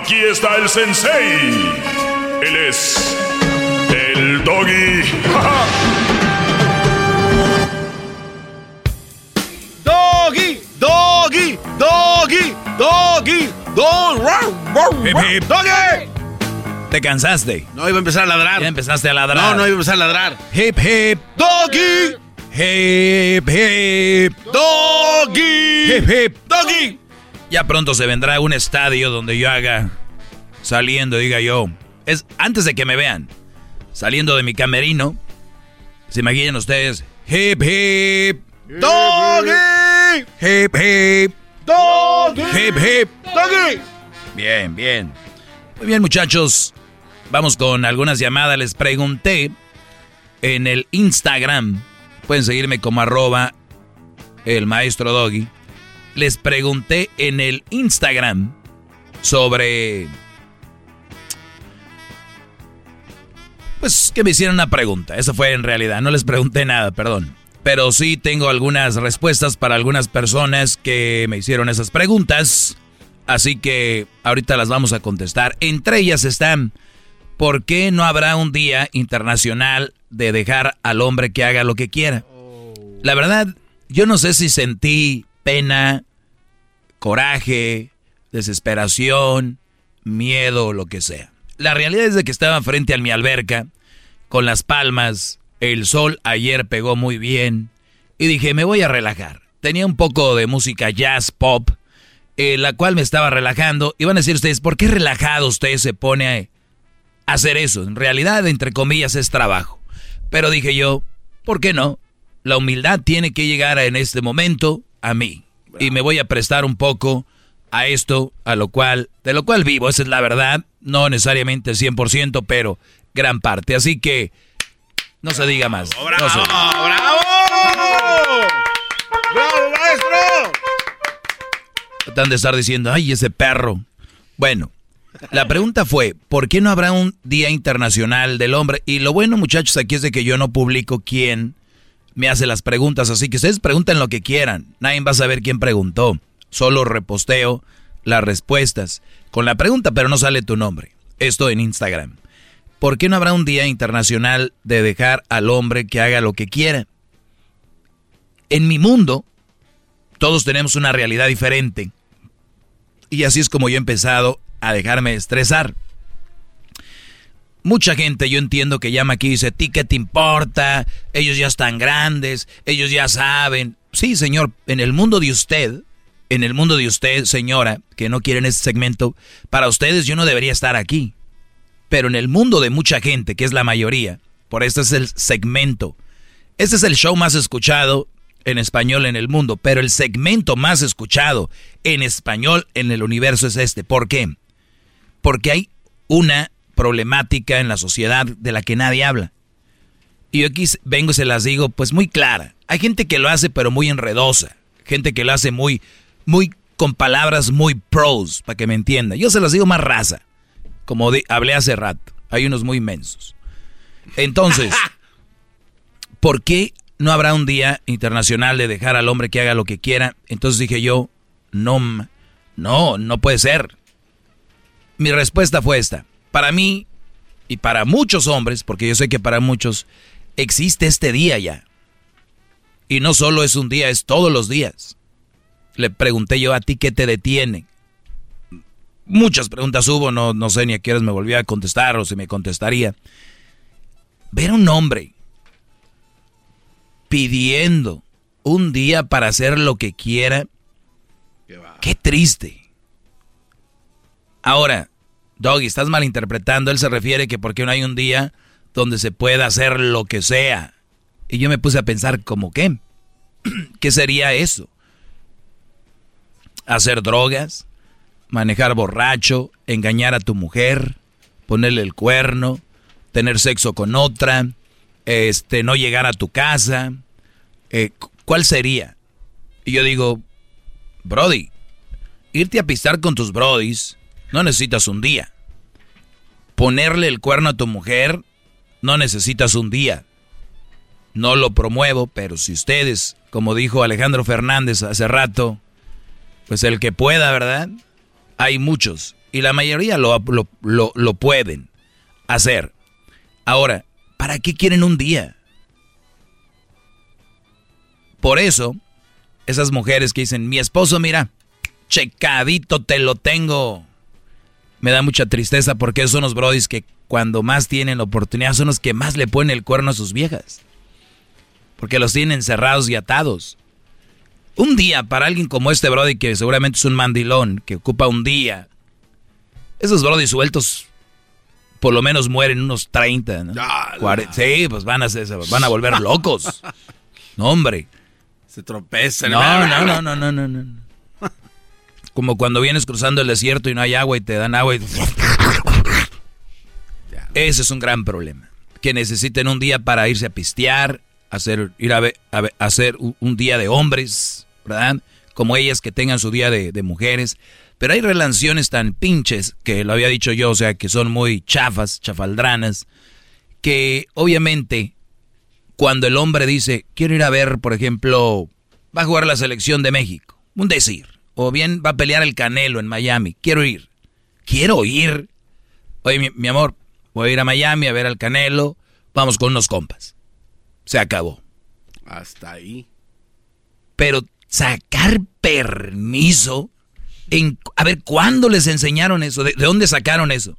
Aquí está el sensei. Él es el doggy. <laughs> Doggy, doggy, doggy, doggy, doggy, doggy. ¿Te cansaste? No, iba a empezar a ladrar. Ya empezaste a ladrar. No, no iba a empezar a ladrar. Hip, hip. Doggy. Hip, hip. Doggy. Hip, hip. Doggy. Ya pronto se vendrá un estadio donde yo haga saliendo, diga yo. Es antes de que me vean. Saliendo de mi camerino. Se imaginen ustedes. Hip hip. Doggy. Hip hip. Doggy. Hip hip. Doggy. Bien, bien. Muy bien, muchachos. Vamos con algunas llamadas. Les pregunté en el Instagram. Pueden seguirme como arroba el maestro Doggy les pregunté en el Instagram sobre... Pues que me hicieron una pregunta. Eso fue en realidad. No les pregunté nada, perdón. Pero sí tengo algunas respuestas para algunas personas que me hicieron esas preguntas. Así que ahorita las vamos a contestar. Entre ellas están, ¿por qué no habrá un día internacional de dejar al hombre que haga lo que quiera? La verdad, yo no sé si sentí pena, coraje, desesperación, miedo lo que sea. La realidad es de que estaba frente a mi alberca, con las palmas, el sol ayer pegó muy bien, y dije, me voy a relajar. Tenía un poco de música jazz, pop, eh, la cual me estaba relajando. Y van a decir ustedes, ¿por qué relajado usted se pone a hacer eso? En realidad, entre comillas, es trabajo. Pero dije yo, ¿por qué no? La humildad tiene que llegar en este momento a mí. Y me voy a prestar un poco a esto, a lo cual, de lo cual vivo, esa es la verdad. No necesariamente el 100%, pero gran parte. Así que, no se diga más. ¡Bravo, No se- bravo! ¡Bravo, maestro! Tratan de estar diciendo, ay, ese perro. Bueno, la pregunta fue, ¿por qué no habrá un Día Internacional del Hombre? Y lo bueno, muchachos, aquí es de que yo no publico quién me hace las preguntas, así que ustedes pregunten lo que quieran. Nadie va a saber quién preguntó. Solo reposteo las respuestas con la pregunta, pero no sale tu nombre. Esto en Instagram. ¿Por qué no habrá un Día Internacional de dejar al hombre que haga lo que quiera? En mi mundo, todos tenemos una realidad diferente. Y así es como yo he empezado a dejarme estresar. Mucha gente yo entiendo que llama aquí y dice, ¿ti qué te importa? Ellos ya están grandes, ellos ya saben. Sí, señor, en el mundo de usted, en el mundo de usted, señora, que no quieren este segmento, para ustedes yo no debería estar aquí. Pero en el mundo de mucha gente, que es la mayoría, por este es el segmento. Este es el show más escuchado en español en el mundo, pero el segmento más escuchado en español en el universo es este. ¿Por qué? Porque hay una problemática en la sociedad de la que nadie habla. Y yo aquí vengo y se las digo pues muy clara. Hay gente que lo hace pero muy enredosa. Gente que lo hace muy, muy con palabras muy pros, para que me entienda. Yo se las digo más raza. Como di- hablé hace rato. Hay unos muy inmensos. Entonces, <laughs> ¿por qué no habrá un día internacional de dejar al hombre que haga lo que quiera? Entonces dije yo, no, no, no puede ser. Mi respuesta fue esta. Para mí y para muchos hombres, porque yo sé que para muchos existe este día ya. Y no solo es un día, es todos los días. Le pregunté yo a ti qué te detiene. Muchas preguntas hubo, no, no sé ni a qué horas me volvía a contestar o si me contestaría. Ver a un hombre pidiendo un día para hacer lo que quiera, qué triste. Ahora, Doggy, estás malinterpretando. Él se refiere que porque no hay un día donde se pueda hacer lo que sea. Y yo me puse a pensar, ¿cómo qué? <clears throat> ¿Qué sería eso? ¿Hacer drogas? ¿Manejar borracho? ¿Engañar a tu mujer? ¿Ponerle el cuerno? ¿Tener sexo con otra? Este, ¿No llegar a tu casa? Eh, cu- ¿Cuál sería? Y yo digo, Brody, irte a pistar con tus brodis no necesitas un día. Ponerle el cuerno a tu mujer no necesitas un día. No lo promuevo, pero si ustedes, como dijo Alejandro Fernández hace rato, pues el que pueda, ¿verdad? Hay muchos y la mayoría lo, lo, lo- pueden hacer. Ahora, ¿para qué quieren un día? Por eso, esas mujeres que dicen, mi esposo, mira, checadito te lo tengo. Me da mucha tristeza porque son los brodis que cuando más tienen la oportunidad son los que más le ponen el cuerno a sus viejas. Porque los tienen encerrados y atados. Un día para alguien como este brody que seguramente es un mandilón, que ocupa un día. Esos brodis sueltos por lo menos mueren unos 30, ¿no? Sí, pues van a, ser- se van a volver locos. <laughs> No, hombre. Se tropezan. No, no, no, no, no, no, no. Como cuando vienes cruzando el desierto y no hay agua y te dan agua y... Ese es un gran problema. Que necesiten un día para irse a pistear, hacer, ir a, hacer un, un día de hombres, ¿verdad? Como ellas que tengan su día de, de mujeres. Pero hay relaciones tan pinches, que lo había dicho yo, o sea, que son muy chafas, chafaldranas, que obviamente cuando el hombre dice, quiero ir a ver, por ejemplo, va a jugar la selección de México, un decir, o bien va a pelear el Canelo en Miami, quiero ir, quiero ir. Oye, mi, mi amor, voy a ir a Miami a ver al Canelo, vamos con unos compas. Se acabó. Hasta ahí. Pero sacar permiso, en, a ver, ¿cuándo les enseñaron eso? ¿De, de dónde sacaron eso?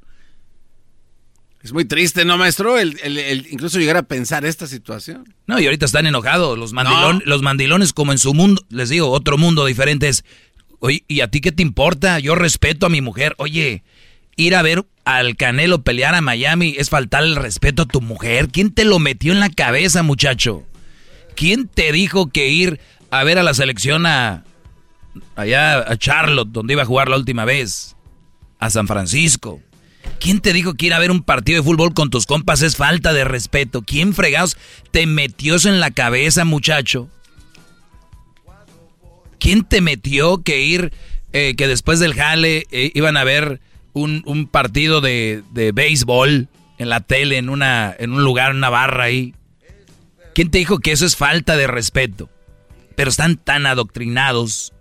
Es muy triste, ¿no, maestro? El, el- el incluso llegar a pensar esta situación. No, y ahorita están enojados los, mandilon- los mandilones como en su mundo, les digo, otro mundo diferente es, oye, ¿y a ti qué te importa? Yo respeto a mi mujer. Oye, ir a ver al Canelo pelear a Miami es faltar el respeto a tu mujer. ¿Quién te lo metió en la cabeza, muchacho? ¿Quién te dijo que ir a ver a la selección a allá a Charlotte, donde iba a jugar la última vez? A San Francisco. ¿Quién te dijo que ir a ver un partido de fútbol con tus compas es falta de respeto? ¿Quién fregados te metió eso en la cabeza, muchacho? ¿Quién te metió que ir, eh, que después del jale eh, iban a ver un, un partido de, de béisbol en la tele, en, una, en un lugar, en una barra ahí? ¿Quién te dijo que eso es falta de respeto? Pero están tan adoctrinados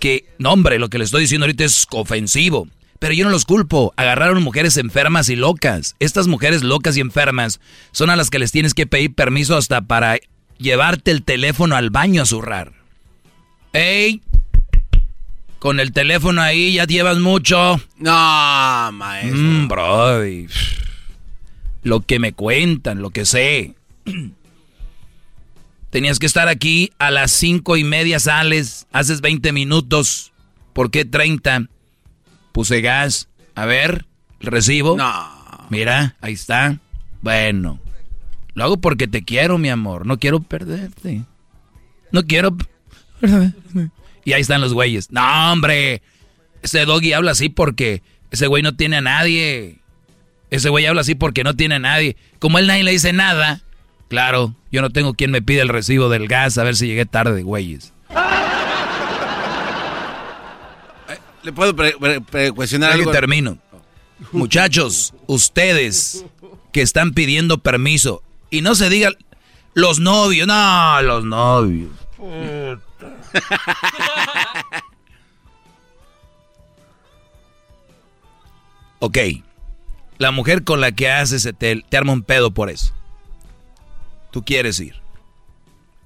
que, no hombre, lo que les estoy diciendo ahorita es ofensivo. Pero yo no los culpo. Agarraron mujeres enfermas y locas. Estas mujeres locas y enfermas son a las que les tienes que pedir permiso hasta para llevarte el teléfono al baño a zurrar. ¡Ey! Con el teléfono ahí ya llevas mucho. No, maestro. Mm, brody. Lo que me cuentan, lo que sé. <clears throat> Tenías que estar aquí a las cinco y media sales, haces 20 minutos. ¿Por qué 30? Puse gas. A ver, recibo. No. Mira, ahí está. Bueno. Lo hago porque te quiero, mi amor. No quiero perderte. No quiero... Y ahí están los güeyes. No, hombre. Ese doggy habla así porque ese güey no tiene a nadie. Ese güey habla así porque no tiene a nadie. Como él nadie le dice nada. Claro, yo no tengo quien me pide el recibo del gas a ver si llegué tarde, güeyes. ¿Le puedo pre- pre- pre- cuestionar Ahí algo? termino. Muchachos, ustedes que están pidiendo permiso y no se diga los novios, no, los novios. <laughs> Ok, la mujer con la que haces te, te arma un pedo por eso. Tú quieres ir.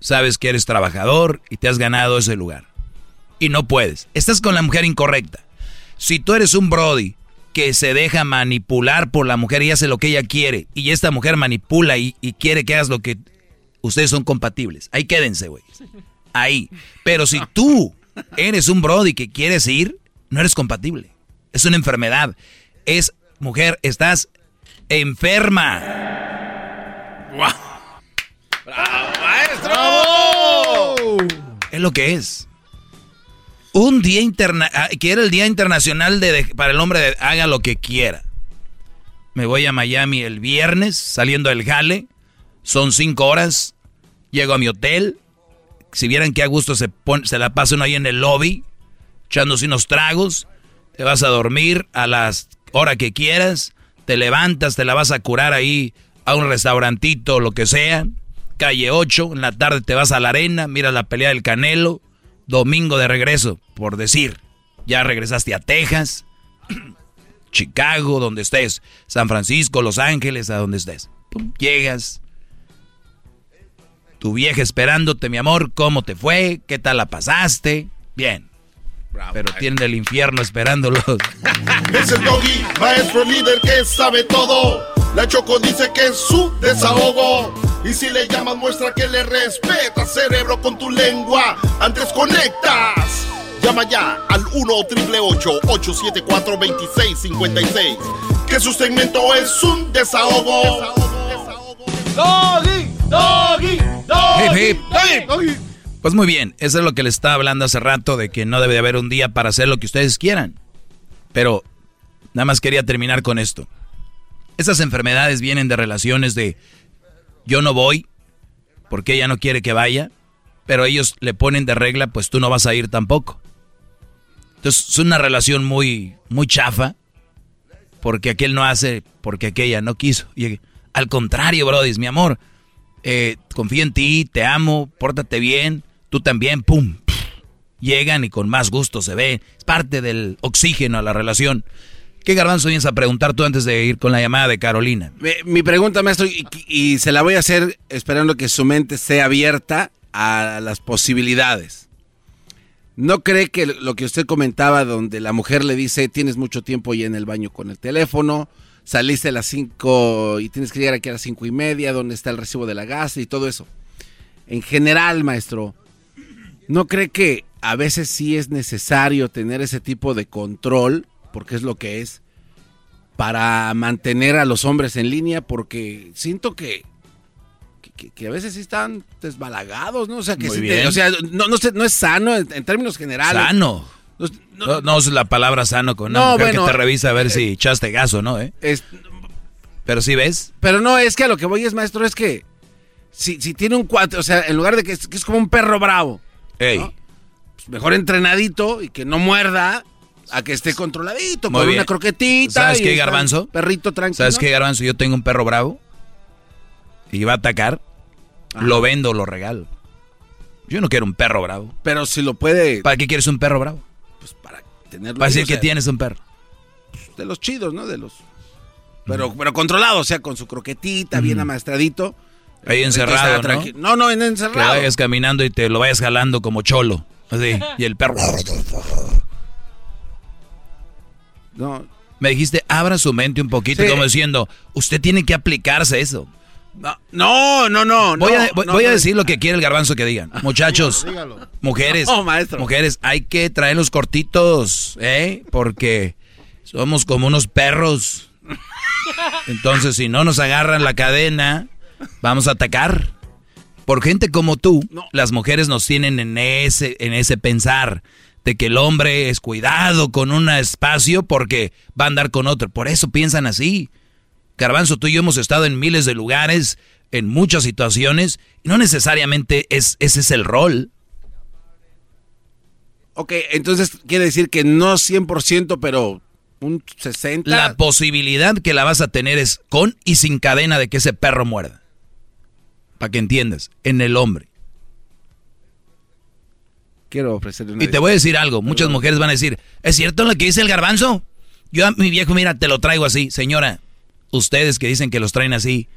Sabes que eres trabajador y te has ganado ese lugar. Y no puedes. Estás con la mujer incorrecta. Si tú eres un Brody que se deja manipular por la mujer y hace lo que ella quiere, y esta mujer manipula y, y quiere que hagas lo que ustedes son compatibles, ahí quédense, güey. Ahí. Pero si tú eres un Brody que quieres ir, no eres compatible. Es una enfermedad. Es, mujer, estás enferma. ¡Maestro! Es lo que es. Un día interna ah, que era el Día Internacional de, de- para el hombre de haga lo que quiera. Me voy a Miami el viernes, saliendo del jale. Son cinco horas. Llego a mi hotel. Si vieran qué a gusto se, pon- se la pasa uno ahí en el lobby, echándose unos tragos. Te vas a dormir a las hora que quieras. Te levantas, te la vas a curar ahí a un restaurantito, lo que sea. Calle 8, en la tarde te vas a la arena, miras la pelea del Canelo. Domingo de regreso, por decir. Ya regresaste a Texas, <clears throat> Chicago, donde estés. San Francisco, Los Ángeles, a donde estés. Llegas. Tu vieja esperándote, mi amor. ¿Cómo te fue? ¿Qué tal la pasaste? Bien. Pero tienen el infierno esperándolos. <laughs> Es el doggy, maestro líder que sabe todo. La Choco dice que es su desahogo. Y si le llamas, muestra que le respeta, cerebro, con tu lengua. Antes conectas. Llama ya al 1-888-874-2656. Que su segmento es un desahogo. Doggy, doggy, Hip, hip. Pues muy bien, eso es lo que les estaba hablando hace rato de que no debe de haber un día para hacer lo que ustedes quieran. Pero nada más quería terminar con esto. Esas enfermedades vienen de relaciones de yo no voy porque ella no quiere que vaya, pero ellos le ponen de regla, pues tú no vas a ir tampoco. Entonces es una relación muy muy chafa porque aquel no hace porque aquella no quiso. Y al contrario, Brody, mi amor, eh, confío en ti, te amo, pórtate bien, tú también, pum. Llegan y con más gusto se ve. Es parte del oxígeno a la relación. ¿Qué garbanzo vienes a preguntar tú antes de ir con la llamada de Carolina? Mi, pregunta, maestro, y, y se la voy a hacer esperando que su mente esté abierta a las posibilidades. ¿No cree que lo que usted comentaba, donde la mujer le dice, tienes mucho tiempo ya en el baño con el teléfono, saliste a las 5 y tienes que llegar aquí a las cinco y media, donde está el recibo de la gas y todo eso? En general, maestro, ¿no cree que a veces sí es necesario tener ese tipo de control, porque es lo que es, para mantener a los hombres en línea? Porque siento que que, que a veces sí están desbalagados, ¿no? O sea, que sí te- o sea, no, no, sé, no es sano en, en términos generales. Sano. No, no es la palabra sano con una No, mujer bueno, que te revisa a ver eh, si echaste gaso, ¿no? ¿Eh? Es- Pero sí ves. pero no, es que a lo que voy es, maestro, es que si, si tiene un cuatro, o sea, en lugar de que es, que es como un perro bravo, Ey. pues mejor entrenadito y que no muerda a que esté controladito, Muy con bien. una croquetita. ¿Sabes y qué, Garbanzo? Perrito tranquilo. ¿Sabes qué, Garbanzo? Yo tengo un perro bravo y va a atacar. Lo vendo, lo regalo. Yo no quiero un perro bravo. Pero si lo puede ¿Para qué quieres un perro bravo? Tenerlo Para decir que sea, tienes un perro. de los chidos, ¿no? De los. Pero, pero controlado, o sea, con su croquetita, bien amastradito. Ahí encerrado, ¿no? No, no, en Que encerrado. vayas caminando y te lo vayas jalando como cholo. Así. Y el perro. No. Me dijiste, abra su mente un poquito, Sí. como diciendo, usted tiene que aplicarse eso. No, no, no. Voy, no, a, voy- no, voy a decir lo que quiere el garbanzo que digan. <laughs> Muchachos, mujeres, No, mujeres, hay que traerlos cortitos, ¿eh? Porque somos como unos perros. Entonces, si no nos agarran la cadena, vamos a atacar. Por gente como tú, las mujeres nos tienen en ese, en ese pensar de que el hombre es cuidado con un espacio porque va a andar con otro. Por eso piensan así. Garbanzo, tú y yo hemos estado en miles de lugares, en muchas situaciones, y no necesariamente es, ese es el rol. Ok, entonces quiere decir que no 100%, pero un 60%. La posibilidad que la vas a tener es con y sin cadena de que ese perro muerda. Para que entiendas, en el hombre. Quiero ofrecerle una Y te voy a decir algo, muchas mujeres van a decir, ¿es cierto lo que dice el garbanzo? Yo a mi viejo, mira, te lo traigo así. Señora, ustedes que dicen que los traen así,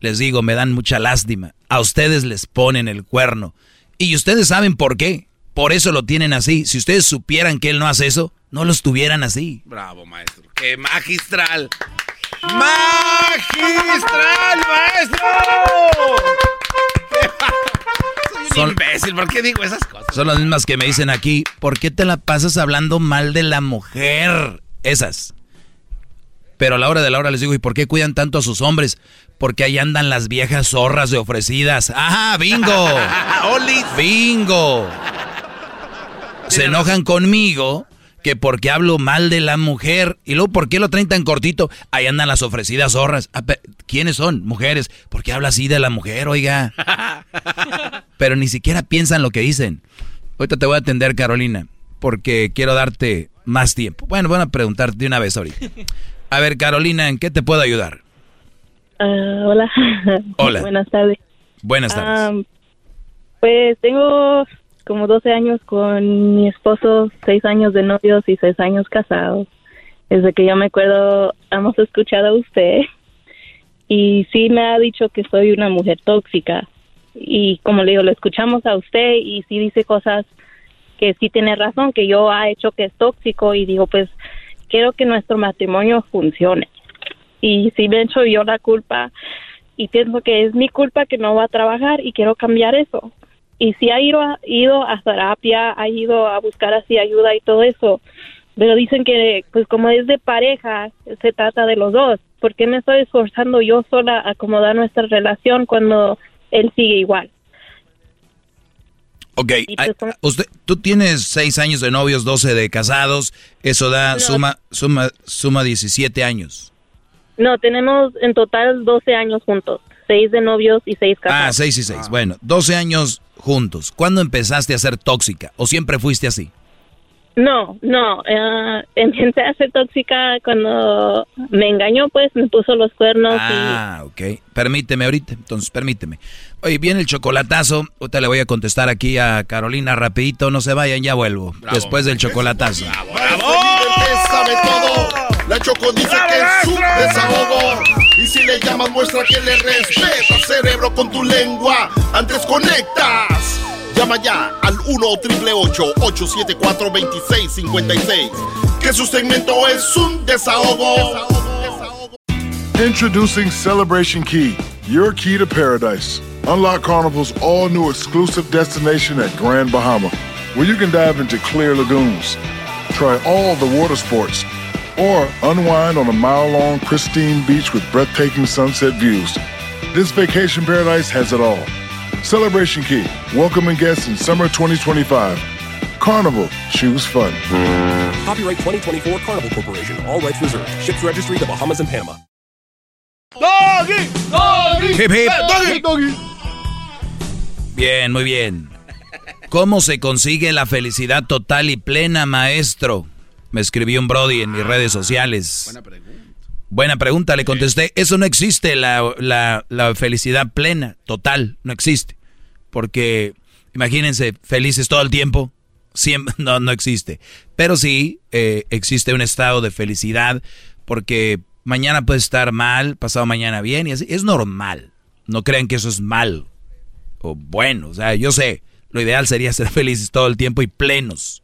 les digo, me dan mucha lástima. A ustedes les ponen el cuerno. Y ustedes saben por qué. Por eso lo tienen así. Si ustedes supieran que él no hace eso, no los tuvieran así. Bravo, maestro. ¡Qué magistral! ¡Magistral, maestro! <laughs> Soy un Son- imbécil, ¿por qué digo esas cosas? Son las mismas que me dicen aquí, ¿por qué te la pasas hablando mal de la mujer? Esas. Pero a la hora de la hora les digo, ¿y por qué cuidan tanto a sus hombres? Porque ahí andan las viejas zorras de ofrecidas. ¡Ajá, bingo! <laughs> ¡Bingo! Se enojan conmigo que porque hablo mal de la mujer. Y luego, ¿por qué lo traen tan cortito? Ahí andan las ofrecidas zorras. Ah, ¿Quiénes son? Mujeres. ¿Por qué habla así de la mujer, oiga? <laughs> Pero ni siquiera piensan lo que dicen. Ahorita te voy a atender, Carolina, porque quiero darte más tiempo. Bueno, voy a preguntarte de una vez ahorita. A ver, Carolina, ¿en qué te puedo ayudar? Ah, hola. Hola. <laughs> Buenas tardes. Buenas tardes. Am, pues tengo como 12 años con mi esposo, 6 años de novios y 6 años casados. Desde que yo me acuerdo, hemos escuchado a usted y sí me ha dicho que soy una mujer tóxica. Y como le digo, lo escuchamos a usted y sí dice cosas que sí tiene razón, que yo ha hecho que es tóxico y digo, pues quiero que nuestro matrimonio funcione. Y sí me he hecho yo la culpa y pienso que es mi culpa que no va a trabajar y quiero cambiar eso. Y sí ha ido a, ido a terapia, ha ido a buscar así ayuda y todo eso. Pero dicen que, pues como es de pareja, se trata de los dos. ¿Por qué me estoy esforzando yo sola a acomodar nuestra relación cuando él sigue igual? Ok, ay, usted, tú tienes 6 años de novios, 12 de casados. Eso da No. suma, suma, suma 17 años. No, tenemos en total 12 años juntos. Seis de novios y seis casados. Ah, 6 y 6. Bueno, 12 años juntos. ¿Cuándo empezaste a ser tóxica? ¿O siempre fuiste así? No, no, eh, empecé a ser tóxica cuando me engañó, pues me puso los cuernos Ah, ok. Permíteme ahorita, entonces permíteme. Oye, viene el chocolatazo. Ahorita le voy a contestar aquí a Carolina rapidito. No se vayan, ya vuelvo. Después del chocolatazo. sabe todo. La Choco dice que es su desahogo. Y si le llamas, muestra que le respeta, cerebro, con tu lengua. Antes conectas. Llama ya al 1-888-874-2656. Que su segmento es un desahogo. Introducing Celebration Key, your key to paradise. Unlock Carnival's all new exclusive destination at Grand Bahama, where you can dive into clear lagoons, try all the water sports, or unwind on a mile long, pristine beach with breathtaking sunset views. This vacation paradise has it all. Celebration Key, welcoming guests in summer 2025. Carnival, choose fun. Copyright 2024 Carnival Corporation. All rights reserved. Ships registry the Bahamas and Panama. Doggy, doggy, Hip, hip. doggy, doggy. Bien, muy bien. ¿Cómo se consigue la felicidad total y plena, maestro? Me escribió un Brody en mis redes sociales. Buena pregunta. Buena pregunta, le contesté. Eso no existe, la, la- la felicidad plena, total, no existe. Porque, imagínense, felices todo el tiempo. Siempre, <laughs> no, no existe. Pero sí eh, existe un estado de felicidad porque mañana puede estar mal, pasado mañana bien y así. Es normal. No crean que eso es mal o bueno. O sea, yo sé, lo ideal sería ser <laughs> felices todo el tiempo y plenos.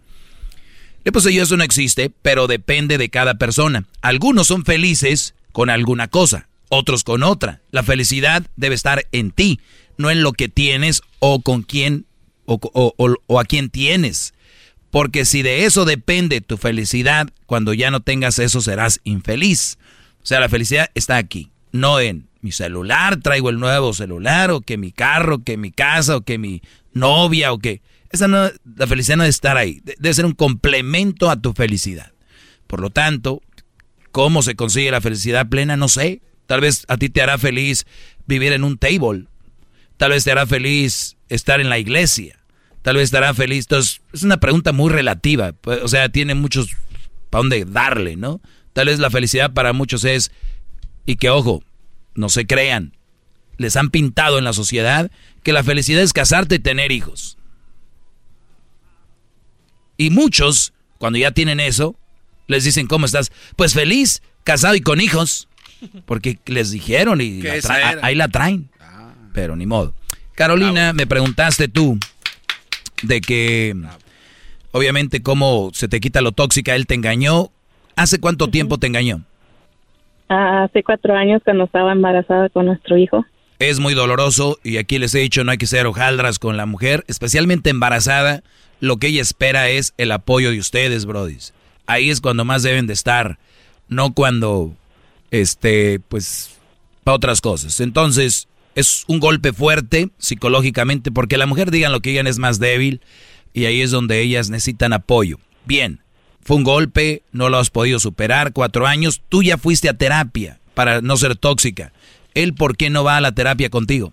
Puse yo, eso no existe, pero depende de cada persona. Algunos son felices con alguna cosa, otros con otra. La felicidad debe estar en ti, no en lo que tienes o con quién o, o- o- o a quién tienes. Porque si de eso depende tu felicidad, cuando ya no tengas eso serás infeliz. O sea, la felicidad está aquí, no en mi celular, traigo el nuevo celular, o que mi carro, que mi casa, o que mi novia, o que... Esa no, la felicidad no debe estar ahí, de- debe ser un complemento a tu felicidad. Por lo tanto, ¿cómo se consigue la felicidad plena? No sé. Tal vez a ti te hará feliz vivir en un table. Tal vez te hará feliz estar en la iglesia. Tal vez te hará feliz. Entonces, es una pregunta muy relativa. Pues, O sea, tiene muchos para dónde darle, ¿no? Tal vez la felicidad para muchos es, y que ojo, no se crean, les han pintado en la sociedad que la felicidad es casarte y tener hijos. Y muchos, cuando ya tienen eso, les dicen, ¿cómo estás? Pues feliz, casado y con hijos. Porque les dijeron y <laughs> la ahí la traen. Pero ni modo. Carolina, me preguntaste tú de que, obviamente, cómo se te quita lo tóxica, él te engañó. ¿Hace cuánto tiempo te engañó? Ah, hace cuatro años cuando estaba embarazada con nuestro hijo. Es muy doloroso y aquí les he dicho no hay que ser hojaldras con la mujer, especialmente embarazada. Lo que ella espera es el apoyo de ustedes, brodis. Ahí es cuando más deben de estar, no cuando, este, pues, para otras cosas. Entonces, es un golpe fuerte psicológicamente porque la mujer digan lo que digan es más débil y ahí es donde ellas necesitan apoyo. Bien, fue un golpe, no lo has podido superar, cuatro años, tú ya fuiste a terapia para no ser tóxica. ¿Él por qué no va a la terapia contigo?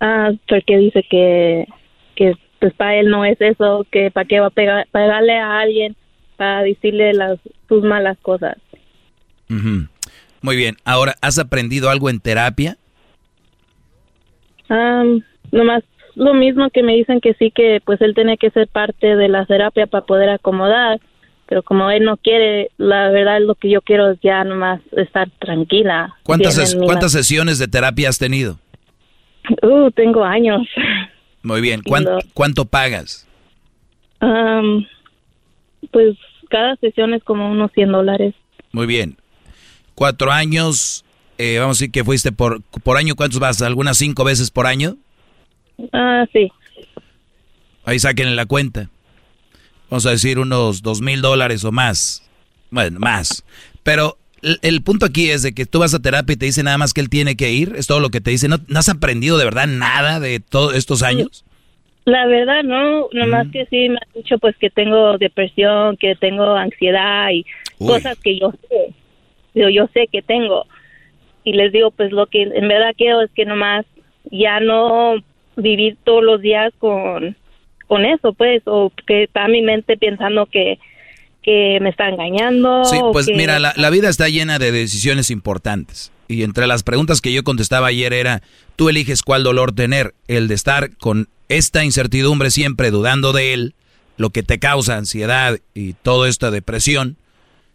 Ah, porque dice que, que pues para él no es eso, que para qué va a pegar, pegarle a alguien para decirle las sus malas cosas. Muy bien, ahora, ¿has aprendido algo en terapia? Ah, nomás lo mismo que me dicen que sí, que pues él tiene que ser parte de la terapia para poder acomodar, pero como él no quiere, la verdad lo que yo quiero es ya nomás estar tranquila. ¿Cuántas, ses- ¿cuántas sesiones de terapia has tenido? Uh, tengo años. Muy bien, ¿cuán- No. ¿cuánto pagas? Pues cada sesión es como unos 100 dólares. Muy bien. Cuatro años, eh, vamos a decir que fuiste por, por año, ¿cuántos vas? ¿Algunas cinco veces por año? Ah, sí. Ahí saquen la cuenta. Vamos a decir unos dos mil dólares o más. Bueno, más. Pero el, el punto aquí es de que tú vas a terapia y te dice nada más que él tiene que ir. Es todo lo que te dice. ¿No, no has aprendido de verdad nada de todos estos años? La verdad, no, nomás que sí me han dicho pues que tengo depresión, que tengo ansiedad y Uy. cosas que yo sé, yo, yo sé que tengo. Y les digo pues lo que en verdad quiero es que nomás ya no vivir todos los días con, con eso, pues, o que está mi mente pensando que, que me está engañando. Sí, pues que- mira, la, la vida está llena de decisiones importantes. Y entre las preguntas que yo contestaba ayer era, tú eliges cuál dolor tener, el de estar con esta incertidumbre siempre dudando de él, lo que te causa ansiedad y toda esta depresión,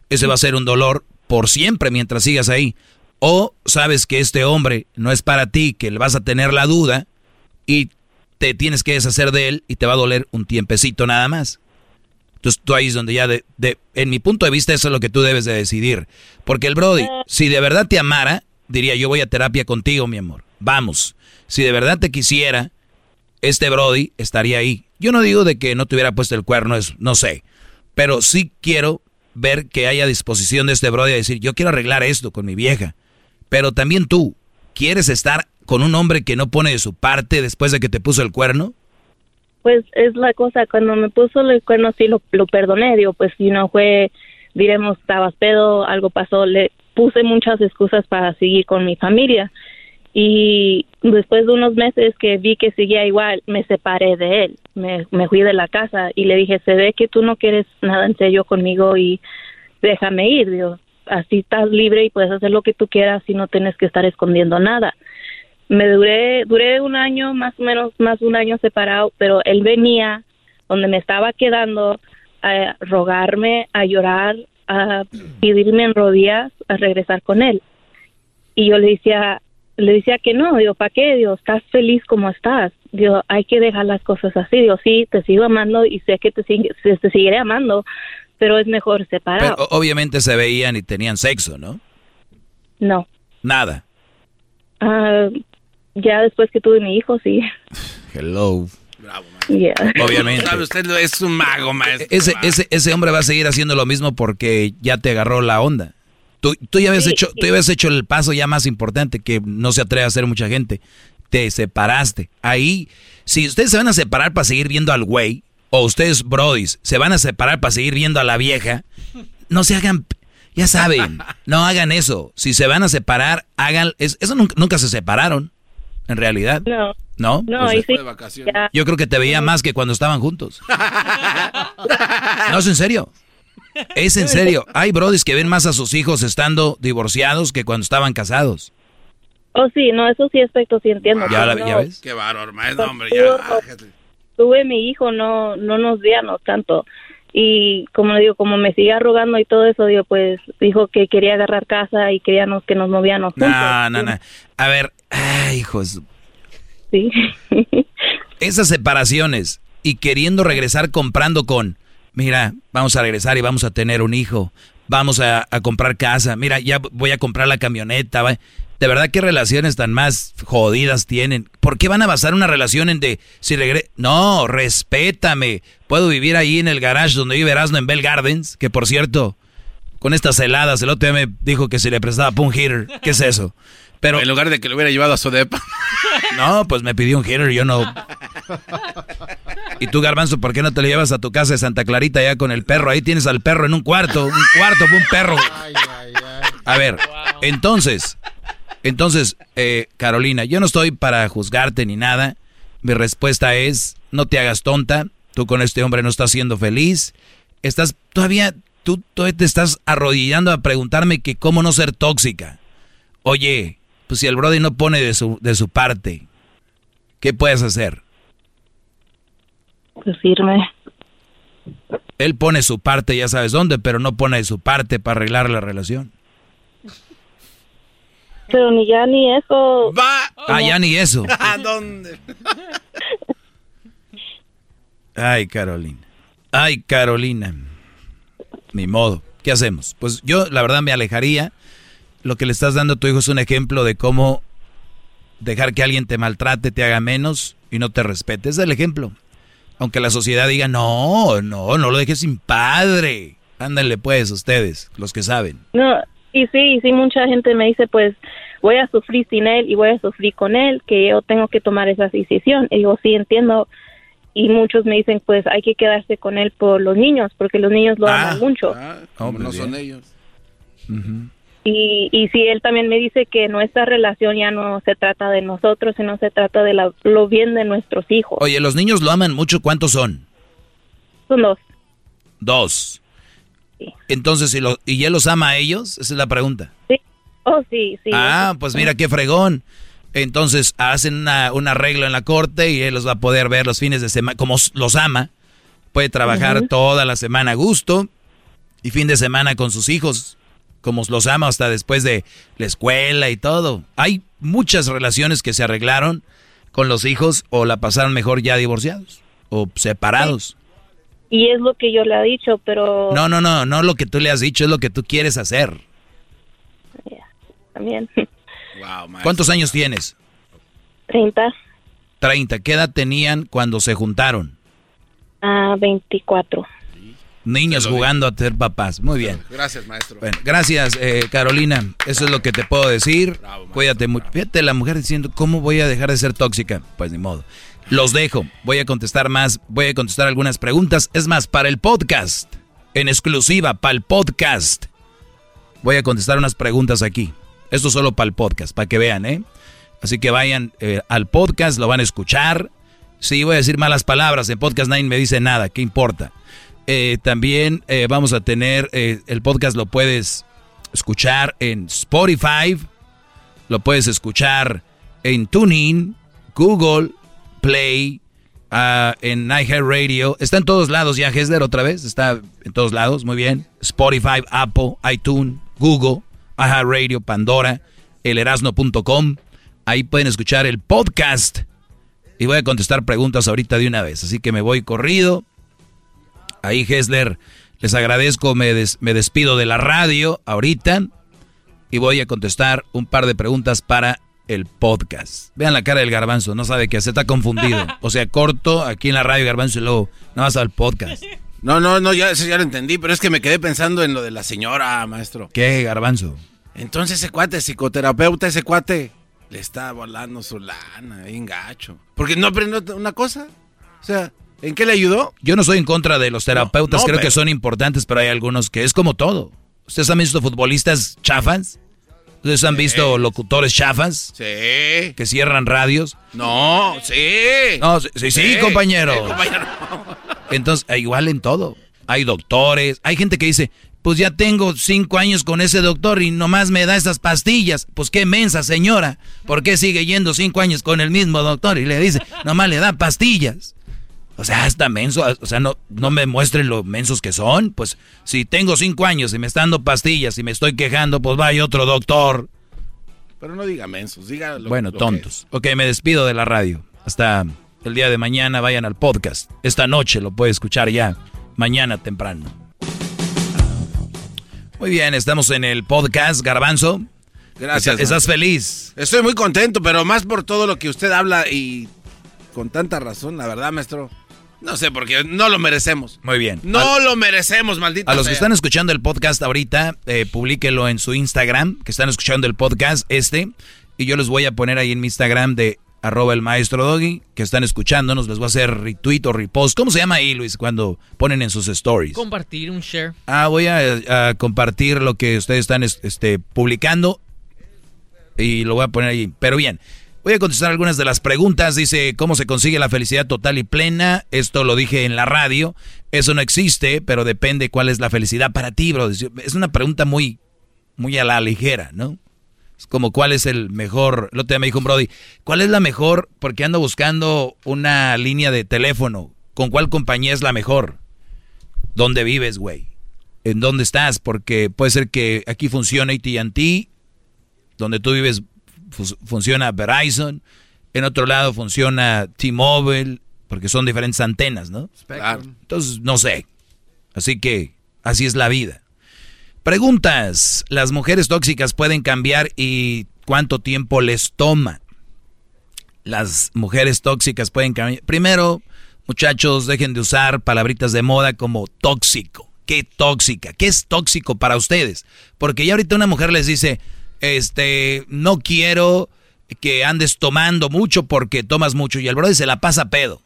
ese va a ser un dolor por siempre mientras sigas ahí. O sabes que este hombre no es para ti, que le vas a tener la duda y te tienes que deshacer de él y te va a doler un tiempecito nada más. Entonces tú ahí es donde ya, de, de- en mi punto de vista, eso es lo que tú debes de decidir. Porque el Brody, si de verdad te amara, diría yo voy a terapia contigo, mi amor. Vamos. Si de verdad te quisiera, este Brody estaría ahí. Yo no digo de que no te hubiera puesto el cuerno, es, no sé. Pero sí quiero ver que haya disposición de este Brody a decir, yo quiero arreglar esto con mi vieja. Pero también tú, ¿quieres estar con un hombre que no pone de su parte después de que te puso el cuerno? Pues es la cosa, cuando me puso el cuerno sí lo, perdoné, digo, pues si no fue, diremos, estabas pedo, algo pasó, le puse muchas excusas para seguir con mi familia. Y después de unos meses que vi que seguía igual, me separé de él, me, me fui de la casa y le dije, se ve que tú no quieres nada en serio conmigo y déjame ir, digo, así estás libre y puedes hacer lo que tú quieras y no tienes que estar escondiendo nada me duré duré un año más o menos más de un año separado pero él venía donde me estaba quedando a rogarme a llorar a pedirme en rodillas a regresar con él. Y yo le decía le decía que no digo para qué digo estás feliz como estás digo hay que dejar las cosas así digo sí te sigo amando y sé que te sigue, te seguiré amando pero es mejor separado Pero obviamente se veían y tenían sexo, ¿no? no. Nada. Ah, ya después que tuve mi hijo sí Hello. Yeah. Obviamente. Sabe, usted es un mago, maestro. Ese, ese, ese hombre va a seguir haciendo lo mismo porque ya te agarró la onda. Tú, tú ya habías hecho, tú ya habías hecho el paso ya más importante que no se atreve a hacer mucha gente. Te separaste. Ahí, si ustedes se van a separar para seguir viendo al güey, o ustedes, brodis, se van a separar para seguir viendo a la vieja, no se hagan, ya saben, <laughs> no hagan eso. Si se van a separar, hagan, es- eso nunca, nunca se separaron, en realidad. No. ¿No? No, Pues, ahí sí. ya. yo creo que te veía más que cuando estaban juntos. <laughs> No, es en serio. Es en serio. Hay brodis que ven más a sus hijos estando divorciados que cuando estaban casados. Oh, sí, no, eso sí aspecto sí entiendo. ¿Ya, la- ves? Qué bárbaro, maestro, hombre, ya. Tuve mi hijo, no no nos veíamos tanto. Y como le digo, como me sigue arrogando y todo eso, digo, pues dijo que quería agarrar casa y queríamos que nos movíamos juntos. No, no, no. A ver, ay, hijos. Sí. Esas separaciones y queriendo regresar comprando con, mira, vamos a regresar y vamos a tener un hijo, vamos a, a comprar casa, mira, ya voy a comprar la camioneta. va. De verdad, ¿qué relaciones tan más jodidas tienen? ¿Por qué van a basar una relación en de si regre No, respétame. Puedo vivir ahí en el garage donde vive Erasmo en Bell Gardens, que por cierto, con estas heladas, el otro día me dijo que se le prestaba para un heater. ¿Qué es eso? Pero En lugar de que lo hubiera llevado a su depa. <laughs> no, pues me pidió un heater, yo no. Y tú, Garbanzo, ¿por qué no te lo llevas a tu casa de Santa Clarita ya con el perro? Ahí tienes al perro en un cuarto, un cuarto, un perro. A ver, entonces, entonces, eh, Carolina, yo no estoy para juzgarte ni nada. Mi respuesta es, no te hagas tonta. Tú con este hombre no estás siendo feliz. Estás todavía, tú todavía te estás arrodillando a preguntarme que cómo no ser tóxica. Oye, pues si el Brody no pone de su, de su parte, ¿qué puedes hacer? Pues irme. Él pone su parte, ya sabes dónde, pero no pone de su parte para arreglar la relación. Pero ni ya ni eso. Va. Ah, ya ni eso. <laughs> ¿A dónde? Ay, Carolina. Ay, Carolina. Ni modo. ¿Qué hacemos? Pues yo, la verdad, me alejaría. Lo que le estás dando a tu hijo es un ejemplo de cómo dejar que alguien te maltrate, te haga menos y no te respete. Ese es el ejemplo. Aunque la sociedad diga, no, no, no lo dejes sin padre. Ándale pues, ustedes, los que saben. No, y sí, y sí, mucha gente me dice, pues voy a sufrir sin él y voy a sufrir con él, que yo tengo que tomar esa decisión. Y digo, sí, entiendo. Y muchos me dicen, pues hay que quedarse con él por los niños, porque los niños lo Ah, aman mucho. Como Hombre, no son ellos. Ujú. Y, y si él también me dice que nuestra relación ya no se trata de nosotros, sino se trata de la- lo bien de nuestros hijos. Oye, los niños lo aman mucho. ¿Cuántos son? Son dos. Dos. Entonces, ¿y, lo- ¿y él los ama a ellos? Esa es la pregunta. Sí. Oh, sí, sí. Ah, pues mira qué fregón. Entonces hacen una, un arreglo en la corte y él los va a poder ver los fines de semana, como los ama. Puede trabajar toda la semana a gusto y fin de semana con sus hijos, como los ama hasta después de la escuela y todo. Hay muchas relaciones que se arreglaron con los hijos o la pasaron mejor ya divorciados o separados. Y es lo que yo le he dicho, pero No, no, no, no lo que tú le has dicho, es lo que tú quieres hacer. también. ¿Cuántos años tienes? 30 30. ¿Qué edad tenían cuando se juntaron? a 24. Niños jugando a ser papás. Muy bien. Gracias, maestro. Bueno, gracias, eh, Carolina. Eso es lo que te puedo decir. Cuídate mucho. Fíjate la mujer diciendo, ¿cómo voy a dejar de ser tóxica? Pues ni modo. Los dejo. Voy a contestar más. Voy a contestar algunas preguntas. Es más, para el podcast. En exclusiva, para el podcast. Voy a contestar unas preguntas aquí. Esto solo para el podcast, para que vean, ¿eh? Así que vayan eh, al podcast, lo van a escuchar. Sí, voy a decir malas palabras. En Podcast 9 me dice nada. ¿Qué importa? Eh, también eh, vamos a tener, eh, el podcast lo puedes escuchar en Spotify, lo puedes escuchar en TuneIn, Google, Play, ah, en iHeartRadio. Está en todos lados ya, Hesler, otra vez. Está en todos lados, muy bien. Spotify, Apple, iTunes, Google, iHeartRadio, Pandora, elerasno.com. Ahí pueden escuchar el podcast. Y voy a contestar preguntas ahorita de una vez. Así que me voy corrido. Ahí, Hesler, les agradezco, me, des- me despido de la radio ahorita y voy a contestar un par de preguntas para el podcast. Vean la cara del garbanzo, no sabe qué hacer, está confundido. O sea, corto aquí en la radio garbanzo y luego nada más al podcast. No, no, no, ya, eso ya lo entendí, pero es que me quedé pensando en lo de la señora, maestro. ¿Qué, garbanzo? Entonces ese cuate, psicoterapeuta, ese cuate, le está volando su lana, bien gacho. Porque no aprendió una cosa. O sea, ¿en qué le ayudó? Yo no soy en contra de los terapeutas, No, no, creo pero- que son importantes, pero hay algunos que es como todo. ¿Ustedes han visto futbolistas chafas? ¿Ustedes han visto locutores chafas? Sí. Que cierran radios. No, sí. No, sí, sí, sí, compañero. Compañero. Entonces, eh, igual en todo. Hay doctores, hay gente que dice, pues ya tengo cinco años con ese doctor y nomás me da esas pastillas. Pues qué mensa señora, ¿por qué sigue yendo cinco años con el mismo doctor? Y le dice, nomás le da pastillas. O sea, está menso, o sea, no, no me muestren lo mensos que son. Pues si tengo cinco años y me están dando pastillas y me estoy quejando, pues vaya otro doctor. Pero no diga mensos, diga lo Bueno, lo que tontos. Ok, me despido de la radio. Hasta el día de mañana vayan al podcast. Esta noche lo puede escuchar ya. Mañana temprano. Muy bien, estamos en el podcast Garbanzo. Gracias. ¿Estás feliz? Estoy muy contento, pero más por todo lo que usted habla y con tanta razón, la verdad, maestro. No sé, porque no lo merecemos. Muy bien. No lo merecemos, maldito A los sea. que están escuchando el podcast ahorita, eh, publíquelo en su Instagram, que están escuchando el podcast este, y yo les voy a poner ahí en mi Instagram de arroba el maestro Doggy, que están escuchándonos, les voy a hacer retweet o repost. ¿Cómo se llama ahí, Luis, cuando ponen en sus stories? Compartir un share. Ah, voy a, a compartir lo que ustedes están es- este, publicando y lo voy a poner ahí. Pero bien, voy a contestar algunas de las preguntas. Dice, ¿cómo se consigue la felicidad total y plena? Esto lo dije en la radio. Eso no existe, pero depende cuál es la felicidad para ti, bro. Es una pregunta muy, muy a la ligera, ¿no? Es como cuál es el mejor, el otro día me dijo un Brody, ¿cuál es la mejor? Porque ando buscando una línea de teléfono. ¿Con cuál compañía es la mejor? ¿Dónde vives, güey? ¿En dónde estás? Porque puede ser que aquí funcione AT&T, donde tú vives funciona Verizon, en otro lado funciona T-Mobile, porque son diferentes antenas, ¿no? Entonces, no sé. Así que así es la vida. Preguntas. ¿Las mujeres tóxicas pueden cambiar y cuánto tiempo les toma? Las mujeres tóxicas pueden cambiar. Primero, muchachos, dejen de usar palabritas de moda como tóxico. ¿Qué tóxica? ¿Qué es tóxico para ustedes? Porque ya ahorita una mujer les dice, este, no quiero que andes tomando mucho porque tomas mucho y el brother se la pasa pedo.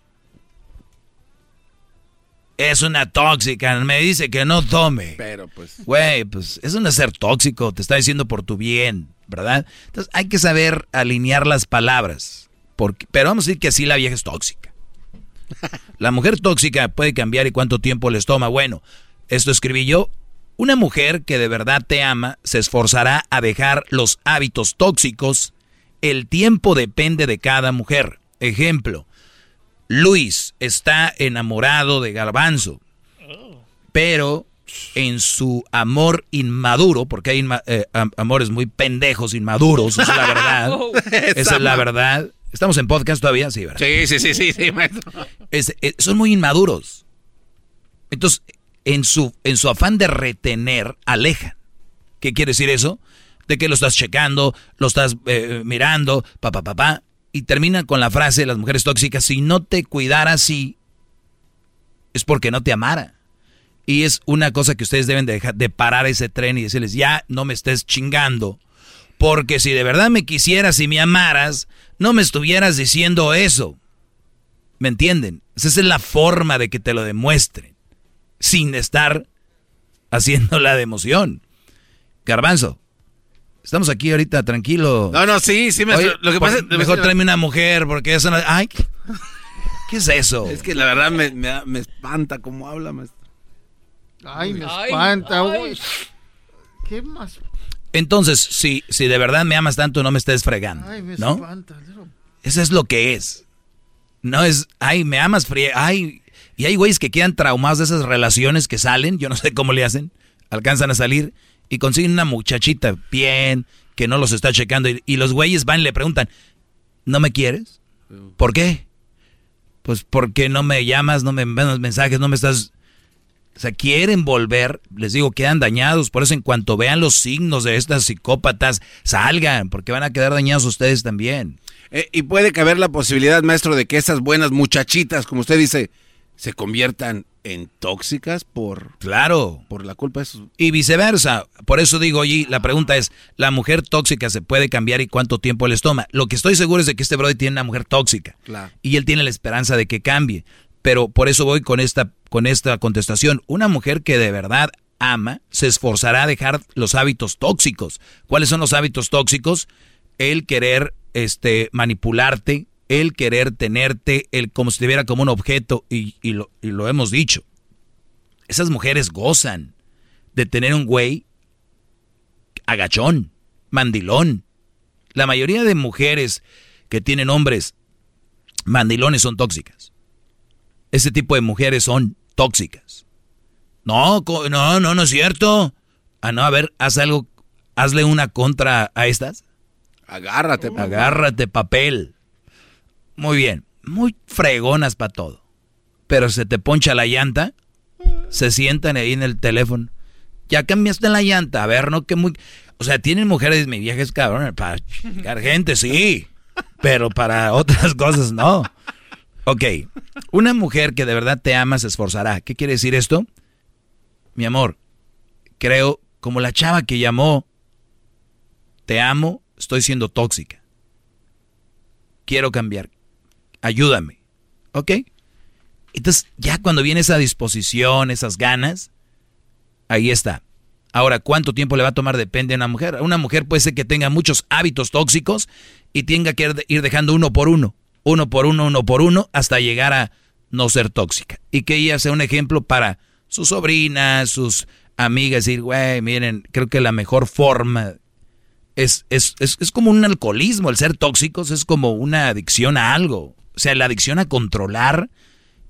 es una tóxica, me dice que no tome. Pero pues. Güey, pues es un ser tóxico, te está diciendo por tu bien, ¿verdad? Entonces hay que saber alinear las palabras. Porque, pero vamos a decir que así la vieja es tóxica. <laughs> La mujer tóxica puede cambiar y cuánto tiempo les toma. Bueno, esto escribí yo. Una mujer que de verdad te ama se esforzará a dejar los hábitos tóxicos. El tiempo depende de cada mujer. Ejemplo, Luis está enamorado de Garbanzo, pero en su amor inmaduro, porque hay inma- eh, am- amores muy pendejos, inmaduros, esa es la verdad. <laughs> esa es la verdad. Estamos en podcast todavía, sí, ¿verdad? Sí, sí, sí, sí, sí, maestro. Es- eh, son muy inmaduros. Entonces, en su, en su afán de retener, alejan. ¿Qué quiere decir eso? De que lo estás checando, lo estás eh, mirando, papá, papá, y termina con la frase de las mujeres tóxicas, si no te cuidara así, es porque no te amara. Y es una cosa que ustedes deben de, dejar, de parar ese tren y decirles, ya no me estés chingando. Porque si de verdad me quisieras y me amaras, no me estuvieras diciendo eso. ¿Me entienden? Esa es la forma de que te lo demuestren. Sin estar haciendo la de emoción. Garbanzo, estamos aquí ahorita tranquilo. No, no, sí, sí. Oye, Lo que pasa es- mejor tráeme una mujer porque eso no... Ay, ¿qué es eso? Es que la verdad me, me, me espanta cómo habla, maestro. Ay, me Ay, espanta. ay. uy. ¿Qué más? Entonces, si, si de verdad me amas tanto, no me estés fregando, Ay, me ¿no? espanta. Eso es lo que es. No es, ay, me amas fría, ay. Y hay güeyes que quedan traumados de esas relaciones que salen, yo no sé cómo le hacen, alcanzan a salir y consiguen una muchachita bien, que no los está checando. Y, los güeyes van y le preguntan, ¿no me quieres? ¿Por qué? Pues porque no me llamas, no me envías mensajes, no me estás... O sea, quieren volver, les digo, quedan dañados. Por eso en cuanto vean los signos de estas psicópatas, salgan, porque van a quedar dañados ustedes también. Eh, y puede caber la posibilidad, maestro, de que esas buenas muchachitas, como usted dice, se conviertan en tóxicas por... Claro. Por la culpa de sus... Y viceversa. Por eso digo, oye, la pregunta es, ¿la mujer tóxica se puede cambiar y cuánto tiempo les toma? Lo que estoy seguro es de que este brother tiene una mujer tóxica. Claro. Y él tiene la esperanza de que cambie. Pero por eso voy con esta, con esta contestación. Una mujer que de verdad ama se esforzará a dejar los hábitos tóxicos. ¿Cuáles son los hábitos tóxicos? El querer este, manipularte, el querer tenerte, el como si te viera como un objeto, y, y lo, y lo hemos dicho. Esas mujeres gozan de tener un güey agachón, mandilón. La mayoría de mujeres que tienen hombres mandilones son tóxicas. Ese tipo de mujeres son tóxicas. No, no, no, no es cierto. Ah, no, a ver, haz algo, hazle una contra a estas. Agárrate. Agárrate, papel. Muy bien, muy fregonas para todo. Pero se te poncha la llanta, se sientan ahí en el teléfono. Ya cambiaste la llanta, a ver, no que muy... O sea, tienen mujeres, mi vieja es cabrón, para chingar gente, sí. Pero para otras cosas no. Ok, una mujer que de verdad te ama se esforzará. ¿Qué quiere decir esto? Mi amor, creo, como la chava que llamó, te amo, estoy siendo tóxica. Quiero cambiar. Ayúdame. ¿Ok? Entonces, ya cuando viene esa disposición, esas ganas, ahí está. Ahora, ¿cuánto tiempo le va a tomar? Depende de una mujer. Una mujer puede ser que tenga muchos hábitos tóxicos y tenga que ir dejando uno por uno, uno por uno, uno por uno, hasta llegar a no ser tóxica. Y que ella sea un ejemplo para sus sobrinas, sus amigas, decir, güey, miren, creo que la mejor forma es, es, es, es como un alcoholismo. El ser tóxicos es como una adicción a algo. O sea, la adicción a controlar.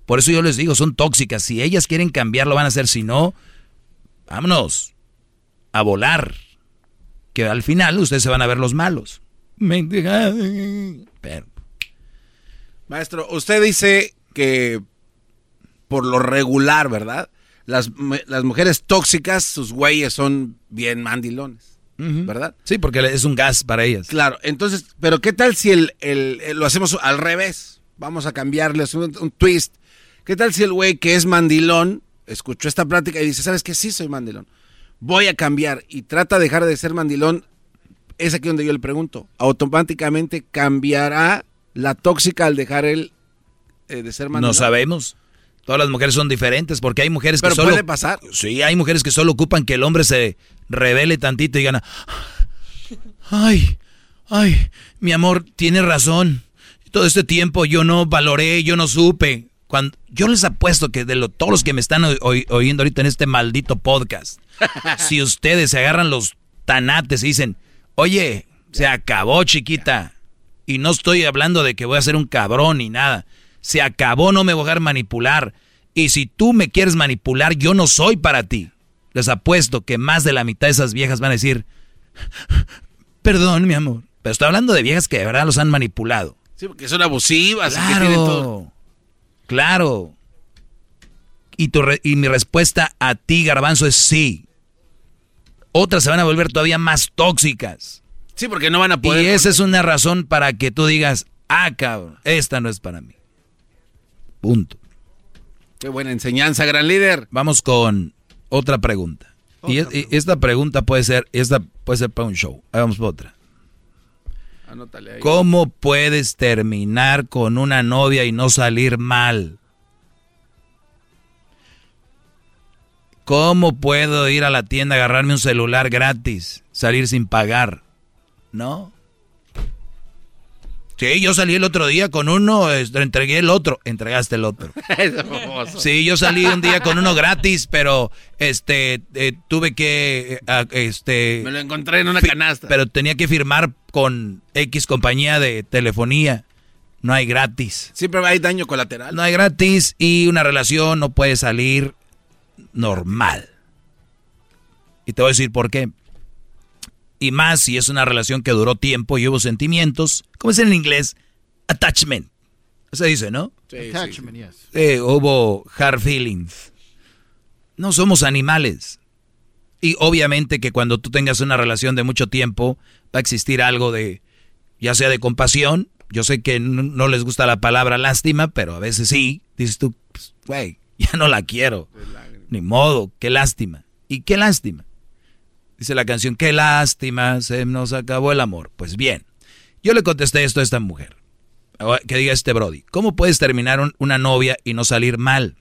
Por eso yo les digo, son tóxicas. Si ellas quieren cambiar, lo van a hacer. Si no, vámonos a volar. Que al final ustedes se van a ver los malos. Pero, Maestro, usted dice que por lo regular, ¿verdad? Las, las mujeres tóxicas, sus güeyes son bien mandilones, ¿verdad? Sí, porque es un gas para ellas. Claro, entonces, pero ¿qué tal si el, el- el- lo hacemos al revés? Vamos a cambiarles un, un twist. ¿Qué tal si el güey que es mandilón escuchó esta plática y dice, ¿sabes qué? Sí soy mandilón. Voy a cambiar y trata de dejar de ser mandilón. Es aquí donde yo le pregunto. ¿Automáticamente cambiará la tóxica al dejar él eh, de ser mandilón? No sabemos. Todas las mujeres son diferentes porque hay mujeres que Pero solo... puede pasar. Sí, hay mujeres que solo ocupan que el hombre se revele tantito y gana. Ay, ay, mi amor, tiene razón. Todo este tiempo yo no valoré, yo no supe. Cuando, yo les apuesto que de lo- todos los que me están oy- oy- oyendo ahorita en este maldito podcast, <laughs> si ustedes se agarran los tanates y dicen, oye, se acabó chiquita, y no estoy hablando de que voy a ser un cabrón ni nada, se acabó, no me voy a dejar manipular, y si tú me quieres manipular, yo no soy para ti. Les apuesto que más de la mitad de esas viejas van a decir, perdón mi amor, pero estoy hablando de viejas que de verdad los han manipulado. Sí, porque son abusivas. y que tienen todo. Claro, claro. Y, tu re- y mi respuesta a ti, Garbanzo, es sí. Otras se van a volver todavía más tóxicas. Sí, porque no van a poder. Y esa es una razón para que tú digas, ah, cabrón, esta no es para mí. Punto. Qué buena enseñanza, gran líder. Vamos con otra pregunta. y, es- y esta pregunta puede ser, esta puede ser para un show. Ahí vamos por otra. ¿Cómo puedes terminar con una novia y no salir mal? ¿Cómo puedo ir a la tienda, agarrarme un celular gratis, salir sin pagar? ¿No? Sí, yo salí el otro día con uno, entregué el otro, entregaste el otro. <laughs> Sí, yo salí un día con uno gratis, pero este eh, tuve que eh, este Me lo encontré en una canasta. Pero tenía que firmar con X compañía de telefonía. No hay gratis. Siempre hay daño colateral. No hay gratis y una relación no puede salir normal. Y te voy a decir por qué. Y más si es una relación que duró tiempo y hubo sentimientos. ¿Cómo es en inglés? Attachment. Se dice, ¿no? Attachment, yes. Eh, hubo hard feelings. No somos animales. Y obviamente que cuando tú tengas una relación de mucho tiempo, va a existir algo de, ya sea de compasión. Yo sé que no, no les gusta la palabra lástima, pero a veces sí. Dices tú, pues, güey, <laughs> ya no la quiero. Ni modo, qué lástima. ¿Y qué lástima? Dice la canción, qué lástima, se nos acabó el amor. Pues bien, yo le contesté esto a esta mujer. Que diga este Brody, ¿cómo puedes terminar un- una novia y no salir mal?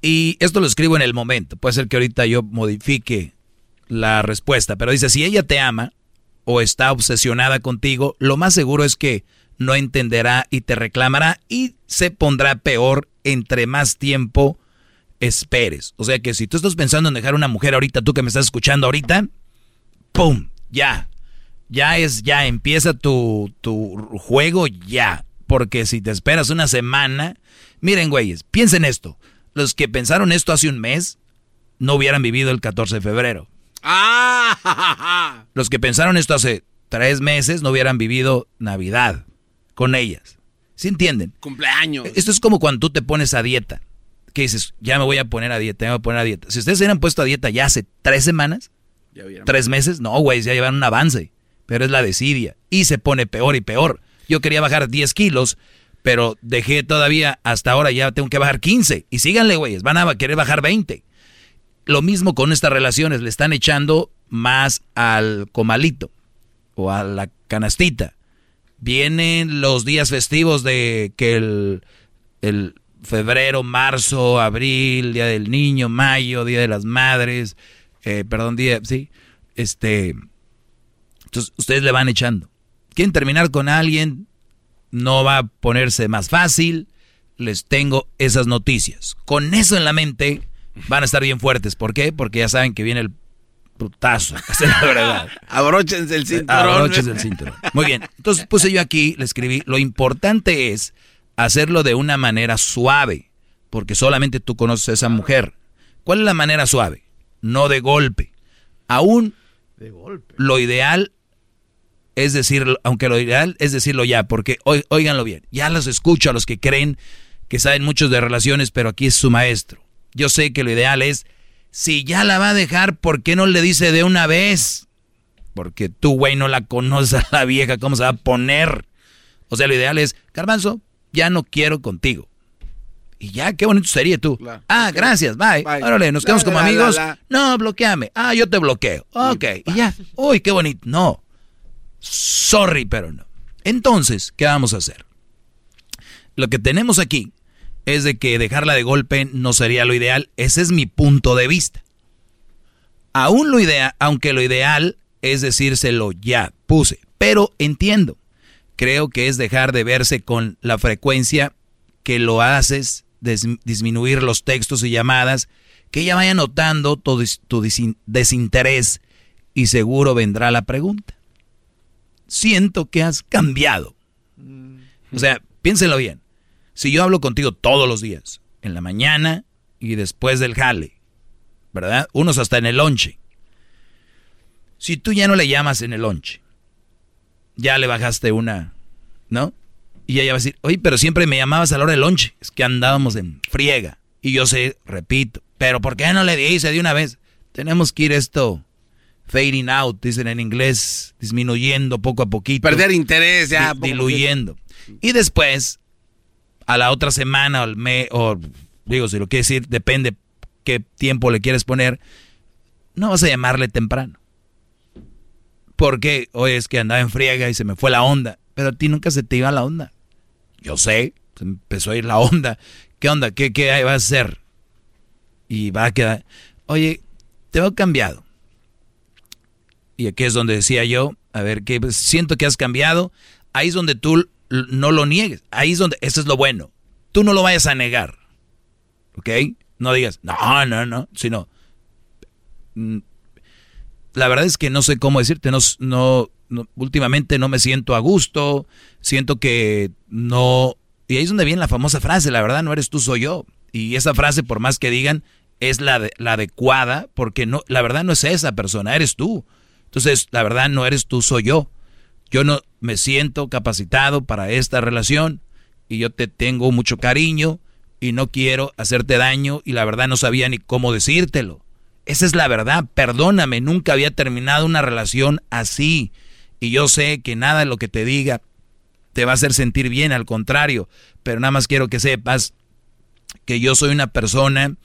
Y esto lo escribo en el momento. Puede ser que ahorita yo modifique la respuesta, pero dice, si ella te ama o está obsesionada contigo, lo más seguro es que no entenderá y te reclamará y se pondrá peor entre más tiempo esperes. O sea que si tú estás pensando en dejar una mujer ahorita, tú que me estás escuchando ahorita, ¡pum! Ya. Ya es, ya empieza tu, tu juego ya. Porque si te esperas una semana, miren güeyes, piensen esto. Los que pensaron esto hace un mes, no hubieran vivido el 14 de febrero. Ah, Los que pensaron esto hace tres meses, no hubieran vivido Navidad con ellas. ¿Sí entienden? cumpleaños. Esto es como cuando tú te pones a dieta. Que dices, ya me voy a poner a dieta, ya me voy a poner a dieta. Si ustedes se hubieran puesto a dieta ya hace tres semanas, Ya tres meses, no, güey, ya llevan un avance. Pero es la desidia. Y se pone peor y peor. Yo quería bajar 10 kilos, pero dejé todavía, hasta ahora ya tengo que bajar 15. Y síganle, güeyes, van a querer bajar 20. Lo mismo con estas relaciones, le están echando más al comalito o a la canastita. Vienen los días festivos de que el, el febrero, marzo, abril, Día del Niño, mayo, Día de las Madres, eh, perdón, día, sí, este, entonces ustedes le van echando. Quieren terminar con alguien, no va a ponerse más fácil, les tengo esas noticias. Con eso en la mente van a estar bien fuertes. ¿Por qué? Porque ya saben que viene el putazo. <laughs> Esa es la verdad. Abróchense el cinturón. Abróchense el cinturón. Muy bien. Entonces puse yo aquí, le escribí, lo importante es hacerlo de una manera suave, porque solamente tú conoces a esa mujer. ¿Cuál es la manera suave? No de golpe. Aún lo ideal es decirlo, aunque lo ideal es decirlo ya, porque óiganlo bien, ya los escucho a los que creen que saben muchos de relaciones, pero aquí es su maestro. Yo sé que lo ideal es, si ya la va a dejar, ¿por qué no le dice de una vez? Porque tú, güey, no la conoces a la vieja, ¿cómo se va a poner? O sea, lo ideal es, Garbanzo, ya no quiero contigo. Y ya, qué bonito sería tú. Ah, gracias, bye. Bye. Órale, nos quedamos la, como la, amigos. No, bloqueame. Ah, yo te bloqueo. Ok, y ya. Uy, qué bonito. No. Sorry, pero no. Entonces, ¿qué vamos a hacer? Lo que tenemos aquí es de que dejarla de golpe no sería lo ideal. Ese es mi punto de vista. Aún lo ideal, aunque lo ideal es decírselo ya, puse. Pero entiendo. Creo que es dejar de verse con la frecuencia que lo haces, disminuir los textos y llamadas, que ella vaya notando tu, tu desinterés y seguro vendrá la pregunta. Siento que has cambiado. O sea, piénselo bien. Si yo hablo contigo todos los días, en la mañana y después del jale, ¿verdad? Unos hasta en el lonche. Si tú ya no le llamas en el lonche, ya le bajaste una, ¿no? Y ella va a decir, oye, pero siempre me llamabas a la hora del lonche. Es que andábamos en friega. Y yo sé, repito, pero ¿por qué no le dice de una vez? Tenemos que ir esto fading out, dicen en inglés, disminuyendo poco a poquito. Perder interés ya. diluyendo. Y después, a la otra semana o, mes, o digo, si lo quieres decir, depende qué tiempo le quieres poner, no vas a llamarle temprano. Porque hoy es que andaba en friega y se me fue la onda. Pero a ti nunca se te iba la onda. Yo sé, se empezó a ir la onda. ¿Qué onda? ¿Qué, qué va a hacer? Y va a quedar, oye, te veo cambiado. Y aquí es donde decía yo, a ver, que siento que has cambiado. Ahí es donde tú no lo niegues. Ahí es donde, eso es lo bueno. Tú no lo vayas a negar. ¿Ok? No digas, no, no, no, sino... La verdad es que no sé cómo decirte, no, no, últimamente no me siento a gusto, siento que no... Y ahí es donde viene la famosa frase, la verdad no eres tú, soy yo. Y esa frase, por más que digan, es la, la adecuada, porque no, la verdad no es esa persona, eres tú. Entonces, la verdad no eres tú, soy yo. Yo no me siento capacitado para esta relación y yo te tengo mucho cariño y no quiero hacerte daño y la verdad no sabía ni cómo decírtelo. Esa es la verdad, perdóname, nunca había terminado una relación así y yo sé que nada de lo que te diga te va a hacer sentir bien, al contrario, pero nada más quiero que sepas que yo soy una persona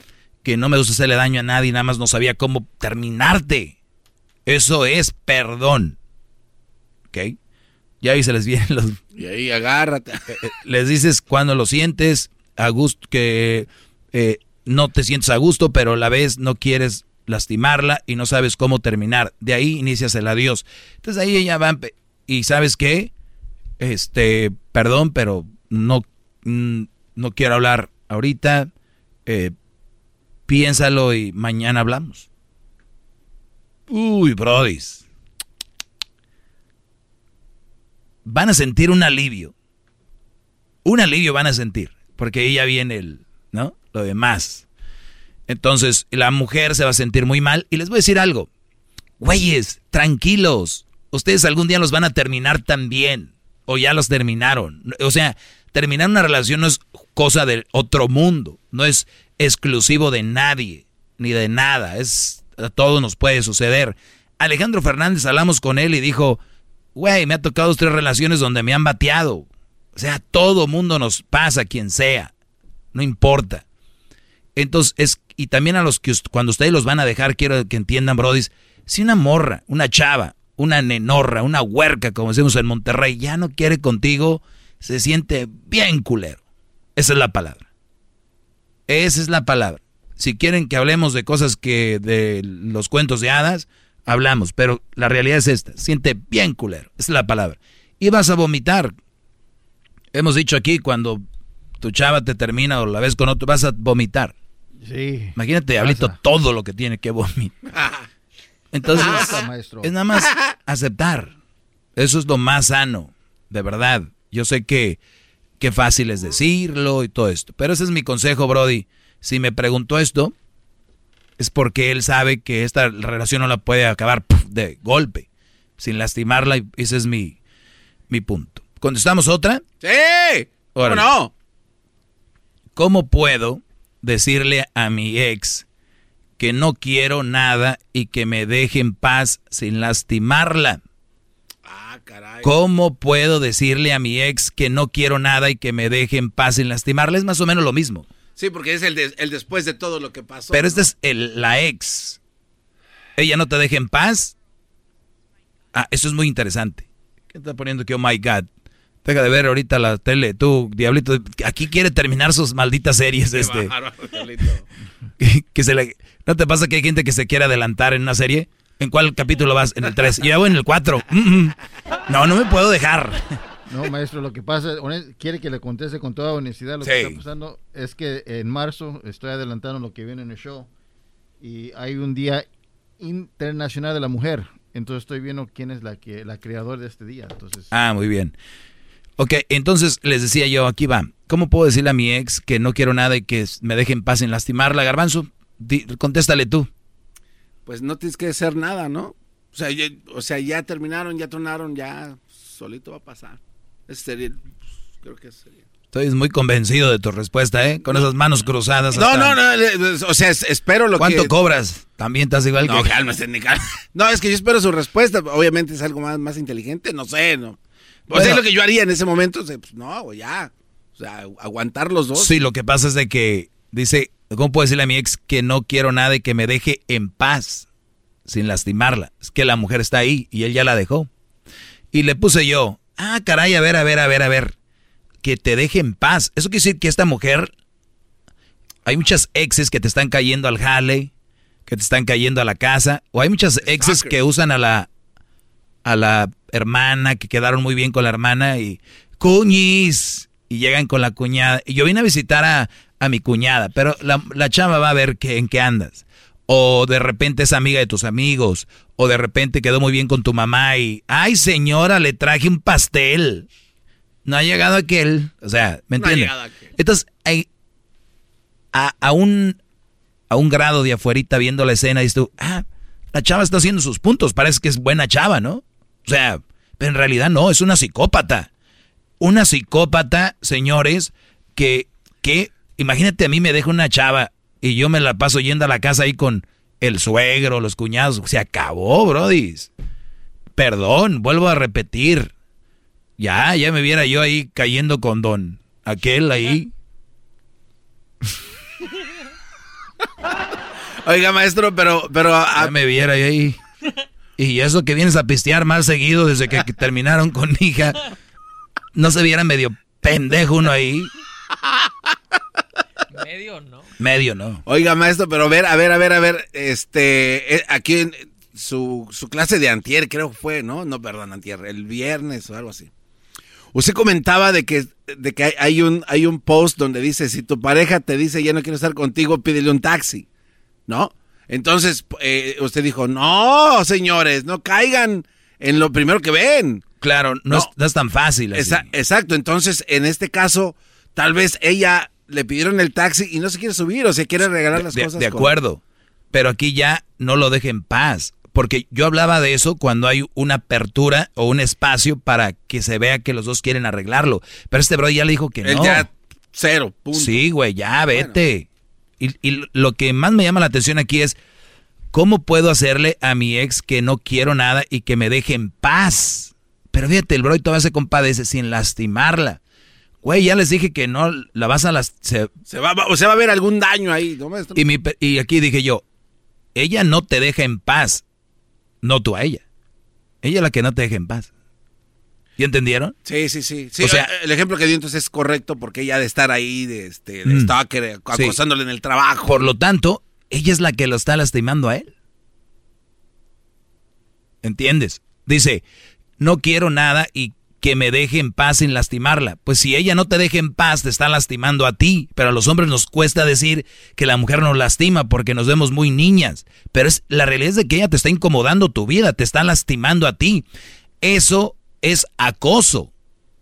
que no me gusta hacerle daño a nadie, nada más no sabía cómo terminarte. Eso es perdón. ¿Ok? Y ahí se les vienen los... Y ahí agárrate. Eh, eh, les dices cuando lo sientes, a gusto, que eh, no te sientes a gusto, pero a la vez no quieres lastimarla y no sabes cómo terminar. De ahí inicias el adiós. Entonces ahí ella va y sabes qué, este, perdón, pero no, mm, no quiero hablar ahorita. piénsalo y mañana hablamos. Uy, brodis. van a sentir un alivio. Un alivio van a sentir, porque ahí ya viene el, ¿no? Lo demás. Entonces, la mujer se va a sentir muy mal. Y les voy a decir algo. Güeyes, tranquilos. Ustedes algún día los van a terminar también. O ya los terminaron. O sea, terminar una relación no es cosa del otro mundo. No es exclusivo de nadie, ni de nada. Es, a todos nos puede suceder. Alejandro Fernández, hablamos con él y dijo, Güey, me ha tocado tres relaciones donde me han bateado. O sea, todo mundo nos pasa, quien sea. No importa. Entonces, es, y también a los que cuando ustedes los van a dejar, quiero que entiendan, Brody, si una morra, una chava, una nenorra, una huerca, como decimos en Monterrey, ya no quiere contigo, se siente bien culero. Esa es la palabra. Esa es la palabra. Si quieren que hablemos de cosas que de los cuentos de hadas, hablamos, pero la realidad es esta, siente bien culero, esa es la palabra. Y vas a vomitar. Hemos dicho aquí, cuando tu chava te termina o la ves con otro, vas a vomitar. Sí. Imagínate, Diablito, todo lo que tiene que vomitar. <laughs> Entonces, es nada más aceptar. Eso es lo más sano, de verdad. Yo sé que, que fácil es decirlo y todo esto, pero ese es mi consejo, Brody. Si me preguntó esto, es porque él sabe que esta relación no la puede acabar de golpe, sin lastimarla. Y ese es mi, mi punto. ¿Contestamos otra? Sí. ¿Cómo no? ¿Cómo puedo decirle a mi ex que no quiero nada y que me deje en paz sin lastimarla? Ah, caray. ¿Cómo puedo decirle a mi ex que no quiero nada y que me deje en paz sin lastimarla? Es más o menos lo mismo. Sí, porque es el, el después de todo lo que pasó. Pero esta es el, la ex. Ella no te deja en paz. Ah, eso es muy interesante. ¿Qué está poniendo que oh my god? Deja de ver ahorita la tele. Tú, Diablito, aquí quiere terminar sus malditas series. este. <laughs> que se le, ¿No te pasa que hay gente que se quiere adelantar en una serie? ¿En cuál capítulo vas? En el 3. Yo ya voy en el 4. No, no me puedo dejar. No, maestro, lo que pasa, quiere que le conteste con toda honestidad lo Sí. que está pasando. Es que en marzo estoy adelantando lo que viene en el show y hay un día internacional de la mujer. Entonces estoy viendo quién es la que la creadora de este día. Entonces, Ah, muy bien. Ok, entonces les decía yo, aquí va. ¿Cómo puedo decirle a mi ex que no quiero nada y que me deje en paz sin lastimarla, Garbanzo? Di- contéstale tú. Pues no tienes que hacer nada, ¿no? O sea, ya, o sea, ya terminaron, ya tronaron, ya solito va a pasar. Ese sería, pues, creo que ese sería. Estoy muy convencido de tu respuesta, ¿eh? Con esas manos cruzadas. No, hasta- no, no, o sea, es- espero lo ¿Cuánto que... cobras? También estás igual No, que... ni cal- <laughs> No, es que yo espero su respuesta. Obviamente es algo más, más inteligente, no sé, ¿no? O Bueno. sea, es lo que yo haría en ese momento. o pues, no, ya. O sea, aguantar los dos. Sí, lo que pasa es de que dice, ¿cómo puedo decirle a mi ex que no quiero nada y que me deje en paz sin lastimarla? Es que la mujer está ahí y él ya la dejó. Y le puse yo, ah, caray, a ver, a ver, a ver, a ver, que te deje en paz. Eso quiere decir que esta mujer, hay muchas exes que te están cayendo al jale, que te están cayendo a la casa, o hay muchas exes que usan a la a la hermana, que quedaron muy bien con la hermana y cuñis, y llegan con la cuñada. Y yo vine a visitar a, a mi cuñada, pero la, la chava va a ver que, en qué andas. O de repente es amiga de tus amigos, o de repente quedó muy bien con tu mamá y, ay señora, le traje un pastel. No ha llegado aquel, o sea, ¿me No ha entiendes? llegado aquel. Entonces, hay, a, a un, a un grado de afuerita viendo la escena, dices tú, ah, la chava está haciendo sus puntos, parece que es buena chava, ¿no? O sea, pero en realidad no, es una psicópata. Una psicópata, señores, que, que, imagínate a mí me deja una chava y yo me la paso yendo a la casa ahí con el suegro, los cuñados, se acabó, brodis. Perdón, vuelvo a repetir. Ya, ya me viera yo ahí cayendo con don aquel ahí. <laughs> Oiga, maestro, pero... pero a- Ya me viera yo ahí. <laughs> Y eso que vienes a pistear más seguido desde que, que <laughs> terminaron con mi hija. No se viera medio pendejo uno ahí. Medio no. Medio no. Oiga, maestro, pero a ver, a ver, a ver, a ver, este, eh, aquí en su, su clase de antier, creo que fue, ¿no? No, perdón, antier, el viernes o algo así. Usted comentaba de que, de que hay, hay un, hay un post donde dice, si tu pareja te dice ya no quiero estar contigo, pídele un taxi, ¿no? Entonces, eh, usted dijo, no, señores, no caigan en lo primero que ven. Claro, no, Es, no es tan fácil. así. Esa- exacto, entonces, en este caso, tal vez ella le pidieron el taxi y no se quiere subir o se quiere regalar las de, cosas. de con- acuerdo. Pero aquí ya no lo deje en paz. Porque yo hablaba de eso cuando hay una apertura o un espacio para que se vea que los dos quieren arreglarlo. Pero este bro ya le dijo que Él no. ya, cero, punto. Sí, güey, ya vete. Y, y lo que más me llama la atención aquí es cómo puedo hacerle a mi ex que no quiero nada y que me deje en paz. Pero fíjate, el bro todavía se compadece sin lastimarla. Güey, ya les dije que no la vas a las se- Se va, o sea, va a haber algún daño ahí, y, mi y aquí dije yo, ella no te deja en paz, no tú a ella. Ella es la que no te deja en paz. ¿Y entendieron? Sí, sí, sí. sí O sea- el ejemplo que dio entonces es correcto porque ella de estar ahí, de, este, de Mm. stalker, Sí. acosándole en el trabajo. Por lo tanto, ella es la que lo está lastimando a él. ¿Entiendes? Dice, no quiero nada y que me deje en paz sin lastimarla. Pues si ella no te deja en paz, te está lastimando a ti. Pero a los hombres nos cuesta decir que la mujer nos lastima porque nos vemos muy niñas. Pero es, la realidad es de que ella te está incomodando tu vida, te está lastimando a ti. Eso es acoso.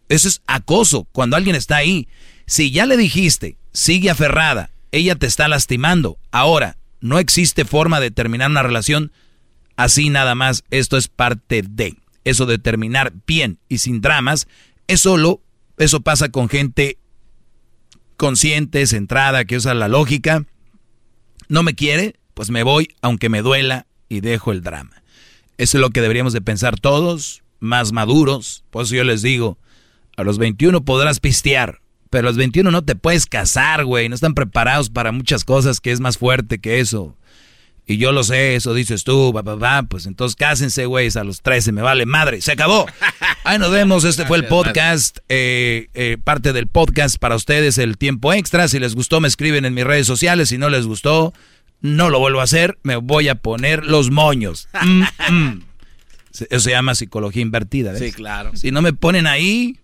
Eso es acoso. Cuando alguien está ahí, si ya le dijiste, sigue aferrada, ella te está lastimando. Ahora, no existe forma de terminar una relación así nada más. Esto es parte de eso de terminar bien y sin dramas. Es solo, eso pasa con gente consciente, centrada, que usa la lógica. No me quiere, pues me voy, aunque me duela, y dejo el drama. Eso es lo que deberíamos de pensar todos, más maduros. Por eso yo les digo, a los 21 podrás pistear, pero a los 21 no te puedes casar, güey. No están preparados para muchas cosas que es más fuerte que eso. Y yo lo sé, eso dices tú, va, va, va, pues entonces cásense, güeyes, a los 13, me vale madre, se acabó. <laughs> Ahí nos vemos, este fue el podcast, eh, eh, parte del podcast para ustedes, el tiempo extra. Si les gustó, me escriben en mis redes sociales, si no les gustó, no lo vuelvo a hacer, me voy a poner los moños. Mm, mm. Eso se llama psicología invertida, ¿ves? Sí, claro. Si no me ponen ahí,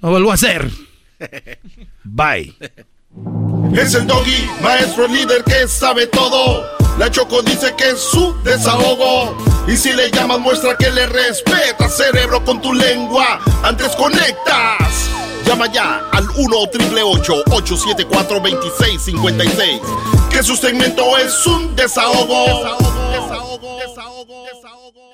lo vuelvo a hacer. Bye. Es el doggy, maestro líder que sabe todo. La Choco dice que es su desahogo. Y si le llamas, muestra que le respeta, cerebro, con tu lengua. Antes conectas. Llama ya al 1-888-874-2656. Que su segmento es un desahogo. Desahogo, desahogo, desahogo, desahogo.